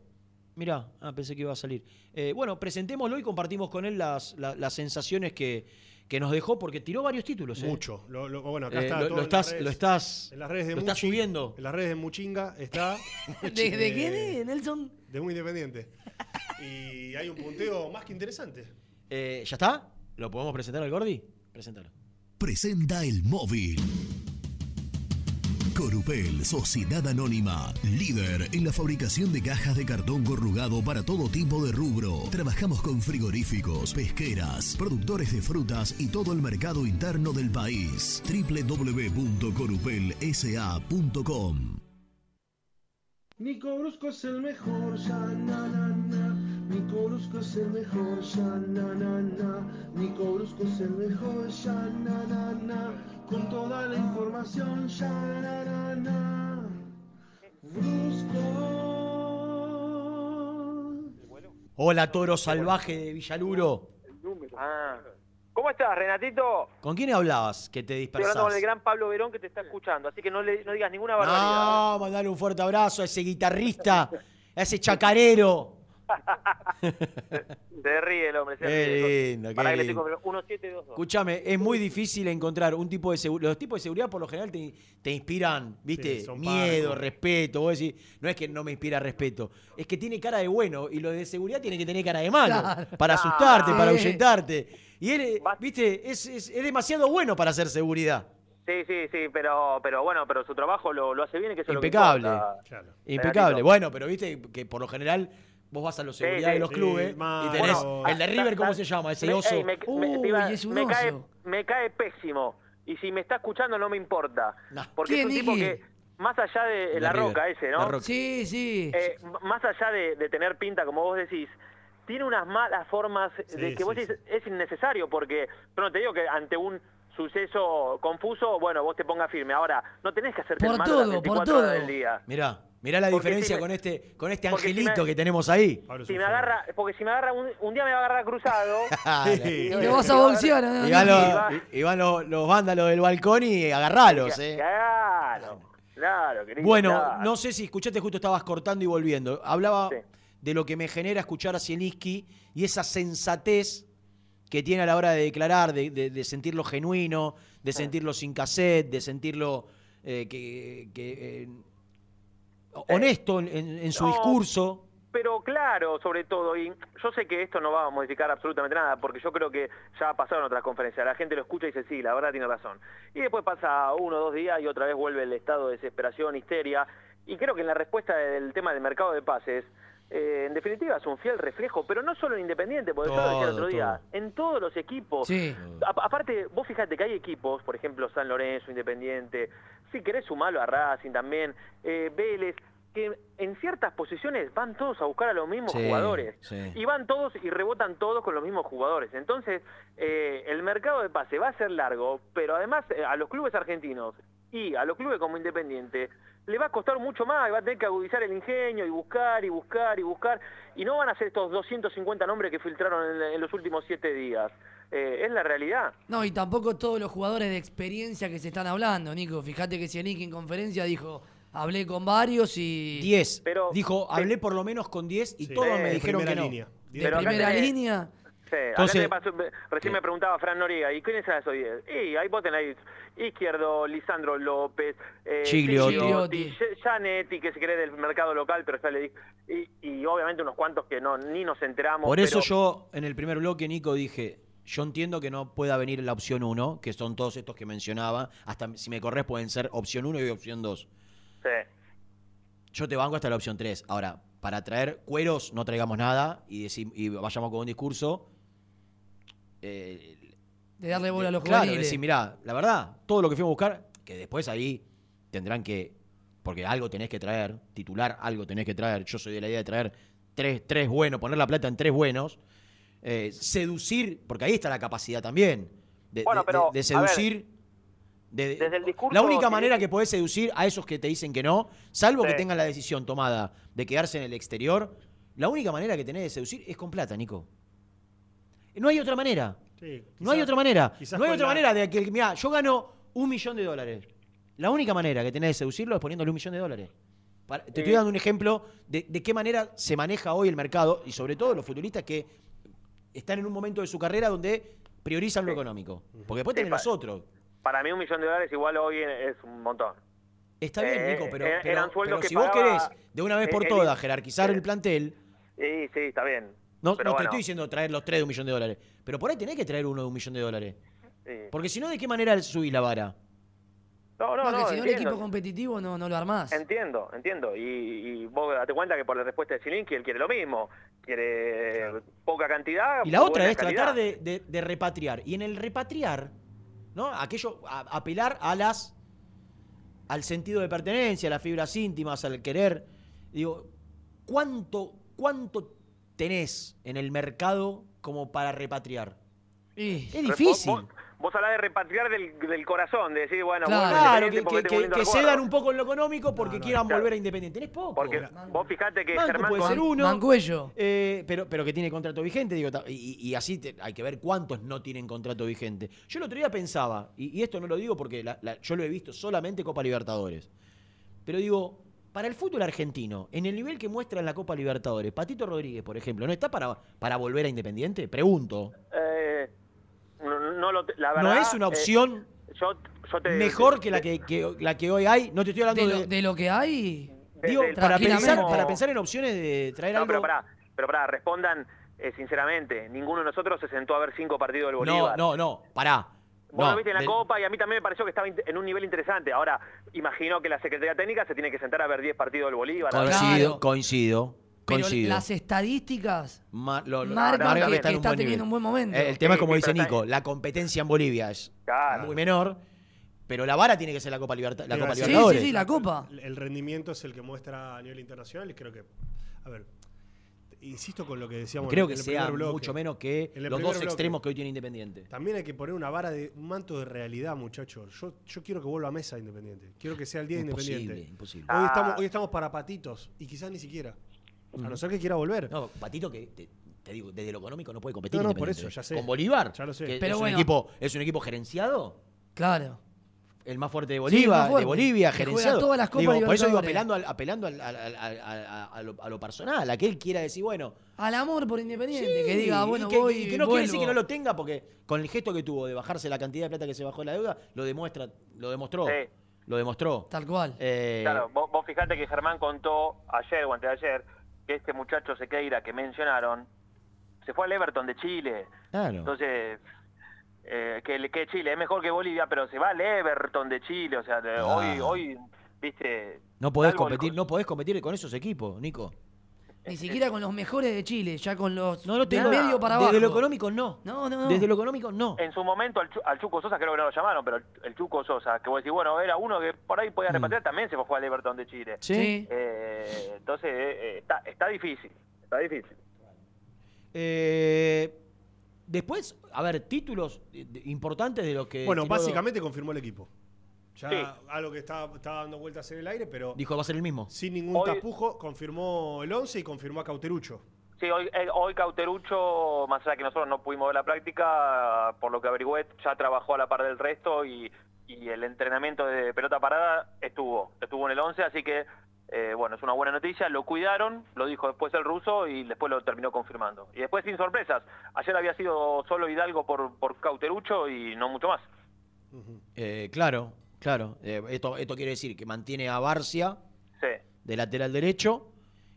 S8: Mirá, ah, pensé que iba a salir. Eh, bueno, presentémoslo y compartimos con él las, la- las sensaciones que, que nos dejó, porque tiró varios títulos. ¿eh?
S10: Mucho. Lo- lo- bueno, acá
S8: Eh,
S10: está
S8: lo-
S10: todo
S8: lo estás-
S10: redes-
S8: lo estás-
S10: en las redes de
S8: lo estás subiendo.
S10: En las redes de Muchinga está.
S9: ¿De, de quién es, Nelson?
S10: De muy independiente. Y hay un punteo más que interesante.
S8: Eh, ¿Ya está? ¿Lo podemos presentar al Gordi? Preséntalo.
S12: Presenta el móvil. Corupel, Sociedad Anónima, líder en la fabricación de cajas de cartón corrugado para todo tipo de rubro. Trabajamos con frigoríficos, pesqueras, productores de frutas y todo el mercado interno del país. www.corupelsa.com
S20: Nico Brusco es el mejor, ya na na na. Nico Brusco es el mejor, ya na na na. Nico Brusco es el mejor, ya na na na. Con toda la información, ya na na na. Brusco.
S8: Hola, toro salvaje de Villaluro.
S21: Ah. ¿Cómo estás, Renatito?
S8: ¿Con quién hablabas que te
S21: Estoy hablando con el
S8: dispersás?
S21: gran Pablo Verón que te está escuchando, así que no, le, no digas ninguna barbaridad.
S8: No, mandale un fuerte abrazo a ese guitarrista, a ese chacarero.
S21: Se ríe el hombre. Se
S8: Qué
S21: ríe.
S8: lindo,
S21: que le
S8: lindo.
S21: estoy con- 1722.
S8: Escúchame, es muy difícil encontrar un tipo de seguridad. Los tipos de seguridad por lo general te, te inspiran, ¿viste?
S10: Sí,
S8: Miedo, respeto. Vos decís, no es que no me inspira respeto, es que tiene cara de bueno y lo de seguridad tiene que tener cara de malo.
S21: Claro.
S8: Para asustarte, para
S21: Sí.
S8: ahuyentarte. Y él, eh, ¿viste? Es, es- es demasiado bueno para hacer seguridad.
S21: Sí, sí, sí, pero, pero bueno, pero su trabajo lo, lo hace bien y que eso
S8: Impecable.
S21: lo que importa.
S8: Impecable. Bueno, pero viste que por lo general vos vas a los seguridad
S21: sí.
S8: de los
S21: Sí,
S8: clubes y tenés
S21: Bueno,
S8: el de
S21: ah,
S8: River, ¿cómo
S21: ta-
S8: se llama? Ese
S21: me-
S8: oso.
S21: ey, me, me- te iba-
S9: Uy, es un
S21: me cae,
S9: oso.
S21: me cae pésimo. Y si me está escuchando no me importa. Porque es
S9: ¿Quién,
S21: un tipo que, más allá de
S9: De
S21: la
S9: River.
S21: roca ese,
S9: La
S21: ¿no?
S9: Roca. Sí, sí.
S21: Eh, más allá de, de tener pinta, como vos decís, tiene unas malas formas de
S10: Sí,
S21: que vos
S10: sí,
S21: decís, es innecesario, porque yo no te digo que ante un suceso confuso, bueno, vos te pongas firme. Ahora, no tenés que hacerte
S9: Por
S21: el
S9: todo,
S21: las
S9: por
S21: 24 horas
S9: todo.
S21: del día.
S8: Mirá, mirá la
S21: Porque
S8: diferencia
S21: si me-
S8: con este, con este
S21: si
S8: angelito
S21: me-
S8: que tenemos ahí.
S21: Si me agarra, porque si me agarra un, un día me va a agarrar cruzado.
S8: Y
S9: lo vas a boxear, ¿no?
S8: Y van,
S21: Y
S8: los, y van los, los vándalos del balcón y agarralos, eh.
S21: Claro, claro, querido.
S8: Bueno,
S21: claro.
S8: no sé si escuchaste, justo estabas cortando y volviendo. Hablaba de lo que me genera escuchar a Zielinski y esa sensatez que tiene a la hora de declarar, de, de- de sentirlo genuino, de sentirlo sin cassette, de sentirlo eh, que, que, eh, honesto en, en su
S21: No,
S8: discurso.
S21: Pero claro, sobre todo, y yo sé que esto no va a modificar absolutamente nada, porque yo creo que ya pasaron otras conferencias, la gente lo escucha y dice, sí, la verdad tiene razón. Y después pasa uno o dos días y otra vez vuelve el estado de desesperación, histeria, y creo que en la respuesta del tema del mercado de pases, eh, en definitiva es un fiel reflejo, pero no solo en Independiente, porque yo lo decía el
S8: Todo,
S21: otro día,
S8: todo.
S21: en todos los equipos.
S9: Sí.
S21: A- aparte, vos fíjate que hay equipos, por ejemplo, San Lorenzo, Independiente, si querés sumarlo a Racing también, eh, Vélez, que en ciertas posiciones van todos a buscar a los mismos
S8: Sí,
S21: jugadores.
S8: sí.
S21: Y van todos y rebotan todos con los mismos jugadores. Entonces, eh, el mercado de pase va a ser largo, pero además eh, a los clubes argentinos y a los clubes como Independiente le va a costar mucho más, y va a tener que agudizar el ingenio y buscar y buscar y buscar. Y no van a ser estos 250 nombres que filtraron en, en los últimos siete días. Eh, es la realidad.
S9: No, y tampoco todos los jugadores de experiencia que se están hablando, Nico. Fíjate que Nick en conferencia dijo, hablé con varios y...
S8: 10. Dijo, hablé por lo menos con 10 y todos me dijeron que
S21: primera
S8: no.
S21: línea.
S9: De
S21: Pero
S9: primera
S21: tenés-
S9: línea.
S21: Sí,
S8: Entonces-
S21: pasó- recién me preguntaba Fran Noriega, ¿y quiénes son esos 10? Y ahí vos tenés Izquierdo, Lisandro López, eh,
S8: Gigliotti.
S21: Gianetti, que se cree del mercado local, pero ya le di, y, y obviamente unos cuantos que no ni nos enteramos.
S8: Por eso
S21: pero-
S8: yo en el primer bloque, Nico, dije, yo entiendo que no pueda venir la opción 1, que son todos estos que mencionaba, hasta si me corres pueden ser opción 1 y opción 2.
S21: Sí.
S8: Yo te banco hasta la opción 3. Ahora, para traer cueros, no traigamos nada y, decim- y vayamos con un discurso. Eh,
S9: De darle bola a los
S8: claro,
S9: juveniles.
S8: decir, mirá, la verdad, todo lo que fuimos a buscar, que después ahí tendrán que. Porque algo tenés que traer, titular, algo tenés que traer. Yo soy de la idea de traer tres, tres buenos, poner la plata en tres buenos. eh, seducir, porque ahí está la capacidad también. De,
S21: Bueno, pero,
S8: de- de
S21: a ver,
S8: seducir. de- de-
S21: desde el discurso,
S8: la única manera que podés seducir a esos que te dicen que no, salvo que tengan la decisión tomada de quedarse en el exterior, la única manera que tenés de seducir es con plata, Nico. No hay otra manera.
S10: Sí,
S8: No hay otra manera. No hay otra
S10: la-
S8: manera de que, mira, yo gano un millón de dólares. La única manera que tenés de seducirlo es poniéndole un millón de dólares. Para- te estoy
S21: Sí.
S8: dando un ejemplo de, de qué manera se maneja hoy el mercado y sobre todo los futbolistas que están en un momento de su carrera donde priorizan lo económico. Porque después
S21: Sí,
S8: tenés
S21: pa-
S8: los otros.
S21: Para mí un millón de dólares igual hoy es un montón.
S8: Está bien,
S21: Eh,
S8: Nico, pero,
S21: eh,
S8: pero-
S21: que
S8: si vos querés de una vez
S21: eh,
S8: por
S21: el-
S8: todas jerarquizar el plantel,
S21: Sí, sí, está bien.
S8: No, te
S21: bueno.
S8: estoy diciendo traer los tres de un millón de dólares, pero por ahí tenés que traer uno de un millón de dólares.
S21: Sí.
S8: Porque si no, ¿de qué manera subís la vara?
S21: No, no,
S9: No,
S21: no,
S9: si no el equipo competitivo no, no lo armás.
S21: Entiendo, entiendo. Y, y vos date cuenta que por la respuesta de Zilinski él quiere lo mismo. Quiere poca cantidad.
S8: Y la otra es tratar de, de- de repatriar. Y en el repatriar, ¿no? Aquello, a- apelar a las. al sentido de pertenencia, a las fibras íntimas, al querer. Digo, ¿cuánto, cuánto tenés en el mercado como para repatriar? Es difícil.
S21: Vos, vos, vos hablás de repatriar del, del corazón, de decir, bueno,
S8: Claro,
S21: Independiente
S8: que, que- que- cedan un poco en lo económico porque quieran
S21: claro.
S8: volver a Independiente. Tenés poco.
S21: Porque vos fijate que
S8: Manco
S21: Germán
S8: puede
S21: con-
S8: ser uno.
S9: Mancuello.
S8: Eh, pero, pero que tiene contrato vigente, digo, y, y así te- hay que ver cuántos no tienen contrato vigente. Yo el otro día pensaba, y, y esto no lo digo porque la- la- yo lo he visto solamente Copa Libertadores, pero digo, para el fútbol argentino, en el nivel que muestra en la Copa Libertadores, Patito Rodríguez, por ejemplo, ¿no está para, para volver a Independiente? Pregunto.
S21: Eh, no, no lo, la
S8: ¿No
S21: verdad,
S8: es una
S21: eh,
S8: opción
S21: yo, yo te,
S8: mejor que la que, que- la que hoy hay? No te estoy hablando
S9: De
S8: de...
S9: lo, de lo que hay,
S8: digo, para pensar, para pensar en opciones de traer
S21: No,
S8: algo...
S21: pero pará, pero pará, respondan eh, sinceramente. Ninguno de nosotros se sentó a ver cinco partidos del
S8: no,
S21: Bolívar.
S8: no, no, pará.
S21: Vos
S8: No,
S21: lo viste en la
S8: del-
S21: Copa y a mí también me pareció que estaba en un nivel interesante. Ahora, imagino que la Secretaría Técnica se tiene que sentar a ver 10 partidos del Bolívar.
S8: Coincido, coincido,
S9: pero
S8: coincido.
S9: las estadísticas
S8: Ma- lo- lo-
S9: marcan
S8: marca
S9: que,
S8: que está un
S9: está teniendo un buen momento.
S8: Eh, El tema es
S21: Sí,
S8: como
S21: sí,
S8: dice Nico, la competencia en Bolivia es
S21: Claro.
S8: muy menor, pero la vara tiene que ser la Copa, Liberta- la
S10: Te iba
S8: Copa
S10: a decir,
S8: Libertadores.
S9: Sí, sí, la Copa.
S10: El, el rendimiento es el que muestra a nivel internacional y creo que, a ver, insisto con lo que decíamos
S8: Creo
S10: en
S8: que
S10: el
S8: sea
S10: primer bloque.
S8: mucho menos que
S10: En
S8: los dos
S10: bloque.
S8: extremos que hoy tiene Independiente.
S10: También hay que poner una vara de un manto de realidad, muchachos. Yo, yo quiero que vuelva a mesa Independiente. Quiero que sea el día de
S8: Imposible,
S10: Independiente.
S8: imposible.
S10: Hoy,
S21: Ah.
S10: estamos, hoy estamos para patitos y quizás ni siquiera. A no ser que quiera volver.
S8: No, Patito que te, te digo, desde lo económico no puede competir
S10: No, no, por eso, ya sé.
S8: Con Bolívar,
S10: Ya lo sé.
S8: que
S9: Pero
S8: es, un equipo, es un equipo gerenciado,
S9: Claro.
S8: El más fuerte de
S9: Sí, fuerte,
S8: de Bolivia, gerenciado.
S9: todas las Copas
S8: Digo, por eso digo
S9: Libertadores.
S8: apelando, al, apelando al- al- al- al- a, a lo, a lo personal, a que él quiera decir, bueno,
S9: Al amor por Independiente, que diga, bueno,
S8: y que,
S9: voy
S8: y que no quiere decir que no
S9: vuelvo.
S8: lo tenga porque con el gesto que tuvo de bajarse la cantidad de plata que se bajó de la deuda, lo demuestra, lo demostró.
S21: Sí.
S8: Lo demostró.
S9: Tal cual.
S8: Eh,
S21: Claro, vos, vos fijate que Germán contó ayer o antes de ayer que este muchacho Sequeira que mencionaron se fue al Everton de Chile.
S8: Claro.
S21: Entonces, eh, que, que Chile es mejor que Bolivia, pero se va al Everton de Chile. O sea, de-
S8: Ah.
S21: hoy, hoy, viste.
S8: no podés competir, no podés competir con esos equipos, Nico.
S9: Ni siquiera con los mejores de Chile, ya con los
S8: No, no digo,
S9: medio para abajo.
S8: Desde lo económico no.
S9: No, no, no.
S8: Desde lo económico no.
S21: En su momento al, Chu- al Chuco Sosa creo que no lo llamaron, pero el, Chuco Sosa, que vos decís, bueno, era uno que por ahí podía repatriar, también se fue a jugar al Everton de Chile.
S8: Mm. Sí.
S21: Eh, entonces, eh, está, está difícil, está difícil.
S8: Eh, después, a ver, títulos importantes de lo que.
S10: Bueno,
S8: tiró-
S10: básicamente confirmó el equipo. Ya
S21: Sí.
S10: algo que estaba, estaba dando vueltas en el aire, pero
S8: Dijo, va a ser el mismo.
S10: sin ningún
S21: Hoy-
S10: tapujo, confirmó el 11 y confirmó a Cauterucho.
S21: Sí, hoy, eh, hoy Cauterucho, más allá que nosotros no pudimos ver la práctica, por lo que averigüé, ya trabajó a la par del resto y, y el entrenamiento de pelota parada estuvo, estuvo en el 11, así que, eh, bueno, es una buena noticia. Lo cuidaron, lo dijo después el ruso y después lo terminó confirmando. Y después sin sorpresas, ayer había sido solo Hidalgo por, por Cauterucho y no mucho más.
S8: Eh, claro, claro. Eh, esto, esto quiere decir que mantiene a Barcia
S21: Sí.
S8: de lateral derecho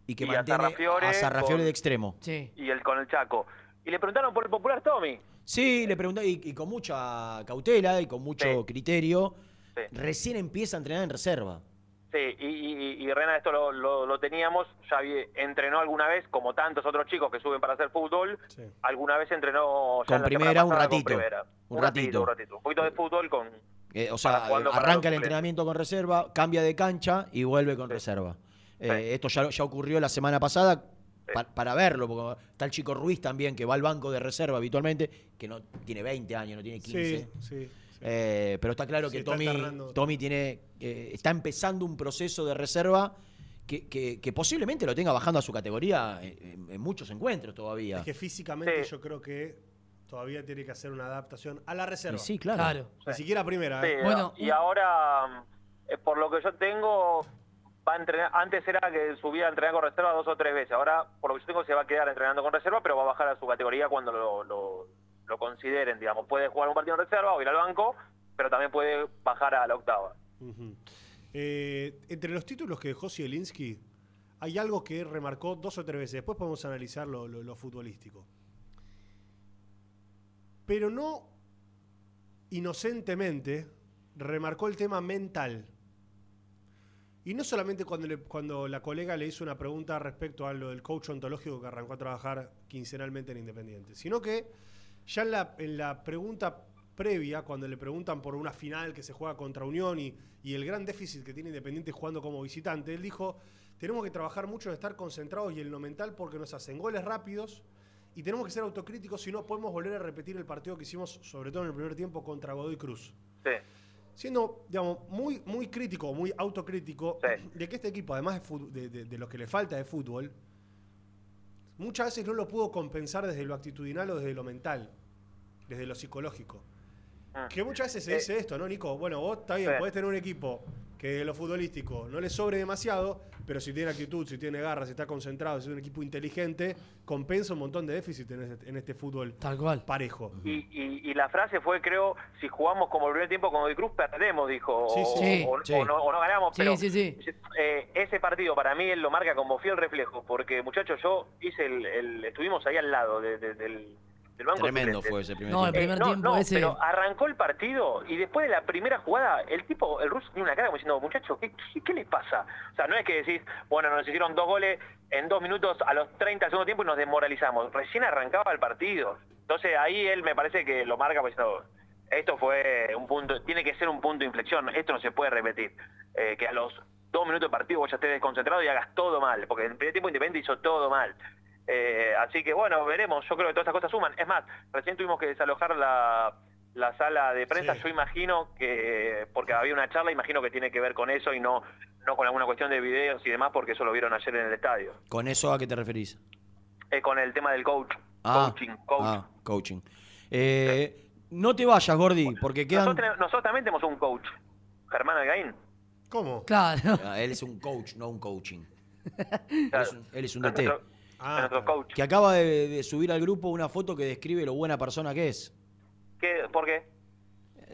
S8: y que
S21: Y a
S8: mantiene
S21: Sarrafiore
S8: a Sarrafiore
S21: con-
S8: de extremo.
S9: Sí.
S21: Y el con el Chaco. Y le preguntaron por el popular Tommy.
S8: Sí, le pregunté, y, y con mucha cautela y con mucho
S21: Sí.
S8: criterio.
S21: Sí.
S8: Recién empieza a entrenar en reserva.
S21: Sí, y, y, y Rena, esto lo, lo- lo teníamos, ya vi- entrenó alguna vez, como tantos otros chicos que suben para hacer fútbol, alguna vez entrenó ya
S8: Con primera, un
S21: pasada con
S8: ratito.
S21: primera.
S8: Un
S21: Un ratito, un ratito. Un poquito de fútbol con...
S8: Eh, o sea, arranca el entrenamiento con reserva, cambia de cancha y vuelve con reserva. Eh, Esto ya, ya ocurrió la semana pasada pa- para verlo, porque está el chico Ruiz también, que va al banco de reserva habitualmente, que no tiene 20 años, no tiene 15.
S10: Sí, sí.
S8: Eh, pero está claro
S10: Sí,
S8: que
S10: está
S8: Tommy, tiene, eh, está empezando un proceso de reserva que, que- que posiblemente lo tenga bajando a su categoría en, muchos encuentros todavía.
S10: Es que físicamente yo creo que todavía tiene que hacer una adaptación a la reserva.
S8: Y sí, claro. Claro.
S10: Ni siquiera primera.
S21: Sí,
S10: ¿eh?
S21: y ahora, eh, por lo que yo tengo, va a entrenar, antes era que subía a entrenar con reserva dos o tres veces, ahora por lo que yo tengo se va a quedar entrenando con reserva, pero va a bajar a su categoría cuando lo, lo- lo consideren, digamos. Puede jugar un partido en reserva o ir al banco, pero también puede bajar a la octava.
S10: Eh, entre los títulos que dejó Zielinski, hay algo que remarcó dos o tres veces. Después podemos analizar lo, futbolístico. Pero no inocentemente remarcó el tema mental. Y no solamente cuando, cuando la colega le hizo una pregunta respecto a lo del coach ontológico que arrancó a trabajar quincenalmente en Independiente, sino que ya en la, en la pregunta previa, cuando le preguntan por una final que se juega contra Unión y, y el gran déficit que tiene Independiente jugando como visitante, él dijo, tenemos que trabajar mucho en estar concentrados y en lo mental porque nos hacen goles rápidos y tenemos que ser autocríticos si no podemos volver a repetir el partido que hicimos, sobre todo en el primer tiempo, contra Godoy Cruz
S21: Sí.
S10: siendo, digamos, muy, muy crítico, muy autocrítico, de que este equipo, además de, de- de lo que le falta de fútbol, muchas veces no lo pudo compensar desde lo actitudinal o desde lo mental, desde lo psicológico. Que muchas veces se
S21: Eh,
S10: dice esto, ¿no, Nico? Bueno, vos está bien, podés tener un equipo que de lo futbolístico no le sobre demasiado, pero si tiene actitud, si tiene garra, si está concentrado, si es un equipo inteligente, compensa un montón de déficit en este, en este fútbol
S9: Tal cual.
S10: parejo.
S21: Y, y- y la frase fue, creo, si jugamos como el primer tiempo con Godoy Cruz, perdemos, dijo.
S10: Sí,
S21: o,
S10: sí.
S21: o-
S10: Sí.
S21: o no, o no ganamos,
S9: Sí,
S21: pero
S9: sí, sí.
S21: eh, ese partido para mí él lo marca como fiel reflejo, porque muchachos, yo hice el, el- estuvimos ahí al lado de- de- del, del banco.
S8: Tremendo
S21: suplente.
S8: fue ese primer
S9: No, el
S8: tiempo.
S9: primer
S21: no,
S9: tiempo
S21: no,
S9: ese.
S21: pero arrancó el partido y después de la primera jugada, el tipo, el ruso tiene una cara como diciendo, muchachos, ¿qué, qué, qué les pasa? O sea, no es que decís, bueno, nos hicieron dos goles en dos minutos a los 30 del segundo tiempo y nos desmoralizamos. Recién arrancaba el partido. Entonces ahí él me parece que lo marca pues diciendo, esto fue un punto, tiene que ser un punto de inflexión, esto no se puede repetir. Eh, que a los dos minutos de partido vos ya estés desconcentrado y hagas todo mal, porque en el primer tiempo Independiente hizo todo mal. Eh, así que bueno, veremos. Yo creo que todas estas cosas suman. Es más, recién tuvimos que desalojar la, la sala de prensa. Yo imagino que, porque había una charla, imagino que tiene que ver con eso y no, no con alguna cuestión de videos y demás, porque eso lo vieron ayer en el estadio.
S8: ¿Con eso a qué te referís?
S21: Eh, con el tema del coach.
S8: Ah,
S21: coaching, coach.
S8: ah, coaching. Eh, no te vayas, Gordi, porque quedan...
S21: Nosotros, tenemos- nosotros también tenemos un coach, Germán Algaín.
S10: ¿Cómo?
S9: Claro.
S8: Ah, Él es un coach, no un coaching.
S21: Claro.
S8: Él es un, él es un DT.
S21: Es nuestro coach.
S8: Que acaba de, de subir al grupo una foto que describe lo buena persona que es.
S21: ¿Qué, ¿Por qué?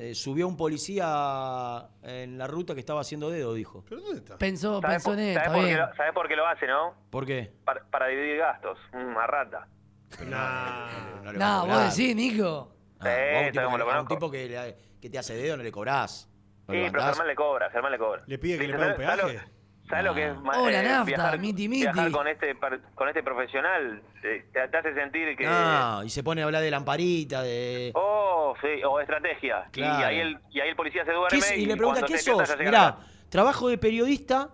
S8: Eh, subió un policía en la ruta que estaba haciendo dedo, dijo.
S10: ¿Pero dónde está?
S9: Pensó,
S21: ¿Sabés
S9: pensó
S21: por,
S9: en él,
S21: sabés por qué lo, sabés por qué lo hace, no?
S8: ¿Por qué?
S21: Para, para dividir gastos. Una rata.
S8: No, le
S9: No,
S8: cobrar.
S9: vos decís, Nico.
S8: Ah, un tipo,
S21: lo
S8: a un tipo que, le- que te hace dedo no le cobrás. ¿Lo
S21: Sí, pero? Germán le cobra, Germán le cobra.
S10: ¿Le pide que le
S21: Dice,
S10: pague un
S21: ¿sabés lo-
S10: peaje?
S21: ¿Sabes lo que es
S9: Hola,
S21: eh,
S9: nafta,
S21: viajar,
S9: miti, miti.
S21: viajar con este per- con este profesional? Te, te hace sentir que
S8: No, y se pone a hablar de lamparita, de.
S21: oh, sí, o estrategia. Y-
S8: Claro.
S21: Y, ahí el y ahí el policía se
S8: ¿Qué
S21: duerme
S8: y le pregunta, ¿qué sos? Mirá, trabajo de periodista,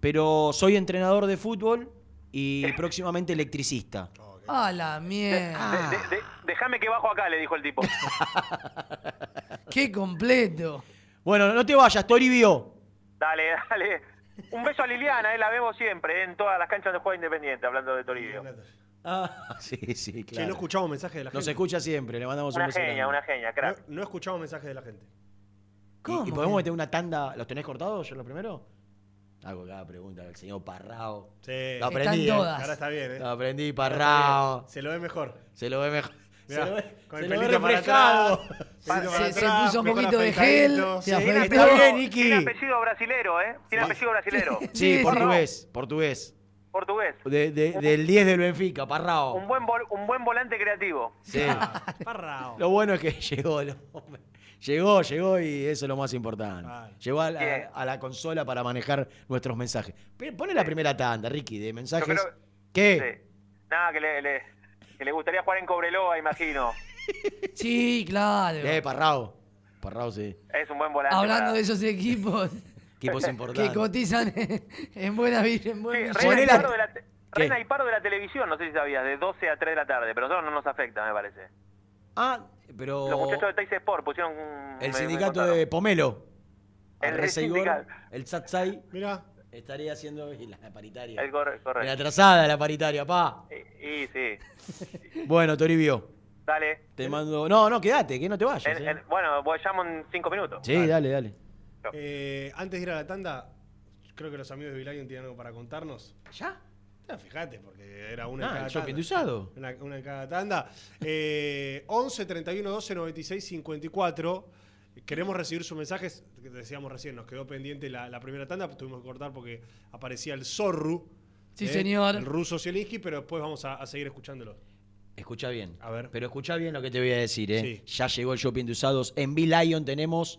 S8: pero soy entrenador de fútbol y próximamente electricista.
S9: A la mierda.
S21: De- de- de- déjame que bajo acá, le dijo el tipo.
S9: Qué completo.
S8: Bueno, no te vayas, Toribio.
S21: dale, dale. Un beso a Liliana, eh, la vemos siempre eh, en todas las canchas de juego independiente, hablando de Toribio.
S8: Ah, sí, sí, claro.
S10: Che, no escuchamos mensajes de la gente.
S8: Nos escucha siempre, le mandamos un
S21: Una
S8: beso.
S21: genia,
S8: grande.
S21: una genia, crack.
S10: No, no escuchamos mensajes de la gente.
S8: ¿Y, y podemos meter una tanda? ¿Los tenés cortados yo lo primero? Hago cada pregunta al señor Parrao.
S10: Sí.
S8: Lo aprendí.
S10: Están
S8: eh.
S10: todas. Ahora está bien, ¿eh?
S8: Lo aprendí, Parrao.
S10: Se lo ve mejor.
S8: Se lo ve mejor.
S10: Mirá,
S8: se lo
S10: con
S8: se
S10: el pelito para
S8: reflejado.
S10: atrás, pelito para
S9: Se- puso un poquito de gel, se afeitó.
S21: Tiene apellido brasilero, ¿eh? Tiene apellido brasilero.
S8: Sí, portugués, portugués.
S21: Portugués.
S8: De- de- del 10 del Benfica, Parrao.
S21: Un buen, vol- un buen volante creativo.
S8: Sí. Lo bueno es que llegó, lo- llegó, llegó y eso es lo más importante. Llegó a la, a la consola para manejar nuestros mensajes. Pone la primera tanda, Ricky, de mensajes.
S21: Creo-
S8: ¿Qué?
S21: Sí. Nada, que le, le- que le gustaría jugar en Cobreloa, imagino.
S9: Sí, claro.
S8: Eh, Parrao. Parrao, sí.
S21: Es un buen volante.
S9: Hablando
S21: para-
S9: de esos equipos
S8: Equipos
S9: que
S8: importantes.
S9: cotizan en, en buena vida. En buen
S21: Sí. Reina y, paro de la te- Reina y paro de la televisión, no sé si sabías, de 12 a 3 de la tarde, pero a nosotros no nos afecta, me parece.
S8: Ah, pero.
S21: Los muchachos de Teis Sport pusieron un...
S8: El
S21: me-
S8: sindicato de Pomelo.
S21: El-
S8: El
S21: el
S8: Reseigor,
S21: sindicato.
S8: el Satsai.
S10: Mira.
S8: Estaría haciendo y la paritaria.
S21: El corre- correcto.
S8: La atrasada la paritaria, pa.
S21: Y, y sí.
S8: Bueno, Toribio.
S21: Dale.
S8: Te mando. No, no, quédate, que no te vayas. Eh.
S21: en- bueno, voy, llamo en 5 minutos.
S8: Sí, dale, dale.
S10: Eh, antes de ir a la tanda, creo que los amigos de Vilarion tienen algo para contarnos.
S8: ¿Ya?
S10: Ah, fíjate, porque era una
S8: Ah,
S10: en cada
S8: shopping
S10: tanda.
S8: usado.
S10: Una, una en cada tanda. Eh, 11 31 12 96 54. Queremos recibir sus mensajes. Decíamos recién, nos quedó pendiente la, la primera tanda. Tuvimos que cortar porque aparecía el Zorru.
S9: Sí, señor.
S10: El ruso Zielinski, pero después vamos a, a seguir escuchándolo.
S8: Escucha bien.
S10: A ver.
S8: Pero escucha bien lo que te voy a decir, ¿eh?
S10: Sí.
S8: Ya llegó el shopping de usados. En V-Lion tenemos.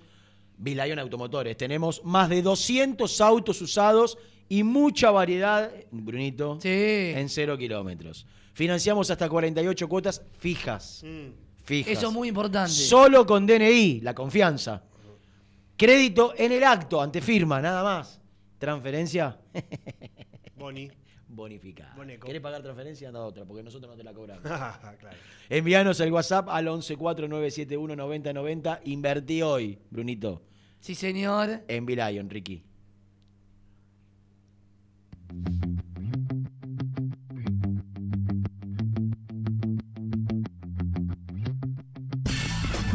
S8: V-Lion Automotores. Tenemos más de 200 autos usados y mucha variedad, Brunito, en cero kilómetros. Financiamos hasta 48 cuotas fijas. Fijas.
S9: Eso es muy importante.
S8: Solo con DNI, la confianza. Crédito en el acto, ante firma, nada más. Transferencia.
S10: Boni.
S8: Bonificada.
S10: Boneco.
S8: ¿Querés pagar transferencia? Anda otra, porque nosotros no te la cobramos.
S10: claro.
S8: Envíanos el WhatsApp al 1149719090. Invertí hoy, Brunito.
S9: Sí, señor.
S8: En Bilion, Ricky.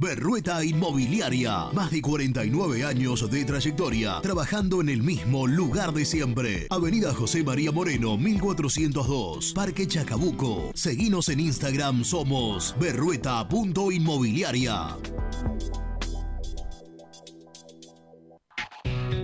S12: Berrueta Inmobiliaria. Más de 49 años de trayectoria, trabajando en el mismo lugar de siempre. Avenida José María Moreno, 1402, Parque Chacabuco. Seguinos en Instagram, somos berrueta.inmobiliaria.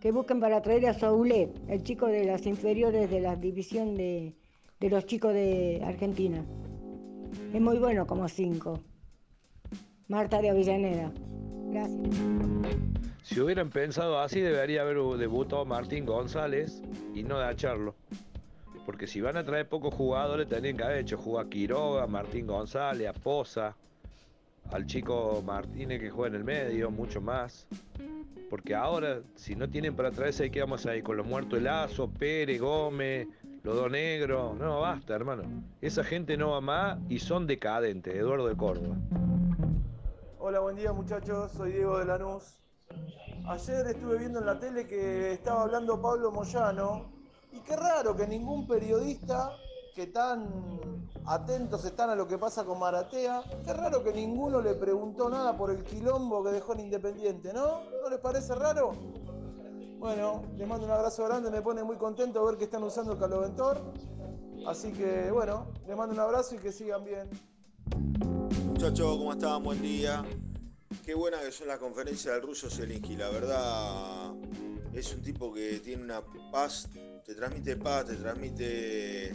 S22: que busquen para traer a Saulé, el chico de las inferiores de la división de, de los chicos de Argentina. Es muy bueno como cinco. Marta de Avellaneda. Gracias.
S23: Si hubieran pensado así, debería haber debutado Martín González y no Dacharlo. Porque si van a traer pocos jugadores, tendrían que haber hecho jugar a Quiroga, Martín González, a Poza, al chico Martínez que juega en el medio, mucho más. Porque ahora, si no tienen para traerse, ¿qué vamos a ir? Con los muertos Lazo, Pérez, Gómez, los dos negros. No, basta, hermano. Esa gente no va más y son decadentes. Eduardo de Córdoba.
S24: Hola, buen día muchachos, soy Diego de Lanús. Ayer estuve viendo en la tele que estaba hablando Pablo Moyano Y qué raro que ningún periodista que tan atentos están a lo que pasa con Maratea, qué raro que ninguno le preguntó nada por el quilombo que dejó en Independiente, ¿no? ¿No les parece raro? Bueno, les mando un abrazo grande, me pone muy contento ver que están usando el caloventor. Así que bueno, les mando un abrazo y que sigan bien.
S25: Muchachos, ¿cómo están? Buen día. Qué buena que son las conferencias del ruso Zelinsky. La verdad, es un tipo que tiene una paz, te transmite paz, te transmite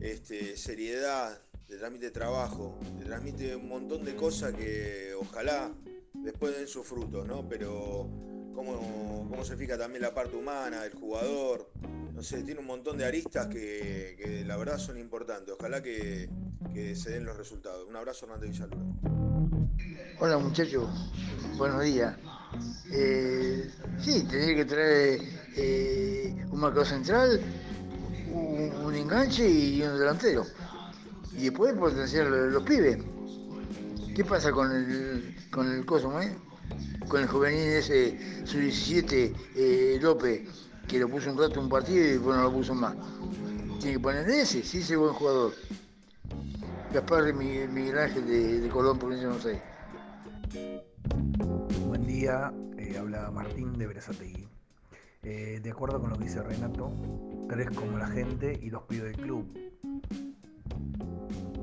S25: este, seriedad, te transmite trabajo, te transmite un montón de cosas que ojalá después den sus frutos, ¿no? Pero cómo, cómo se fija también la parte humana del jugador, no sé, tiene un montón de aristas que, que la verdad son importantes. Ojalá que, que se den los resultados. Un abrazo, Hernández Villaluro.
S26: Hola muchachos, buenos días. Eh, sí, tendría que traer eh, un marcador central, un, enganche y un delantero. Y después potenciar los, los pibes. ¿Qué pasa con el, con el coso, eh? Con el juvenil ese, su 17, eh, López, que lo puso un rato un partido y después no lo puso más. Tiene que poner ese, sí, ese buen jugador. Gaspar Miguel, Miguel Ángel de, de Colón, provincia de Buenos.
S27: Buen día, eh, habla Martín de Berazategui. Eh, de acuerdo con lo que dice Renato, tres como la gente y dos pibes del club.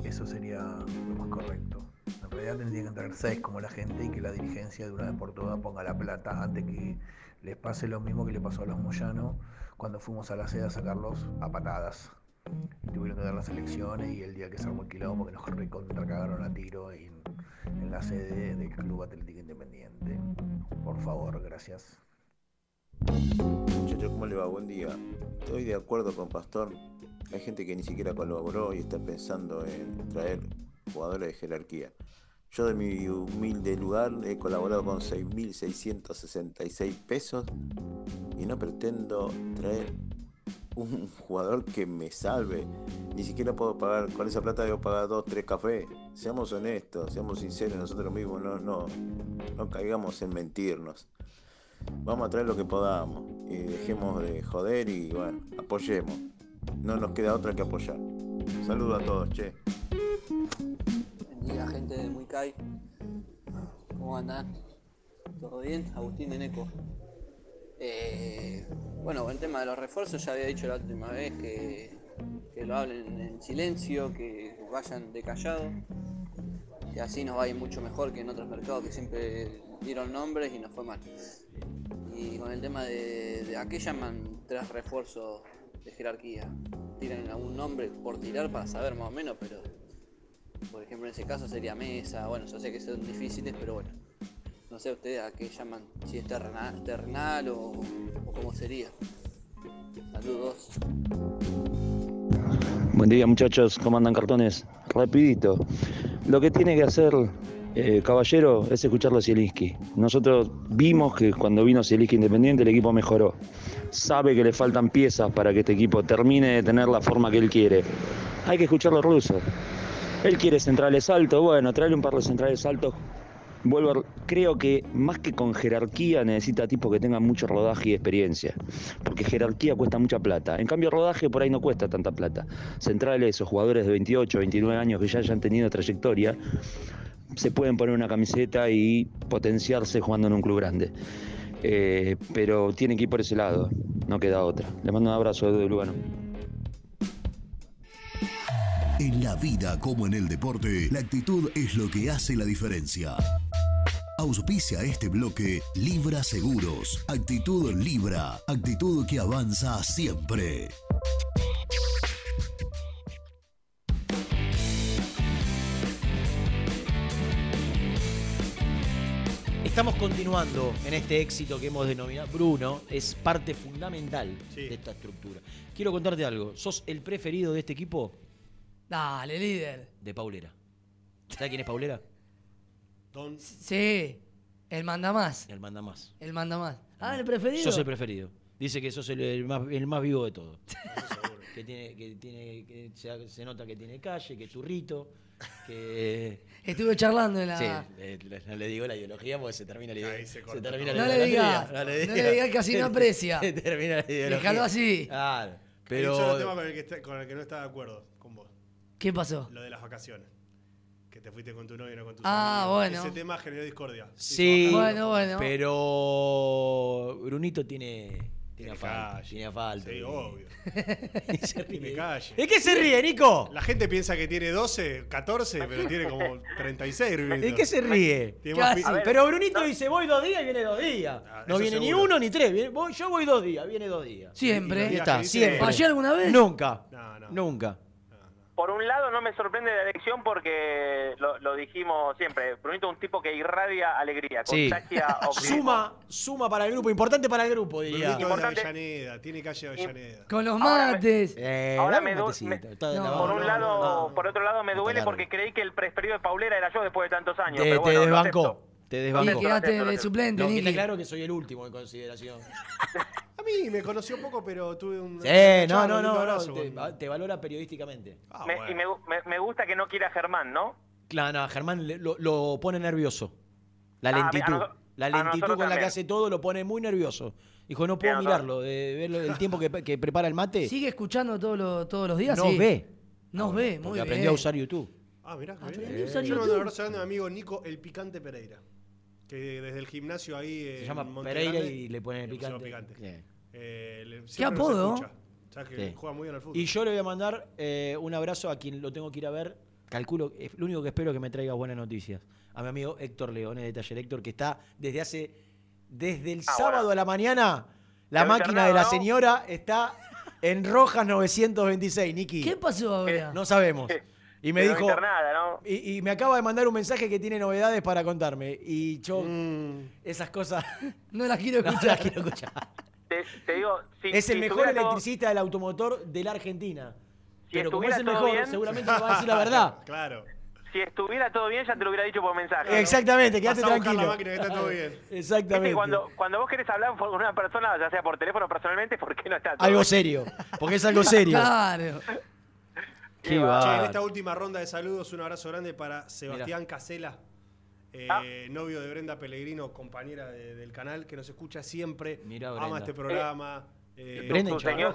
S27: Eso sería lo más correcto. En realidad tendría que entrar seis como la gente y que la dirigencia de una vez por todas ponga la plata antes que les pase lo mismo que le pasó a los Moyanos cuando fuimos a la sede a sacarlos a patadas. Y tuvieron que dar las elecciones y el día que se armó el quilombo que nos recontra cagaron a tiro en, en la sede del Club Atlético Independiente. Por favor, gracias.
S28: Muchachos, ¿cómo le va? Buen día. Estoy de acuerdo con Pastor. Hay gente que ni siquiera colaboró y está pensando en traer jugadores de jerarquía. Yo de mi humilde lugar he colaborado con 6.666 pesos y no pretendo traer un jugador que me salve. Ni siquiera puedo pagar, con esa plata debo pagar dos, tres cafés. Seamos honestos, seamos sinceros nosotros mismos, no, no, no caigamos en mentirnos. Vamos a traer lo que podamos y dejemos de joder y bueno, apoyemos. No nos queda otra que apoyar. Saludos a todos, che.
S29: Buen día, gente de Muicay. ¿Cómo andan? ¿Todo bien? Agustín de Neco. Eh, bueno, el tema de los refuerzos ya había dicho la última vez que, que lo hablen en silencio, que vayan de callado, que así nos va a ir mucho mejor que en otros mercados que siempre dieron nombres y nos fue mal. Y con el tema de, de a qué llaman tres refuerzos de jerarquía, tiran algún nombre por tirar para saber más o menos, pero por ejemplo en ese caso sería Mesa, bueno, yo sé que son difíciles, pero bueno. No sé ustedes a qué llaman, si es terrenal, terrenal o, o cómo sería. Saludos.
S30: Buen día muchachos, ¿cómo andan cartones? Rapidito. Lo que tiene que hacer eh, Caballero es escucharlo a Zielinski. Nosotros vimos que cuando vino Zielinski Independiente el equipo mejoró. Sabe que le faltan piezas para que este equipo termine de tener la forma que él quiere. Hay que escucarlo ruso. Él quiere centrales altos, bueno, traerle un par de centrales altos. Vuelvo, creo que más que con jerarquía necesita tipos que tengan mucho rodaje y experiencia, porque jerarquía cuesta mucha plata. En cambio, rodaje por ahí no cuesta tanta plata. Centrales o jugadores de 28, 29 años que ya hayan tenido trayectoria, se pueden poner una camiseta y potenciarse jugando en un club grande. Eh, pero tiene que ir por ese lado, no queda otra. Le mando un abrazo de Lugano.
S12: En la vida como en el deporte, la actitud es lo que hace la diferencia. Auspicia este bloque Libra Seguros. Actitud Libra. Actitud que avanza siempre.
S8: Estamos continuando en este éxito que hemos denominado. Bruno es parte fundamental de esta estructura. Quiero contarte algo. ¿Sos el preferido de este equipo?
S9: Dale, líder.
S8: De Paulera. ¿Sabes quién es Paulera?
S9: Sí, el manda más.
S8: El manda más.
S9: El manda más. Ah, el preferido.
S8: Sos el preferido. Dice que sos el, el más, el más vivo de todos. que tiene, que tiene, que se, se nota que tiene calle, que es turrito, que.
S9: Estuve charlando en la.
S8: Sí, le- no le digo la ideología porque se termina la ideología. Se, termina
S9: No
S8: la
S9: le
S8: idolatría.
S9: diga, no le diga que así no aprecia.
S8: Se termina la ideología.
S9: Déjalo así.
S8: Claro. Pero-
S10: Hay un tema con el, que está- con el que no está de acuerdo con vos.
S9: ¿Qué pasó?
S10: Lo de las vacaciones. Que te fuiste con tu novio y no con tus
S9: Ah,
S10: amigos.
S9: bueno.
S10: Ese tema generó discordia.
S8: Sí,
S9: Bueno, bueno.
S8: pero Brunito tiene, tiene falta. Tiene falta.
S10: Sí, obvio.
S8: Y se ríe.
S10: Tiene calle.
S8: ¿De qué se ríe, Nico?
S10: La gente piensa que tiene 12, 14, pero tiene como 36. Brunito.
S8: ¿De qué se ríe?
S10: Más pi-
S8: Pero Brunito dice, voy dos días y viene dos días. no
S10: Ah, eso
S8: viene ni
S10: seguro.
S8: uno ni tres. viene- voy- yo voy dos días, viene dos días.
S9: Siempre.
S8: Ahí está,
S10: que dice-
S8: siempre.
S9: ¿Fallé alguna vez?
S8: Nunca. Nunca.
S21: Por un lado no me sorprende la elección porque lo, lo dijimos siempre, Brunito es un tipo que irradia alegría,
S8: Sí.
S21: contagia.
S8: Suma, suma para el grupo, importante para el grupo, diría.
S10: Brunito de Avellaneda, tiene calle Avellaneda.
S9: Con los mates.
S8: Eh,
S21: Ahora me du-
S8: matecito,
S21: me-
S9: No,
S21: por un
S8: no,
S21: lado,
S8: no, no.
S21: por otro lado me duele porque creí que el preferido de Paulera era yo después de tantos años.
S8: Te,
S21: pero
S8: te
S21: bueno, lo
S8: desbancó. Te
S9: Y
S8: desbancó.
S9: quedaste
S21: acepto, lo
S9: de suplente,
S8: No, que
S9: Niki.
S8: está claro que soy el último en consideración.
S10: A mí me conoció poco, pero tuve un.
S8: Sí, no, no,
S10: un
S8: no, no, te,
S10: con-
S8: te valora periodísticamente.
S10: Ah,
S21: Me-
S10: bueno.
S21: Y me, gu- me- me gusta que no quiera a Germán, ¿no?
S8: Claro, no, a Germán le- lo, lo pone nervioso. La
S21: Ah,
S8: lentitud.
S21: a noso-
S8: la
S21: a
S8: lentitud
S21: nosotros
S8: con la que
S21: también.
S8: hace todo lo pone muy nervioso. Dijo, no puedo mirarlo, de verlo el tiempo que, que prepara el mate.
S9: ¿Sigue escuchando todos los, todos los días?
S8: Nos
S9: Sí.
S8: ve.
S9: Nos ve, muy
S8: Porque
S9: bien.
S8: aprendió a usar YouTube.
S10: Ah, mirá, qué
S9: Aprendí
S10: bien.
S9: a usar
S10: Yo le mando
S9: YouTube.
S10: un abrazo grande a mi amigo Nico El Picante Pereira. Que desde el gimnasio ahí.
S8: Se
S10: en
S8: llama
S10: Monte
S8: Pereira
S10: Grande,
S8: y le pone el
S10: le
S8: picante.
S10: picante.
S8: Sí.
S10: Eh, le- nos
S9: apodo?
S10: escucha. Sabes que
S8: Sí.
S10: juega muy bien al fútbol.
S8: Y yo le voy a mandar eh, un abrazo a quien lo tengo que ir a ver. Calculo, eh, lo único que espero es que me traiga buenas noticias. A mi amigo Héctor Leones de Taller Héctor, que está desde hace. Desde el
S21: Ah,
S8: sábado
S21: bueno.
S8: a la mañana, la
S21: Pero
S8: máquina de la
S21: ¿no?
S8: señora está en Rojas 926, Niki.
S9: ¿Qué pasó ahora?
S8: No sabemos. Y me
S21: Pero
S8: dijo.
S21: internada, ¿no?
S8: Y, y me acaba de mandar un mensaje que tiene novedades para contarme. Y yo,
S10: Mm.
S8: esas cosas.
S9: No las quiero
S8: no
S9: escuchar.
S8: las quiero escuchar.
S21: Te, te digo, si,
S8: es el
S21: si
S8: mejor
S21: todo-
S8: electricista del automotor de la Argentina.
S21: Si
S8: Pero como es el
S21: estuviera todo
S8: mejor,
S21: bien-
S8: seguramente me va a decir la verdad.
S10: Claro.
S21: Si estuviera todo bien, ya te lo hubiera dicho por mensaje.
S8: Exactamente, quédate tranquilo.
S10: la máquina que está todo bien.
S8: Exactamente.
S21: Cuando, cuando vos querés hablar con una persona, ya sea por teléfono o personalmente, ¿por qué no está todo
S8: Algo
S21: bien?
S8: serio. Porque es algo serio.
S9: Claro.
S8: Qué
S10: Che, en esta última ronda de saludos, un abrazo grande para Sebastián Casela, eh,
S21: Ah.
S10: novio de Brenda Pellegrino, compañera de- del canal, que nos escucha siempre,
S8: Mirá,
S10: ama este programa. eh,
S8: Brenda
S21: tu, señor-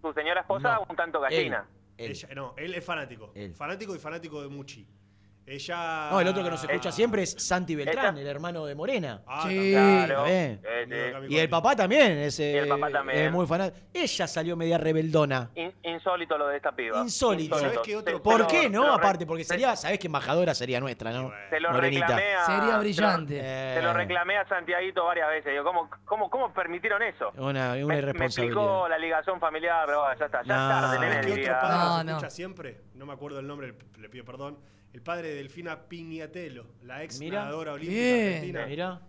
S21: tu señora esposa,
S8: No.
S21: un tanto gallina.
S8: Él.
S10: ella- no, él es fanático.
S8: Él.
S10: Fanático y fanático de Muchi. Ella.
S8: No, el otro que nos escucha siempre es Santi Beltrán,
S21: Esta-
S8: el hermano de Morena.
S10: Ah,
S9: Sí.
S21: Claro. Eh, eh,
S8: Y el papá también es,
S21: Y el papá
S8: eh,
S21: también.
S8: es muy fanático. Ella salió media rebeldona.
S21: in- insólito lo de esta piba.
S8: Insólito.
S10: ¿Sabés qué otro-
S21: Te-
S8: ¿Por
S21: te lo-
S8: qué no?
S21: lo
S8: Aparte, porque
S21: te-
S8: sería, sabés que embajadora sería nuestra, ¿no?
S21: Te lo
S8: Morenita.
S21: reclamé a...
S9: Sería
S21: te lo-
S9: brillante.
S8: Eh,
S21: Te lo reclamé a Santiaguito varias veces. Digo, ¿cómo, cómo, cómo permitieron eso?
S8: Una, una
S21: Me, me
S8: irresponsabilidad.
S21: explicó la ligación familiar, pero bueno, ya está, ya
S8: No.
S21: es tarde,
S10: ¿Sabés qué otro padre
S9: No,
S10: nos
S9: no.
S10: escucha siempre? No me acuerdo el nombre, le pido perdón. El padre de Delfina Piñatelo, la ex
S8: Mira.
S10: nadadora olímpica
S9: Bien.
S10: argentina.
S8: Mirá.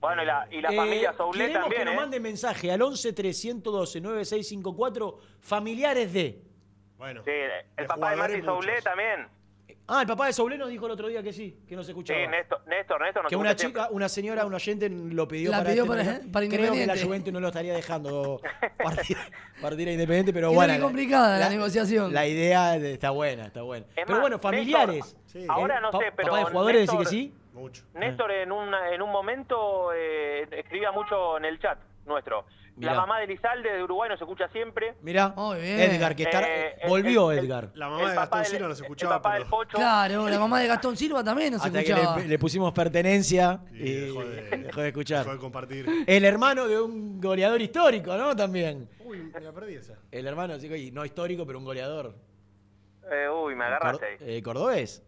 S21: Bueno, y la, y la
S8: Eh,
S21: familia Soule
S8: queremos
S21: también,
S8: que nos
S21: ¿eh?
S8: manden mensaje al 11 312 9654 familiares de.
S10: Bueno,
S21: Sí, el papá de Mati
S10: jugadores
S21: Soule
S10: muchos.
S21: también.
S8: Ah, el papá de Soule nos dijo el otro día que sí, que nos
S21: Sí,
S8: escuchaba.
S21: Néstor, Néstor, Néstor. nos
S8: que una chica, una señora, un oyente lo pidió
S9: La
S8: para
S9: pidió
S8: este
S9: para- para
S8: Creo que la. Juventus no lo estaría dejando partir, partir a Independiente, pero bueno.
S9: muy
S8: la-
S9: complicada la negociación.
S8: La idea de- está buena, está buena.
S21: Es
S8: pero
S21: más,
S8: bueno, familiares.
S10: Sí.
S21: Ahora no
S8: Pa-
S21: sé, pero
S8: Papá de jugadores
S21: Néstor-
S8: decir que sí.
S10: Mucho.
S21: Néstor en, una, en un momento eh, escribía mucho en el chat nuestro.
S8: Mirá.
S21: La mamá de Lizalde de Uruguay nos escucha siempre.
S8: Mirá,
S9: bien.
S8: Edgar, que está,
S21: Eh, el-
S8: volvió
S21: el- el-
S8: Edgar.
S10: La mamá
S21: el
S10: de
S21: papá
S10: Gastón Silva nos
S21: el
S10: escuchaba,
S21: papá
S10: pero
S21: del Pocho.
S9: Claro, la mamá de Gastón Silva también nos
S8: Hasta
S9: escuchaba.
S8: que le, le pusimos pertenencia
S10: Y
S8: y,
S10: dejó de-
S8: dejó de escuchar.
S10: dejó de compartir.
S8: El hermano de un goleador histórico, ¿no? También.
S10: Uy, me la perdí esa.
S8: El hermano, sí, no histórico, pero un goleador.
S21: Eh, uy, me agarraste ahí.
S8: Eh, ¿Cordobés?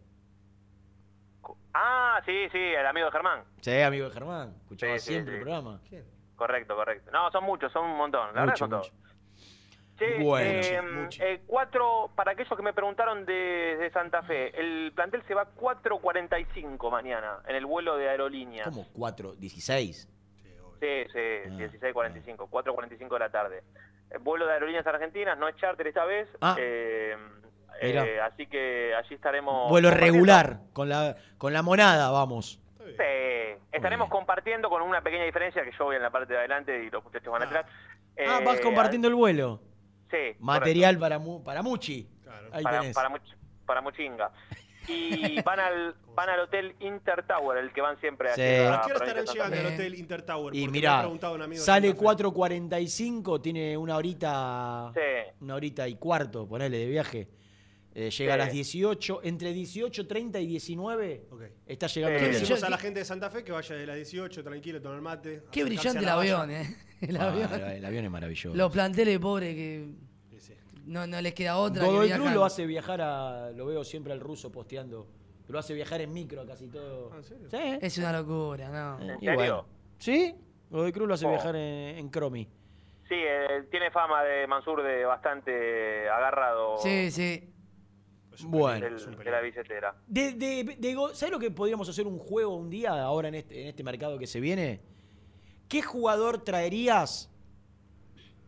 S21: Ah, sí, sí, el amigo de Germán.
S8: Sí, amigo de Germán. Escuchaba
S21: Sí,
S8: siempre
S21: sí.
S8: el programa.
S21: Correcto, correcto. No, son muchos, son un montón. La verdad
S8: Mucho,
S21: son todos.
S8: mucho. Bueno,
S21: eh,
S8: sí,
S10: mucho.
S21: eh, cuatro, para aquellos que me preguntaron de, de Santa Fe, el plantel se va 4.45 mañana en el vuelo de aerolínea.
S8: ¿Cómo? 4, 16.
S21: Sí, sí,
S8: Ah,
S21: 16.45, 4.45 de la tarde. El vuelo de aerolíneas argentinas, no es charter esta vez.
S8: Ah.
S21: eh, eh, así que allí estaremos...
S8: Vuelo regular, con la, con la monada, vamos.
S21: Sí, estaremos compartiendo con una pequeña diferencia que yo voy en la parte de adelante y los muchachos van atrás.
S8: Ah, vas
S21: Eh,
S8: compartiendo el vuelo.
S21: Sí.
S8: Material para, mu- para Muchi. Ahí
S21: para,
S8: tenés.
S21: para, much- para Muchinga. Y van al, van al hotel Inter Tower, el que van siempre
S8: Sí.
S21: aquí a
S8: ¿A
S10: ¿A qué hora estarán llegando al hotel Inter Tower?
S8: Y
S10: preguntado un amigo
S8: sale
S10: Santa Fe.
S8: 4.45, tiene una horita,
S21: Sí.
S8: una horita y cuarto, ponele, de viaje. Eh, llega a
S21: Sí.
S8: las 18, entre 18.30 y 19 está llegando.
S10: Le
S8: al hotel.
S10: decimos a la gente de Santa Fe que vaya de las 18, tranquilo, tomar mate.
S9: Qué brillante el
S10: valla.
S9: avión, ¿eh? El
S8: Ah,
S9: avión.
S8: el, avión es maravilloso.
S9: Los planteles pobres que no, no les queda otra. que
S8: Godoy
S9: viajan.
S8: Cruz lo hace viajar a. Lo veo siempre al ruso posteando. Lo hace viajar en micro a casi todo.
S10: Ah,
S8: Sí.
S9: Es una locura, ¿no?
S21: ¿En
S8: Y
S21: serio?
S8: bueno. ¿Sí? Godoy Cruz lo hace
S21: Oh.
S8: viajar en, en Cromi.
S21: Sí, eh, tiene fama de Mansur de bastante agarrado
S9: Sí, sí.
S8: Bueno.
S21: del- de la billetera.
S8: De, de, ¿Sabes lo que podríamos hacer un juego un día ahora en este, en este mercado que se viene? ¿Qué jugador traerías?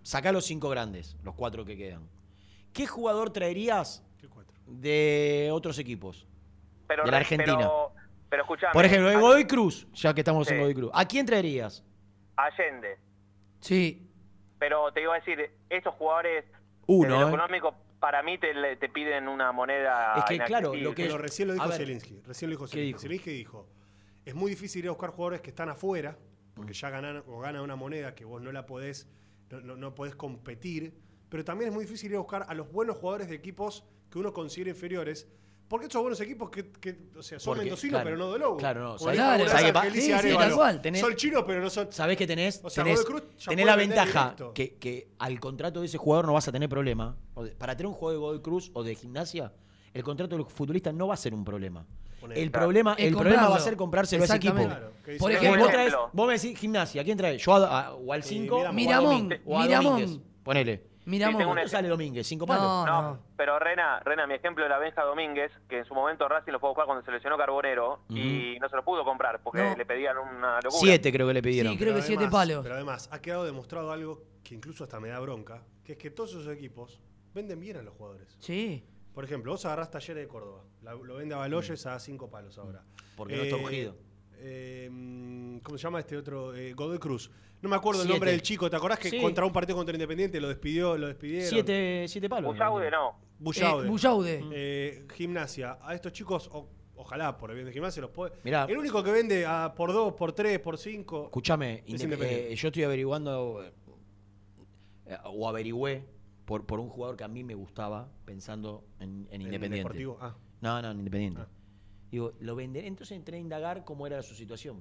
S8: Sacá los cinco grandes, los cuatro que quedan. ¿Qué jugador traerías de otros equipos?
S21: Pero,
S8: de la Argentina.
S21: Pero, pero escuchame.
S8: Por ejemplo, de Godoy Cruz, ya que estamos en. Godoy Cruz. ¿A quién traerías?
S21: Allende.
S9: Sí.
S21: Pero te iba a decir, estos jugadores
S8: Uno,
S21: desde lo
S8: ¿eh?
S21: económico, para mí te, le- te piden una moneda.
S8: Es que, claro, lo que-
S10: Pero recién lo dijo Zielinski. Recién lo dijo
S8: ¿qué
S10: Zielinski.
S8: dijo?
S10: Zielinski dijo, es muy difícil ir a buscar jugadores que están afuera, porque ya ganan o gana una moneda que vos no la podés, no, no- no podés competir, pero también es muy difícil ir a buscar a los buenos jugadores de equipos que uno considera inferiores, porque estos buenos equipos que, que, o sea, son
S8: Porque,
S10: mendocinos,
S8: claro,
S10: pero no de Lobo.
S8: Claro, no. ¿sabés-
S10: vez
S8: ¿sabés Sí, sí, tal cual. Tenés-
S10: Son chinos, pero no son...
S8: ¿Sabés qué tenés?
S10: O sea,
S8: tenés
S10: Godoy Cruz
S8: tenés la ventaja que, que al contrato de ese jugador no vas a tener problema. Para tener un juego de Godoy Cruz o de gimnasia, el contrato del futbolista no va a ser un problema.
S10: Ponele.
S8: El
S10: Claro.
S8: problema, el problema va a ser comprárselo a ese equipo.
S9: Claro, que
S8: Por
S9: que
S8: ejemplo, vos, traes- vos me decís gimnasia, ¿quién trae? Yo a- a- o al 5
S9: Miramón.
S8: o a
S9: Miramón.
S8: Ponele.
S9: Miramón.
S21: tengo un
S8: ¿Cuánto
S21: ejemplo.
S8: sale Domínguez? ¿Cinco palos?
S9: No,
S21: No,
S9: no.
S21: pero Rena, Rena, mi ejemplo era Benja Domínguez, que en su momento Racing lo fue a buscar cuando se lesionó Carbonero y no se lo pudo comprar porque
S9: No.
S21: le pedían una locura.
S8: Siete creo que le pidieron.
S9: Sí, creo que
S10: Pero
S9: siete
S10: además-
S9: palos.
S10: Pero además, ha quedado demostrado algo que incluso hasta me da bronca, que es que todos esos equipos venden bien a los jugadores.
S9: Sí.
S10: Por ejemplo, vos agarrás Talleres de Córdoba, lo vende a Baloyes a cinco palos ahora.
S8: Porque no está ungido.
S10: Eh, mm, ¿Cómo se llama este otro? Eh, Godoy Cruz. No me acuerdo el nombre del chico. ¿Te acordás que
S8: Sí.
S10: contra un partido contra Independiente lo despidió, lo despidieron?
S8: Siete, siete palos.
S21: Bullaude no.
S10: Bullaude.
S9: Eh, Bullaude.
S10: Eh, gimnasia. A estos chicos, o- ojalá por el bien de gimnasia, los puede.
S8: Mirá.
S10: El único que vende a por dos, por tres, por cinco.
S8: Escúchame,
S10: Es
S8: eh, yo estoy averiguando eh, o averigüé por, por un jugador que a mí me gustaba pensando en, en Independiente.
S10: Deportivo? Ah.
S8: No, no, en Independiente.
S10: Ah.
S8: Digo, lo venderé. Entonces entré a indagar cómo era su situación.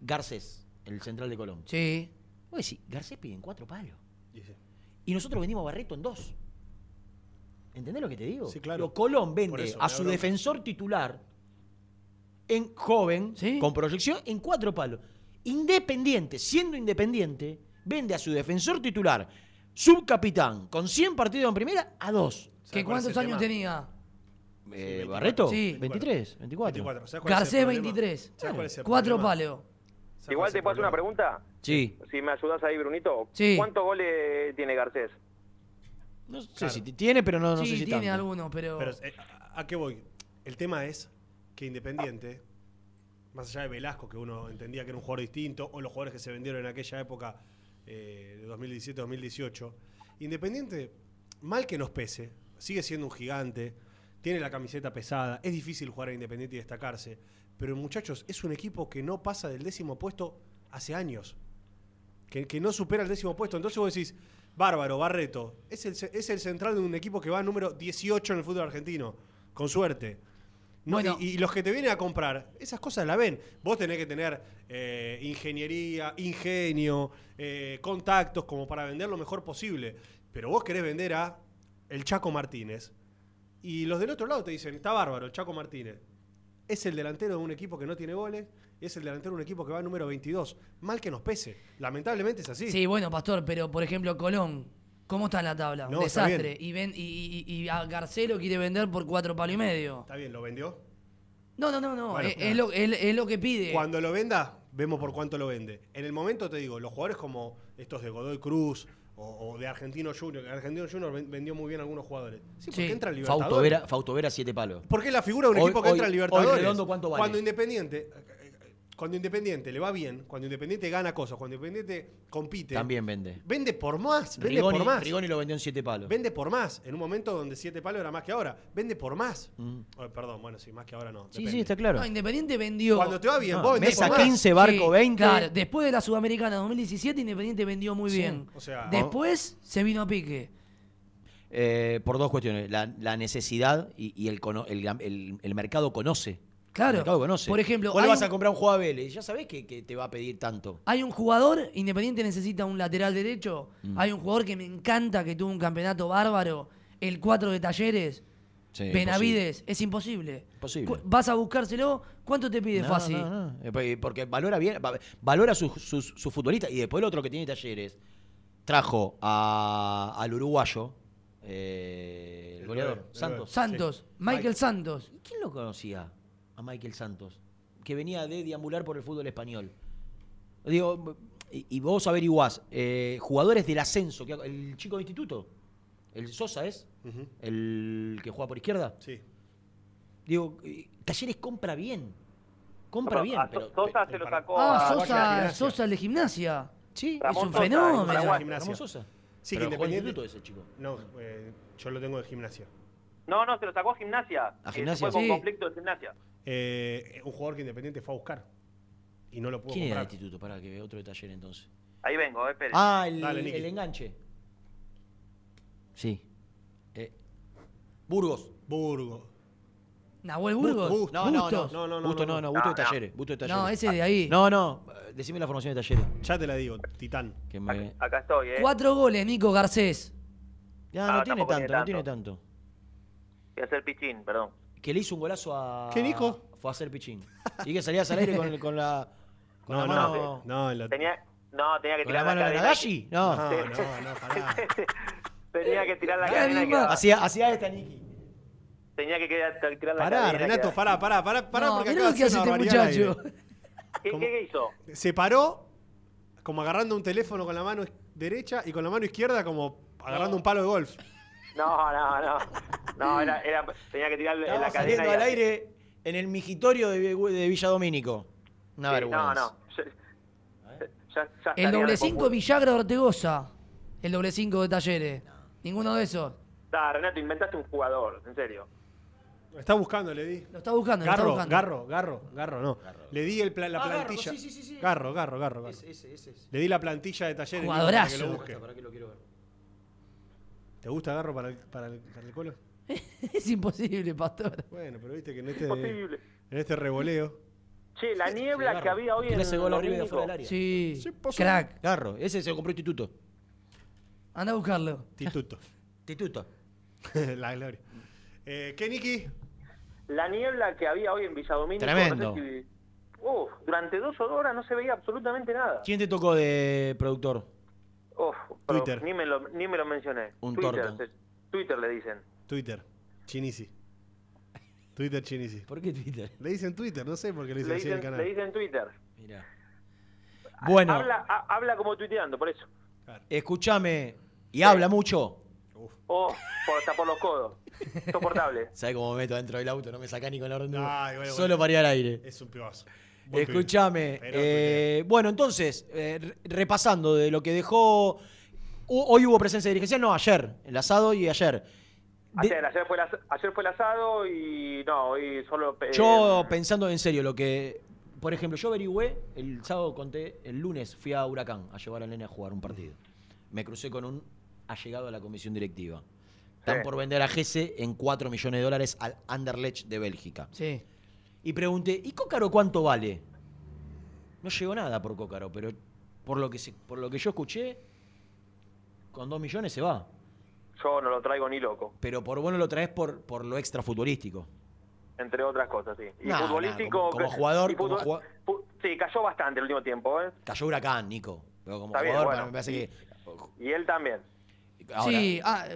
S8: Garcés, el central de Colón.
S9: Sí.
S8: Vos decís, Garcés piden cuatro palos.
S10: Y sí.
S8: Y nosotros vendimos a Barreto en dos. ¿Entendés lo que te digo?
S10: Sí, claro.
S8: Digo, Colón vende
S10: eso,
S8: a su defensor titular en joven,
S9: Sí.
S8: con proyección, en cuatro palos. Independiente, siendo independiente, vende a su defensor titular, subcapitán, con 100 partidos en primera, a dos.
S9: ¿Que ¿Cuántos años
S10: tema?
S9: tenía?
S8: Eh,
S10: 24.
S8: ¿Barreto?
S9: Sí.
S8: 23, 24.
S10: 24. ¿Sabés cuál es el
S9: Garcés
S10: problema?
S9: 23.
S10: ¿Sabés cuál es el
S9: Cuatro.
S10: ¿Sabés
S21: Igual te puedo hacer una pregunta.
S8: Sí.
S21: Si me ayudas ahí, Brunito.
S9: Sí.
S21: ¿Cuántos goles tiene Garcés?
S8: No sé
S10: Claro.
S8: si tiene, pero no, no
S9: sí,
S8: sé si
S9: tiene
S8: tanto.
S9: algunos, pero...
S10: Pero, eh, ¿a, a qué voy? El tema es que Independiente, más allá de Velasco, que uno entendía que era un jugador distinto, o los jugadores que se vendieron en aquella época eh, de 2017-2018, Independiente, mal que nos pese, sigue siendo un gigante, tiene la camiseta pesada, es difícil jugar a Independiente y destacarse, pero muchachos, es un equipo que no pasa del décimo puesto hace años. Que, que no supera el décimo puesto. Entonces vos decís, bárbaro, Barreto, es el, es el central de un equipo que va número 18 en el fútbol argentino, con suerte. No,
S9: Bueno.
S10: y, y los que te vienen a comprar, esas cosas la ven. Vos tenés que tener eh, ingeniería, ingenio, eh, contactos como para vender lo mejor posible. Pero vos querés vender a el Chaco Martínez. Y los del otro lado te dicen, está bárbaro, Chaco Martínez. Es el delantero de un equipo que no tiene goles, es el delantero de un equipo que va número 22. Mal que nos pese. Lamentablemente es así.
S9: Sí, bueno, Pastor, pero por ejemplo, Colón, ¿cómo está en la tabla?
S10: No,
S9: desastre. Y, ven, y, y- y a Garcelo quiere vender por cuatro palos y medio.
S10: Está bien, ¿lo vendió?
S9: No, no, no, no.
S10: Bueno,
S9: es, es lo, es- es lo que pide.
S10: Cuando lo venda, vemos por cuánto lo vende. En el momento te digo, los jugadores como estos de Godoy Cruz o, o de Argentino Junior, Argentino Junior ven- vendió muy bien a algunos jugadores. Sí, porque
S9: Sí.
S10: entra el Libertadores.
S8: Fauto Vera, Fauto Vera, siete palos.
S10: Porque es la figura de un
S8: Hoy-
S10: equipo que
S8: hoy-
S10: entra en
S8: hoy
S10: Libertadores.
S8: Redondo, ¿cuánto vale?
S10: Cuando Independiente, cuando Independiente le va bien, cuando Independiente gana cosas, cuando Independiente compite.
S8: También vende.
S10: Vende por más, vende
S8: Rigoni,
S10: por más.
S8: Rigoni lo vendió en siete palos.
S10: Vende por más, en un momento donde siete palos era más que ahora. Vende por más.
S8: Mm.
S10: Oh, perdón, bueno, sí, más que ahora no.
S8: Sí,
S10: depende.
S8: sí, está claro.
S9: No, Independiente vendió.
S10: Cuando te va bien,
S8: No,
S10: vos vendés
S8: Mesa
S10: por más.
S8: 15, Barco 20.
S9: Claro, después de la Sudamericana 2017, Independiente vendió muy
S8: Sí,
S9: bien.
S10: o sea-
S9: después se vino a pique.
S8: Eh, por dos cuestiones. La, la necesidad y, y el, cono- el, el- el mercado conoce.
S9: Claro.
S8: El mercado conoce.
S9: Por ejemplo,
S8: Vos le vas
S9: un-
S8: a comprar un juego a Vélez. Ya sabés que, que te va a pedir tanto.
S9: Hay un jugador, Independiente necesita un lateral derecho.
S8: Mm.
S9: Hay un jugador que me encanta, que tuvo un campeonato bárbaro. El 4 de Talleres.
S8: Sí,
S9: Benavides. Es imposible.
S8: Imposible.
S9: Vas a buscárselo. ¿Cuánto te pide
S8: No,
S9: fácil?
S8: no, no. Eh, porque- Porque valora bien, va- valora sus sus- sus futbolistas. Y después el otro que tiene talleres trajo a- al uruguayo, eh, el
S10: El
S8: goleador, Santos.
S9: Santos.
S10: Sí.
S9: Michael. Santos.
S8: ¿Y quién lo conocía a Michael Santos? Que venía de deambular por el fútbol español. Digo, y, y vos averiguás, eh, jugadores del ascenso, que, el chico de instituto, el Sosa es, el que juega por izquierda.
S10: Sí.
S8: Digo, eh, Talleres compra bien. Compra bien,
S21: a
S8: pero.
S21: Sosa se lo sacó
S9: Ah,
S21: a
S9: Sosa. Sosa el de gimnasia.
S8: Sí,
S9: es un
S21: Sosa,
S9: fenómeno.
S8: Ramón Sosa.
S10: Sí,
S8: Pero
S10: que Independiente.
S8: instituto ese chico.
S10: No, eh, yo lo tengo de gimnasia.
S21: No, no, se lo sacó a gimnasia.
S8: ¿A
S21: Eh,
S8: Gimnasia?
S21: Fue con
S9: Sí.
S21: conflicto de gimnasia.
S10: Eh, un jugador que Independiente fue a buscar. Y no lo pudo
S8: ¿Quién era el
S10: comprar.
S8: instituto? Para que vea otro de taller entonces.
S21: Ahí vengo, eh.
S8: Ah, el,
S10: Dale, Nicky.
S8: el enganche. Sí. Eh, Burgos.
S10: Burgo.
S9: Nahuel Burgos.
S10: Bustos.
S8: No, no, no.
S10: No, no, no,
S8: Busto
S10: no,
S8: no, no,
S21: no.
S8: Busto
S21: No,
S8: de
S21: no.
S8: talleres. Busto de talleres.
S9: No, ese de ahí.
S8: No, no. Decime la formación de talleres.
S10: Ya te la digo, Titán.
S8: Que me...
S21: Acá estoy, eh.
S9: Cuatro goles, Nico Garcés.
S8: Ya,
S21: Ah,
S8: no tiene
S21: tampoco
S8: tanto,
S21: tiene
S8: no tiene tanto.
S21: Voy a hacer pichín, perdón.
S8: Que le hizo un golazo a.
S10: ¿Qué, Nico?
S8: Fue a hacer pichín. Y que salías al aire con, con la. Con
S10: No,
S8: la
S10: no,
S8: mano.
S10: no, en la-
S21: Tenía, no, tenía que
S8: ¿Con la
S21: tirar
S8: mano
S21: la
S8: de. Nagashi? No.
S10: No, no, no, pará.
S21: tenía que tirar la
S9: ¿Qué
S21: cadena.
S8: Hacía, hacía esta Niki.
S21: Tenía que quedar- tirar la
S10: Pará,
S21: cadena. y
S10: Renato, pará, pará, pará, pará,
S9: no,
S10: porque hacer
S9: hace
S10: una
S9: este
S10: barbaridad.
S21: ¿Qué. ¿Qué hizo?
S10: Se paró como agarrando un teléfono con la mano derecha y con la mano izquierda como agarrando un palo de golf.
S21: No, no, no. No, era, era, tenía que tirar en la
S8: Estaba
S21: cadena.
S8: saliendo
S21: y
S8: al aire en el migitorio de, de Villa Domínico. Una
S21: Sí,
S8: vergüenza.
S21: No, no. Ya, ya- ya
S9: El doble
S21: de
S9: 5
S21: confu-
S9: Villagra Ortegoza. El doble 5 de Talleres. Ninguno de esos.
S21: Da, Renato, inventaste un jugador, en serio.
S10: Lo está buscando, le di.
S9: Lo está buscando, lo está
S10: Garro,
S9: buscando.
S10: Garro, Garro, Garro, no. Le di el pla- la
S8: Ah, Garro,
S10: plantilla.
S8: sí, sí, sí, sí.
S10: Garro, Garro, Garro, Garro.
S8: Ese, ese, ese.
S10: Le di la plantilla de talleres para que
S9: Jugadorazo.
S10: lo busque.
S8: ¿Para qué lo quiero ver?
S10: ¿Te gusta Garro para el, para el, para el colo?
S9: es imposible, pastor.
S10: Bueno, pero viste que en este,
S21: Imposible.
S10: en este revoleo.
S21: Che, la niebla que había hoy en
S8: ese gol arriba afuera del área.
S9: Sí,
S10: Sí,
S9: crack.
S8: Garro, ese se lo compró Instituto.
S9: Anda a buscarlo.
S10: Tituto.
S8: Instituto.
S10: la gloria. Eh, ¿Qué, Niki?
S21: La niebla que había hoy en Villadomínico.
S8: Tremendo.
S21: No sé si- Uf, durante dos horas no se veía absolutamente nada.
S8: ¿Quién te tocó de productor?
S21: Uf,
S10: Twitter.
S21: Ni me lo, ni me lo mencioné.
S8: Un
S21: Twitter,
S8: torto.
S21: Twitter le dicen.
S10: Twitter. Chinisi. Twitter Chinisi.
S8: ¿Por qué Twitter?
S10: Le dicen Twitter, no sé por qué le dicen
S21: Le
S10: así en el canal.
S21: le dicen Twitter.
S8: Mira. Bueno,
S21: Habla, ha- habla como tuiteando, por eso.
S8: escúchame. Y habla mucho.
S21: O por, hasta por los codos. Soportable.
S8: ¿Sabes cómo me meto dentro del auto? No me saca ni con la orden.
S10: Ay, bueno,
S8: Solo
S10: bueno.
S8: para ir al aire.
S10: Es un pibazo.
S8: Escúchame. Eh, bueno, entonces, eh, re- repasando de lo que dejó. Hoy hubo presencia dirigencial, no, ayer, el asado y ayer. De-
S21: Ayer, ayer, fue el as- ayer fue el asado y no, hoy solo... eh,
S8: yo pensando en serio, lo que. Por ejemplo, yo averigüé, el sábado conté, el lunes fui a Huracán a llevar al nene a jugar un partido. Me crucé con un allegado a la comisión directiva. Están
S21: Sí.
S8: por vender a Gese en 4 millones de dólares al Anderlecht de Bélgica.
S9: Sí.
S8: Y pregunté, ¿y Cócaro cuánto vale? No llegó nada por Cócaro, pero por lo que, se- por lo que yo escuché, con 2 millones se va.
S21: Yo no lo traigo ni loco,
S8: Pero por bueno lo traes por, por lo extra futbolístico.
S21: entre otras cosas, sí. Y futbolístico...
S8: como- como jugador,
S21: y
S8: como
S21: futbol- fu- Sí, cayó bastante el último tiempo, ¿eh?
S8: Cayó Huracán, Nico. Pero como
S21: Está bien,
S8: jugador,
S21: bueno.
S8: me parece que.
S21: Y él también.
S8: Ahora,
S9: sí, ah,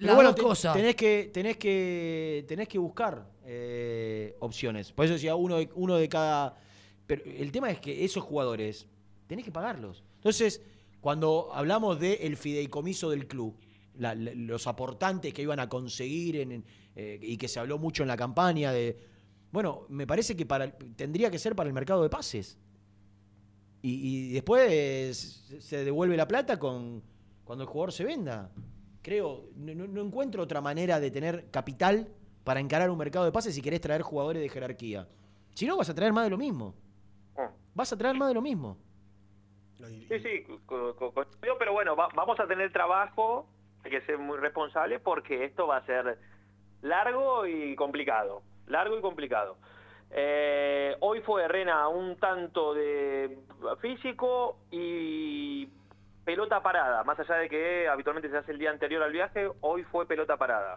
S9: las
S8: bueno,
S9: dos
S8: te- tenés que, tenés que, tenés que buscar eh, opciones. Por eso decía uno de, uno de cada. Pero el tema es que esos jugadores tenés que pagarlos. Entonces, cuando hablamos del fideicomiso del club, los aportantes que iban a conseguir en- eh, y que se habló mucho en la campaña de Bueno, me parece que para, tendría que ser para el mercado de pases. Y, después se- devuelve la plata con cuando el jugador se venda. Creo, no encuentro otra manera de tener capital para encarar un mercado de pases si querés traer jugadores de jerarquía. Si no, vas a traer más de lo mismo. Vas a traer más de lo mismo.
S21: Sí, sí, co- co- coincido, pero bueno, va- vamos a tener trabajo, hay que ser muy responsable porque esto va a ser largo y complicado, largo y complicado. Eh, hoy fue Rena un tanto de físico y pelota parada, más allá de que habitualmente se hace el día anterior al viaje, hoy fue pelota parada.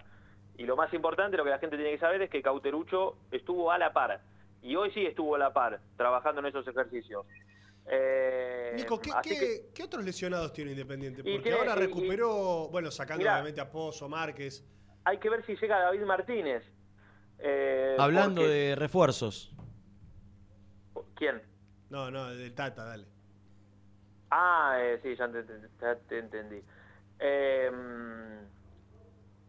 S21: Y lo más importante, lo que la gente tiene que saber es que Cauterucho estuvo a la par. Y hoy sí estuvo a la par, trabajando en esos ejercicios. Eh,
S10: Nico, ¿qué,
S21: así
S10: qué-
S21: que-
S10: qué otros lesionados tiene Independiente?
S21: Y
S10: Porque
S21: tiene-
S10: ahora
S21: y- y-
S10: recuperó, bueno, sacando
S21: Mirá.
S10: obviamente a Pozo, Márquez.
S21: hay que ver si llega David Martínez. Eh,
S8: Hablando
S21: porque-
S8: de refuerzos.
S21: ¿Quién?
S10: No, no, del Tata, dale.
S21: Ah, eh, sí, ya te, te- ya te entendí. Eh,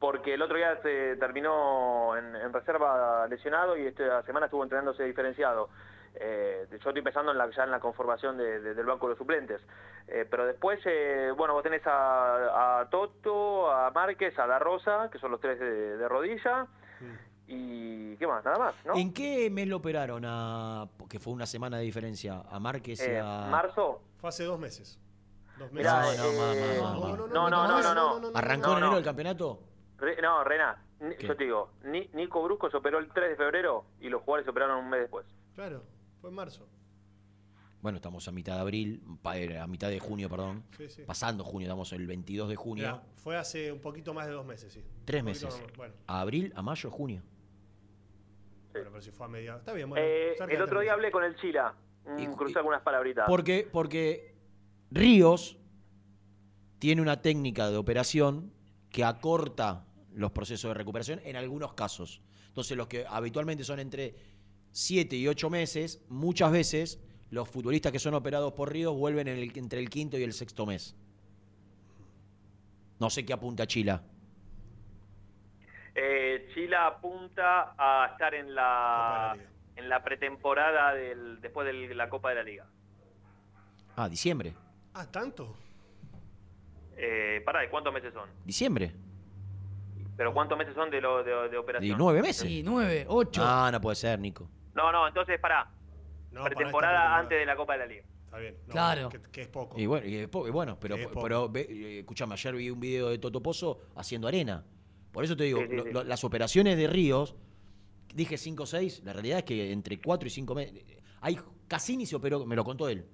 S21: porque el otro día se terminó en, en reserva lesionado y esta semana estuvo entrenándose diferenciado. Eh, yo estoy pensando en la, ya en la conformación de- de- del banco de los suplentes. Eh, pero después, eh, bueno, vos tenés a, a Toto, a Márquez, a La Rosa, que son los tres de, de rodilla. Y qué más, nada más, ¿no?
S8: ¿En qué mes lo operaron a. porque fue una semana de diferencia? A Márquez y
S21: Eh,
S8: a.
S21: ¿Marzo?
S10: Fue hace dos meses. Dos meses.
S21: Mirá,
S8: No, no,
S21: eh, no, no, no, no, no.
S8: ¿Arrancó
S21: No,
S8: en enero
S21: no.
S8: el campeonato?
S21: Re- no, Rena, yo te digo, Ni- Nico Brusco se operó el 3 de febrero y los jugadores se operaron un mes después.
S10: Claro, fue en marzo.
S8: Bueno, estamos a mitad de abril, eh, a mitad de junio, perdón.
S10: Sí, sí.
S8: Pasando junio, estamos el 22 de junio.
S10: Fue hace un poquito más de dos meses, sí.
S8: Tres meses.
S10: más, Bueno,
S8: A abril, a mayo, junio.
S10: bueno, pero si fue a media. Está bien, bueno.
S21: Eh, el otro día hablé con el Chila, mm, crucé algunas palabritas.
S8: Porque, porque Ríos tiene una técnica de operación que acorta los procesos de recuperación en algunos casos. Entonces, los que habitualmente son entre 7 y 8 meses, muchas veces los futbolistas que son operados por Ríos vuelven en el- entre el quinto y el sexto mes. No sé qué apunta Chila.
S21: Eh, Chila apunta a estar en la en la pretemporada del después de la Copa de la Liga.
S8: Ah, diciembre.
S10: Ah, ¿tanto?
S21: Eh, pará, ¿de cuántos meses son?
S8: Diciembre.
S21: ¿Pero cuántos meses son de, lo, de, de operación?
S8: ¿Y nueve meses?
S9: Sí, nueve, ocho.
S8: Ah, no puede ser, Nico.
S21: No, no, entonces pará.
S10: No,
S21: pretemporada
S10: para
S21: antes de la Copa de la Liga.
S10: Está bien. no,
S9: Claro.
S10: Que, que es poco.
S8: Y bueno, y es po- y bueno pero,
S10: Es
S8: pero ve- eh, escuchame, ayer vi un video de Toto Pozo haciendo arena. Por eso te digo,
S21: Sí, sí,
S8: lo-
S21: sí.
S8: lo- las operaciones de Ríos, dije 5 o 6, la realidad es que entre 4 y 5 meses. Hay, Cassini se operó, me lo contó él,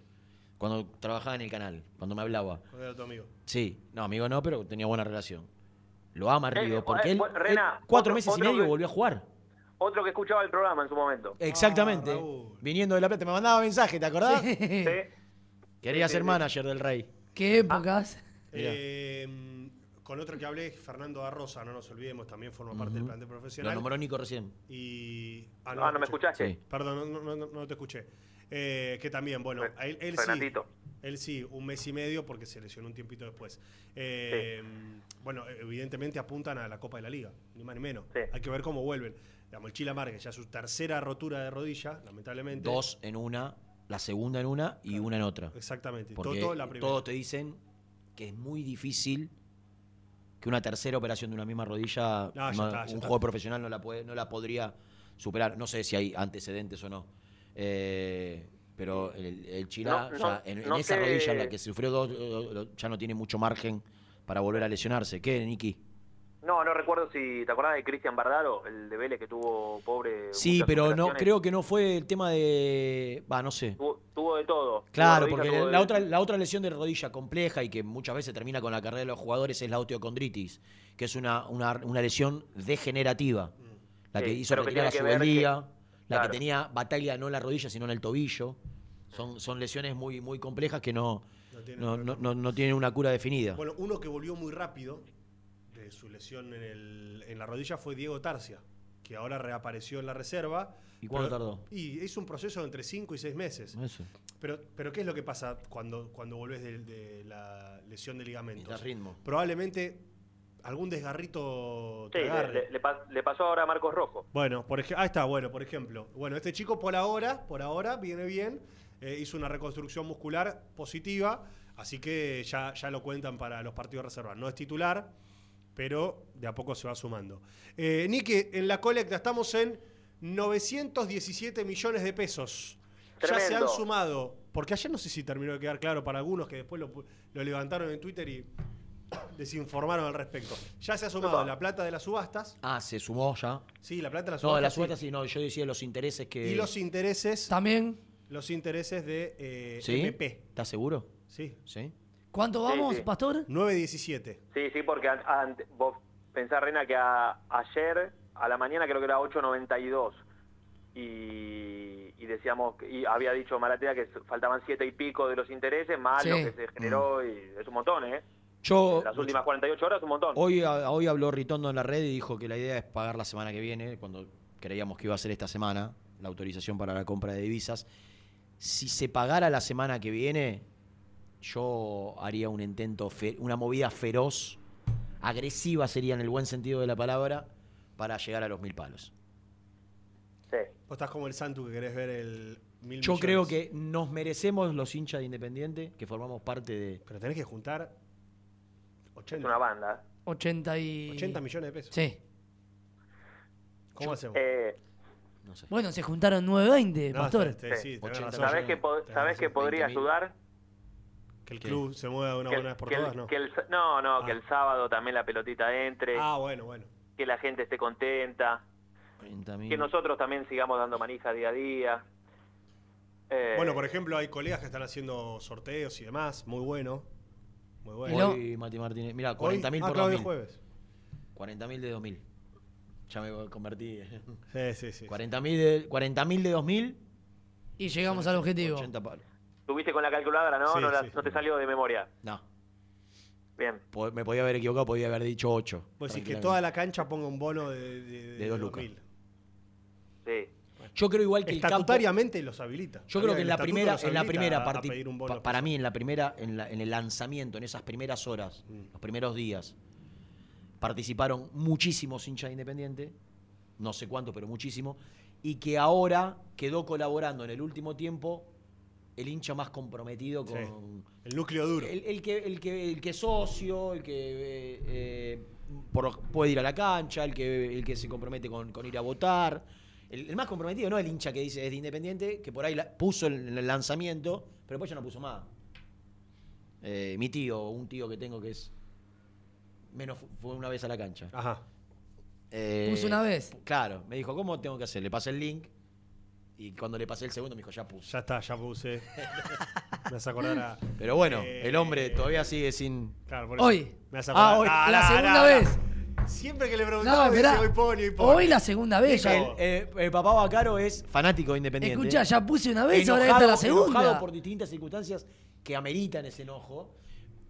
S8: cuando trabajaba en el canal, cuando me hablaba.
S10: Cuando era tu amigo.
S8: Sí, no, amigo no, pero tenía buena relación. Lo ama
S21: Eh,
S8: Ríos,
S21: eh,
S8: porque él,
S21: Rena,
S8: él cuatro
S21: otro-
S8: meses y medio
S21: que-
S8: volvió a jugar.
S21: Otro que escuchaba el programa en su momento.
S8: Exactamente. Viniendo de La Plata, me mandaba mensaje, ¿te acordás?
S21: Sí.
S8: Quería
S21: Sí,
S8: ser
S21: sí, sí.
S8: manager del Rey.
S9: ¿Qué épocas?
S8: Mirá.
S10: Eh, con otro que hablé, Fernando Arroza, no nos olvidemos, también forma parte del plantel
S8: Lo
S10: profesional.
S8: nombró Nico recién.
S10: Y.
S21: Ah, ¿no me escuchaste?
S8: Sí.
S10: Perdón, no, no- no- no te escuché. Eh, que también, bueno, él, él sí. Él sí, un mes y medio porque se lesionó un tiempito después. Eh, Bueno, evidentemente apuntan a la Copa de la Liga, ni más ni menos. Hay que ver cómo vuelven. Digamos, el Chila Márquez ya su tercera rotura de rodilla, lamentablemente.
S8: Dos en una, la segunda en una y una en otra.
S10: Exactamente.
S8: Porque
S10: Toto la primera.
S8: todos te dicen que es muy difícil que una tercera operación de una misma rodilla,
S10: No, ya
S8: ma-
S10: está,
S8: un
S10: está.
S8: jugador profesional no la, puede, no la podría superar. No sé si hay antecedentes o no. Eh, pero el, el Chila,
S21: No,
S8: ya
S21: no,
S8: en, esa rodilla en la que sufrió dos, ya no tiene mucho margen para volver a lesionarse. ¿Qué, Niki?
S21: No, no recuerdo si te acordás de Cristian Bardaro, el de Vélez que tuvo pobre.
S8: Sí, pero no creo que no fue el tema de... Va, no sé.
S21: Tuvo, tuvo de todo.
S8: Claro,
S21: rodilla,
S8: porque la
S21: de-
S8: otra, la otra lesión de rodilla compleja y que muchas veces termina con la carrera de los jugadores es la osteocondritis, que es una, una, una lesión degenerativa. La que
S21: Sí,
S8: hizo retirar a Subeldía,
S21: que-
S8: la
S21: claro.
S8: que tenía batalla no en la rodilla, sino en el tobillo. Son, son lesiones muy, muy complejas que no,
S10: No tienen
S8: no, no, no- no tienen una cura definida.
S10: Bueno, uno que volvió muy rápido de su lesión en, el- en la rodilla fue Diego Tarcia, que ahora reapareció en la reserva.
S8: ¿Y cuánto
S10: Pero-
S8: tardó?
S10: Y hizo un proceso de entre 5 y 6 meses.
S8: Eso.
S10: Pero, pero ¿qué es lo que pasa cuando, cuando volvés de, de la lesión de ligamentos?
S8: Necesitas ritmo.
S10: Probablemente algún desgarrito te
S21: Sí, le,
S10: agarre.
S21: le- le pas- le pasó ahora a Marcos Rojo.
S10: Bueno, por ejemplo, ah, está, bueno, por ejemplo. Bueno, este chico por ahora, por ahora viene bien, eh, hizo una reconstrucción muscular positiva, así que ya, ya lo cuentan para los partidos reservados. No es titular, pero de a poco se va sumando. Eh, Niki, en la colecta estamos en 917 millones de pesos. Ya se han sumado, porque ayer no sé si terminó de quedar claro para algunos que después lo, pu- lo levantaron en Twitter y desinformaron al respecto. Ya se ha sumado la plata de las subastas.
S8: Ah, se sumó ya.
S10: Sí, la plata de las
S8: No, de
S10: subastas.
S8: la
S10: sí.
S8: no, yo decía los intereses que.
S10: Y los intereses.
S9: También.
S10: Los intereses de eh,
S8: ¿Sí?
S10: MP.
S8: ¿Estás seguro?
S10: Sí.
S8: ¿Sí?
S9: ¿Cuánto vamos,
S21: sí.
S9: Pastor?
S10: 9.17.
S21: Sí, sí, porque an- an- vos pensás, Rena, que a- ayer a la mañana creo que era 8.92 y, y decíamos, que- y había dicho Maratea que faltaban siete y pico de los intereses, más
S8: Sí.
S21: lo que se generó, y es un montón, ¿eh?
S8: Yo.
S21: Las últimas 48 horas un montón.
S8: Hoy, a- hoy habló Ritondo en la red y dijo que la idea es pagar la semana que viene, cuando creíamos que iba a ser esta semana, la autorización para la compra de divisas. Si se pagara la semana que viene, yo haría un intento, fe- una movida feroz, agresiva sería en el buen sentido de la palabra, para llegar a los mil palos.
S10: Vos estás como el Santu que querés ver el mil
S8: Yo
S10: millones.
S8: creo que nos merecemos los hinchas de Independiente, que formamos parte de...
S10: Pero tenés que juntar 80.
S21: Es una banda.
S9: 80 y...
S10: 80 millones de pesos.
S9: Sí.
S10: ¿Cómo hacemos?
S21: Eh,
S9: Bueno, se juntaron 920,
S10: No,
S9: Pastor.
S10: este, sí, tenés razón.
S21: ¿Sabés que, po- sabés que podría
S10: 20.000.
S21: ayudar?
S10: Que el club se mueva de una buena vez por
S21: que el-
S10: todas, ¿no?
S21: que el sa- no, no, que el sábado también la pelotita entre,
S10: Ah, bueno, bueno.
S21: que la gente esté contenta, que nosotros también sigamos dando manija día a día. Eh,
S10: Bueno, por ejemplo, hay colegas que están haciendo sorteos y demás. Muy bueno. Muy bueno.
S8: Hoy, Mati Martínez, mira,
S10: Hoy-
S8: 40.000
S10: ah,
S8: por
S10: Claudio
S8: 2000.
S10: Jueves.
S8: 40.000 de 2000. Ya me convertí.
S10: Sí, sí, sí.
S8: 40.000 de, 40.000 de 2000.
S9: Y llegamos al objetivo.
S8: 80 palos.
S21: Tuviste con la calculadora, ¿no?
S8: Sí,
S21: no, la-
S8: sí,
S21: no te salió de memoria.
S8: No.
S21: Bien.
S8: Po- Me podía haber equivocado, podía haber dicho 8.
S10: Vos decís que toda la cancha ponga un bono de, de,
S8: De dos lucas.
S10: 2000.
S21: Sí.
S8: Yo creo igual que el campo-
S10: los habilita.
S8: Yo creo que en la primera, en la primera
S10: a- a
S8: parti-
S10: pedir un bono
S8: pa- para mí en la primera, en, la- en el lanzamiento, en esas primeras horas,
S10: Mm.
S8: los primeros días, participaron muchísimos hinchas de Independiente, no sé cuántos, pero muchísimo, y que ahora quedó colaborando en el último tiempo el hincha más comprometido
S10: Sí.
S8: con
S10: El núcleo duro.
S8: el, el que, el, que, el que es socio, el que eh, eh, por- puede ir a la cancha, el que, el que se compromete con, con ir a votar. El, el más comprometido, no el hincha que dice es de Independiente, que por ahí la- puso el, el lanzamiento, pero después ya no puso más. Eh, mi tío, un tío que tengo que es. Menos fu- fue una vez a la cancha.
S10: Ajá.
S9: ¿Puso una vez?
S8: Claro, me dijo, ¿cómo tengo que hacer? Le pasé el link y cuando le pasé el segundo me dijo, ya puse.
S10: Ya está, ya puse. me hace acordar a.
S8: Pero bueno,
S10: Eh,
S8: el hombre todavía sigue sin.
S10: Claro, por eso.
S9: Hoy.
S10: Me hace
S8: Ah,
S10: acordar-
S8: hoy.
S10: Ah,
S9: la
S10: nah,
S9: segunda vez.
S10: Siempre que le
S9: No,
S10: preguntaba,
S9: esperá.
S10: dice, hoy pone, hoy pone.
S9: Hoy la segunda vez.
S8: El,
S9: ya.
S8: eh, eh, papá Bacaro es fanático de Independiente.
S9: Escucha, ya puse una vez, ahora
S8: Enojado-
S9: esta es la segunda.
S8: Enojado por distintas circunstancias que ameritan ese enojo,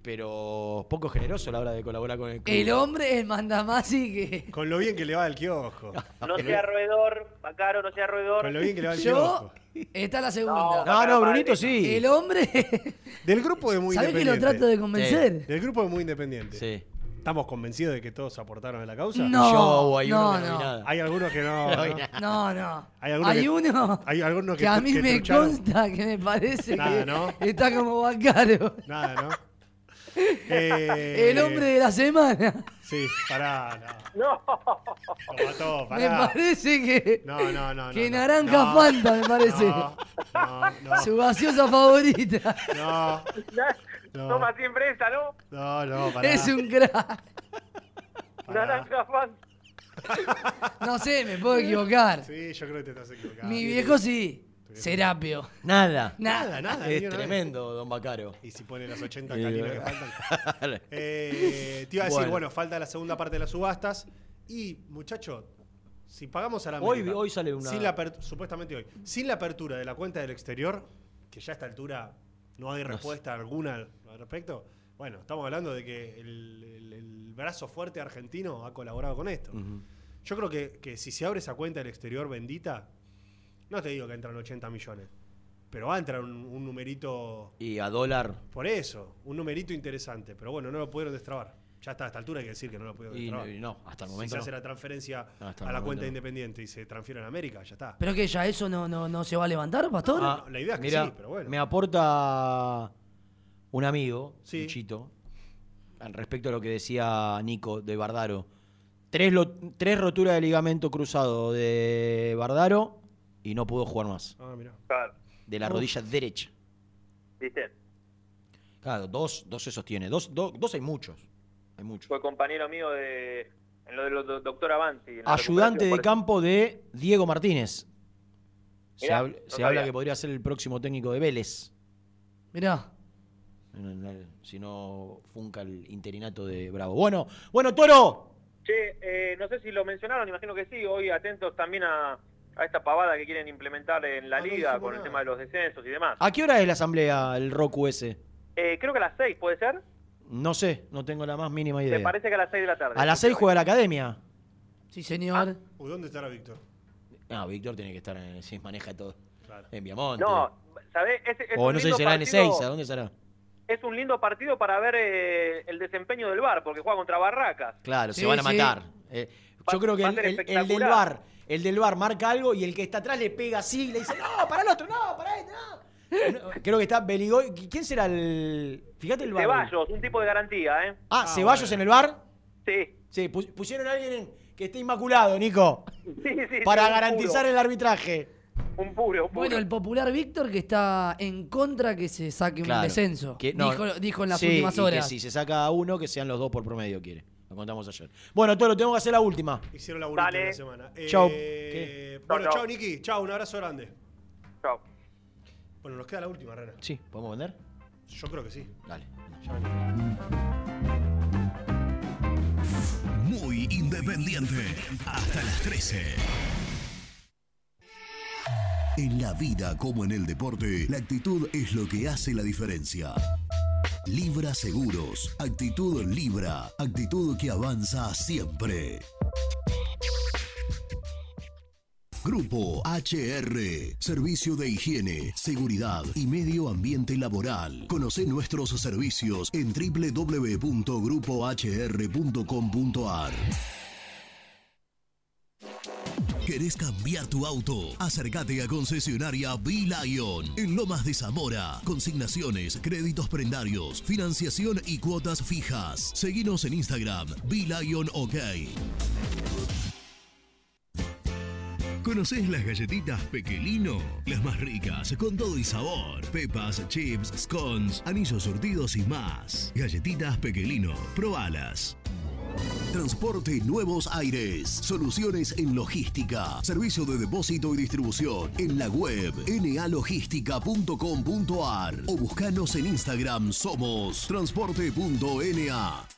S8: pero poco generoso a la hora de colaborar con el club.
S9: El hombre es mandamasi que.
S10: Con lo bien que le va al kiosco.
S21: No sea roedor, Bacaro, no sea roedor.
S10: Con lo bien que le va al
S9: Yo.
S10: kiosco.
S9: Esta es la segunda.
S8: No, no, Brunito sí.
S9: El hombre.
S10: Del grupo de Muy
S9: ¿Sabés que
S10: Independiente.
S9: lo trato de convencer?
S10: Del grupo de Muy Independiente.
S8: Sí.
S10: ¿Estamos convencidos de que todos aportaron a la causa?
S9: No,
S8: Yo, hay
S9: no,
S8: uno que no vi
S9: no.
S8: nada.
S10: Hay algunos que no.
S8: No vi
S10: ¿no?
S8: nada.
S9: No, no.
S10: Hay algunos
S9: Hay
S10: que-
S9: uno
S10: hay algunos
S9: que,
S10: que
S9: a mí
S10: que
S9: me
S10: trucharon.
S9: consta que me parece
S10: Nada,
S9: que
S10: ¿no?
S9: está como Bacaro.
S10: Nada, ¿no? Eh,
S9: El hombre de la semana.
S10: Sí, pará, no.
S21: No.
S10: Lo mató,
S9: Me
S10: pará.
S9: parece que.
S10: No, no, no.
S9: que
S10: no, no.
S9: naranja
S10: No,
S9: Fanta, me parece.
S10: No, no, no.
S9: Su gaseosa favorita.
S10: No, no.
S21: Toma siempre esa, ¿no?
S10: No, no, pará.
S9: Es un crack.
S21: Naranja fan.
S9: No sé, me puedo equivocar.
S10: Sí, yo creo que te estás equivocando.
S9: Mi viejo sí. Serapio.
S8: Nada.
S10: Nada, nada.
S8: Es tremendo, don Bacaro.
S10: Y si pone las 80
S8: Eh,
S10: caninos que faltan. Eh, te iba a decir,
S8: Bueno.
S10: bueno. falta la segunda parte de las subastas. Y, muchacho, si pagamos a la
S8: Hoy-
S10: América,
S8: hoy sale una-
S10: sin la supuestamente hoy. Sin la apertura de la cuenta del exterior, que ya a esta altura no hay
S8: No
S10: respuesta alguna al respecto. Bueno, estamos hablando de que el, el- el brazo fuerte argentino ha colaborado con esto. Yo creo que, que si se abre esa cuenta del exterior bendita, no te digo que entran 80 millones, pero va a entrar un, un numerito
S8: Y a dólar.
S10: por eso, un numerito interesante. Pero bueno, no lo pudieron destrabar. Ya está, a esta altura hay que decir que no lo puedo
S8: Y y no, hasta el
S10: Si
S8: momento
S10: se
S8: no.
S10: hace la transferencia
S8: No,
S10: a la
S8: momento
S10: cuenta
S8: no.
S10: independiente y se transfiere en América, ya está.
S9: ¿Pero que ya eso no, no, no se va a levantar, Pastor?
S8: Ah,
S10: la idea es que
S8: mira,
S10: sí, pero bueno.
S8: Me aporta un amigo, Luchito, al respecto a lo que decía Nico de Bardaro. Tres, lo- tres roturas de ligamento cruzado de Bardaro y no pudo jugar más.
S10: Ah, mira.
S21: Claro.
S8: De la
S21: Uf.
S8: rodilla derecha.
S21: ¿Viste?
S8: Claro, dos, dos se sostiene. Dos, dos, dos hay muchos. Hay.
S21: Fue compañero mío de. En lo de los do- doctor Avanti.
S8: Ayudante de campo de Diego Martínez. Se,
S21: Mirá,
S8: habl-
S21: no
S8: se
S21: sabía.
S8: habla que podría ser el próximo técnico de Vélez.
S9: Mirá.
S8: Si no funca el interinato de Bravo. Bueno, bueno, Toro.
S21: Che, eh, no sé si lo mencionaron, imagino que sí. Hoy atentos también a, a esta pavada que quieren implementar en la
S8: Ah, no
S21: liga con el tema de los descensos y demás.
S8: ¿A qué hora es la asamblea, el Roku ese?
S21: Eh, creo que a las 6, ¿puede ser?
S8: No sé, no tengo la más mínima
S21: Me
S8: idea.
S21: parece que a las 6 de la tarde.
S8: A las 6 juega la academia.
S9: Sí, señor.
S10: Uy, ¿dónde estará Víctor?
S8: No, Víctor tiene que estar en si maneja todo.
S10: Claro.
S8: En Viamonte.
S21: No, ¿sabés? Es, es
S8: o no sé si será en Ezeiza, ¿dónde será?
S21: Es un lindo partido para ver eh, el desempeño del Bar, porque juega contra Barracas.
S8: Claro,
S21: Sí,
S8: se van a
S21: sí.
S8: matar. Eh,
S21: Va-
S8: yo creo que el, el- el del bar, el del bar marca algo y el que está atrás le pega así y le dice, no, para el otro, no, para este, no. Creo que está Beligoy. ¿Quién será el. Fíjate el bar.
S21: Ceballos, un tipo de garantía, ¿eh?
S8: Ah, Ceballos en el bar.
S21: Sí.
S8: Sí, pus- pusieron a alguien en- que esté inmaculado, Nico.
S21: Sí, sí,
S8: Para
S21: sí, un
S8: garantizar el arbitraje.
S21: Un puro, un puro.
S9: Bueno, el popular Víctor que está en contra que se saque
S8: Claro,
S9: un descenso.
S8: que- no,
S9: dijo, dijo en las
S8: sí,
S9: últimas
S8: y
S9: horas.
S8: Que si se saca a uno, que sean los dos por promedio, quiere. Lo contamos ayer. Bueno, Toro, tengo que hacer la última.
S10: Hicieron la bonita
S21: Dale.
S10: la semana.
S8: Chau.
S10: Eh. Bueno,
S21: Chau,
S10: chao,
S21: chau.
S10: Niki. Chao, un abrazo grande.
S21: Chao.
S10: Bueno, nos queda la última, Rena.
S8: Sí, ¿podemos vender?
S10: Yo creo que sí.
S8: Dale.
S12: Muy independiente. Hasta las 13. En la vida como en el deporte, la actitud es lo que hace la diferencia. Libra Seguros. Actitud Libra. Actitud que avanza siempre. Grupo HR, Servicio de Higiene, Seguridad y Medio Ambiente Laboral. Conoce nuestros servicios en www.grupohr.com.ar. ¿Querés cambiar tu auto? Acércate a concesionaria B-Lion en Lomas de Zamora. Consignaciones, créditos prendarios, financiación y cuotas fijas. Seguinos en Instagram, B-Lion OK. ¿Conocés las galletitas Pequelino? Las más ricas, con todo y sabor. Pepas, chips, scones, anillos surtidos y más. Galletitas Pequelino, probalas. Transporte Nuevos Aires. Soluciones en logística. Servicio de depósito y distribución. En la web nalogística.com.ar o buscanos en Instagram somos transporte.na.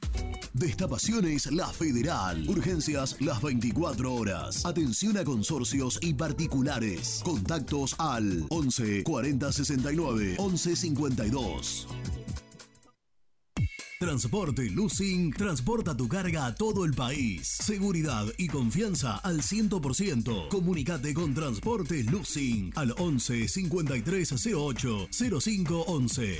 S12: Destapaciones La Federal. Urgencias las 24 horas. Atención a consorcios y particulares. Contactos al 11 40 69 11 52. Transporte Lucing transporta tu carga a todo el país. Seguridad y confianza al 100%. Comunicate con Transporte Lucing al 11 53 08 05 11.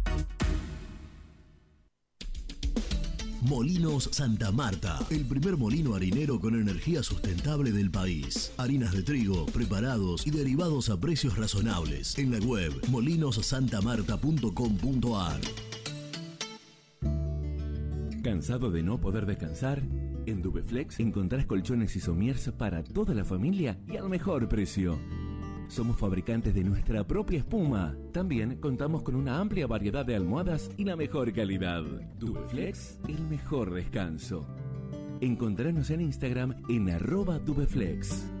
S12: Molinos Santa Marta, el primer molino harinero con energía sustentable del país. Harinas de trigo, preparados y derivados a precios razonables. En la web molinosantamarta.com.ar.
S31: ¿Cansado de no poder descansar? En Dubeflex encontrás colchones y somiers para toda la familia y al mejor precio. Somos fabricantes de nuestra propia espuma. También contamos con una amplia variedad de almohadas y la mejor calidad. Dubeflex, el mejor descanso. Encontranos en Instagram en arroba Dubeflex.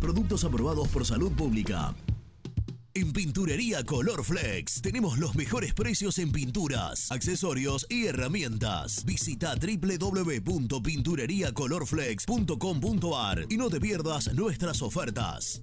S12: Productos aprobados por salud pública. En Pinturería Color Flex tenemos los mejores precios en pinturas, accesorios y herramientas. Visita www.pintureriacolorflex.com.ar y no te pierdas nuestras ofertas.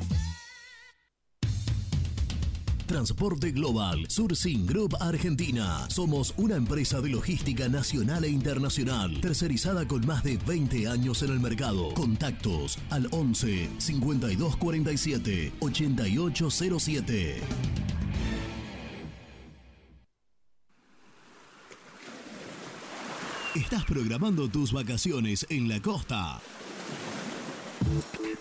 S12: Transporte Global, Sourcing Group Argentina. Somos una empresa de logística nacional e internacional, tercerizada con más de 20 años en el mercado. Contactos al 11 5247 8807. ¿Estás programando tus vacaciones en la costa?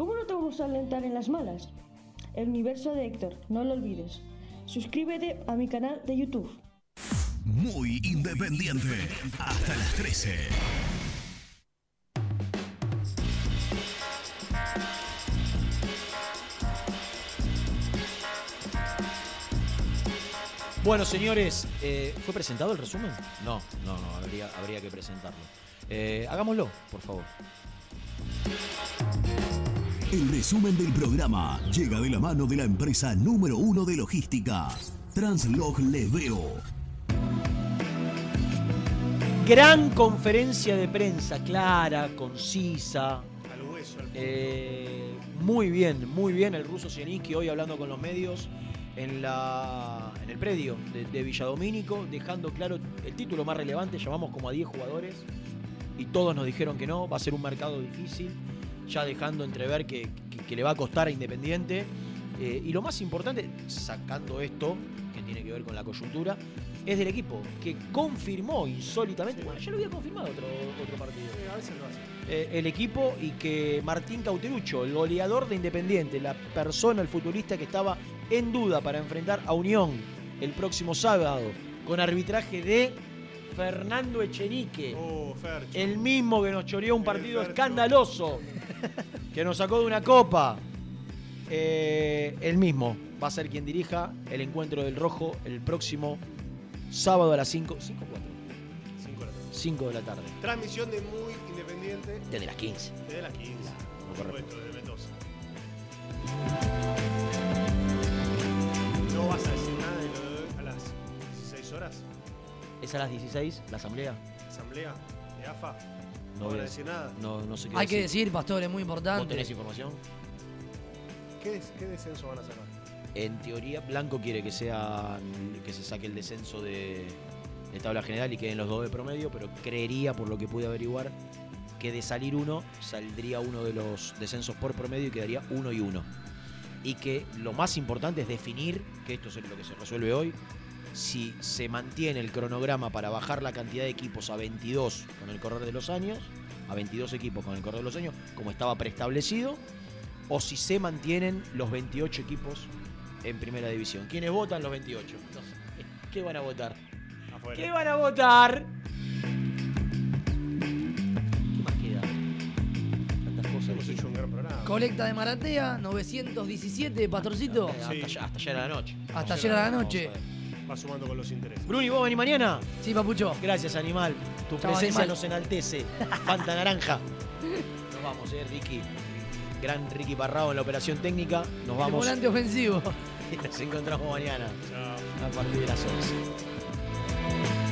S32: ¿cómo no te vamos a alentar en las malas? El universo de Héctor, no lo olvides. Suscríbete a mi canal de YouTube.
S12: Muy independiente. Hasta las 13.
S8: Bueno, señores, eh, ¿fue presentado el resumen? No, no, no, habría, habría que presentarlo. Eh, hagámoslo, por favor.
S12: El resumen del programa llega de la mano de la empresa número uno de logística, Translog Leveo.
S8: Gran conferencia de prensa, clara, concisa.
S10: Al al
S8: Eh, muy bien, muy bien el ruso Zielinski hoy hablando con los medios en, la, en el predio de, de Villadomínico, dejando claro el título más relevante, llamamos como a 10 jugadores y todos nos dijeron que no, va a ser un mercado difícil, ya dejando entrever que, que- que le va a costar a Independiente. Eh, y lo más importante, sacando esto, que tiene que ver con la coyuntura, es del equipo, que confirmó insólitamente, bueno, ya lo había confirmado otro, otro partido.
S10: A veces lo hace.
S8: Eh, el equipo y que Martín Cauterucho, el goleador de Independiente, la persona, el futbolista que estaba en duda para enfrentar a Unión el próximo sábado, con arbitraje de Fernando Echenique,
S10: Oh,
S8: el mismo que nos choreó un partido escandaloso que nos sacó de una copa. Eh, el mismo va a ser quien dirija el encuentro del Rojo el próximo sábado a las 5. 5 4.
S10: 5 de la tarde.
S8: 5 de la tarde.
S10: Transmisión de Muy Independiente.
S8: Desde las 15.
S10: Desde las 15. Por
S8: correcto.
S10: supuesto, desde Mendoza. ¿No vas a decir
S8: ¿Es a las 16 la asamblea?
S10: ¿Asamblea de AFA?
S8: No
S10: No
S8: voy
S10: a decir nada.
S8: No, no sé qué
S9: Hay que decir, Pastor, es muy importante.
S8: ¿Vos tenés información?
S10: ¿Qué, des- qué descenso van a sacar?
S8: En teoría, Blanco quiere que sea que se saque el descenso de, de tabla general y queden los dos de promedio, pero creería, por lo que pude averiguar, que de salir uno, saldría uno de los descensos por promedio y quedaría uno y uno. Y que lo más importante es definir, que esto es lo que se resuelve hoy, si se mantiene el cronograma para bajar la cantidad de equipos a 22 con el correr de los años, a 22 equipos con el correr de los años, como estaba preestablecido, o si se mantienen los 28 equipos en primera división. ¿Quiénes votan los 28? No sé. ¿Qué van a votar?
S10: Afuera.
S8: ¿Qué van a votar? ¿Qué más queda? Tantas cosas.
S10: Hemos hecho un gran programa.
S9: Colecta de Maratea, 917, Pastorcito.
S8: Hasta, allá, hasta ayer a la noche.
S9: Hasta ayer a la noche.
S10: Va sumando con los intereses.
S8: Bruni, ¿vos venís mañana?
S9: Sí, papucho.
S8: Gracias, animal. Tu
S9: Chao,
S8: presencia
S9: animal.
S8: nos enaltece. Fanta naranja. Nos vamos, eh, Ricky. Gran Ricky Parrado en la operación técnica. Nos
S9: El
S8: vamos.
S9: volante ofensivo.
S8: Nos encontramos mañana. A partir de las 11.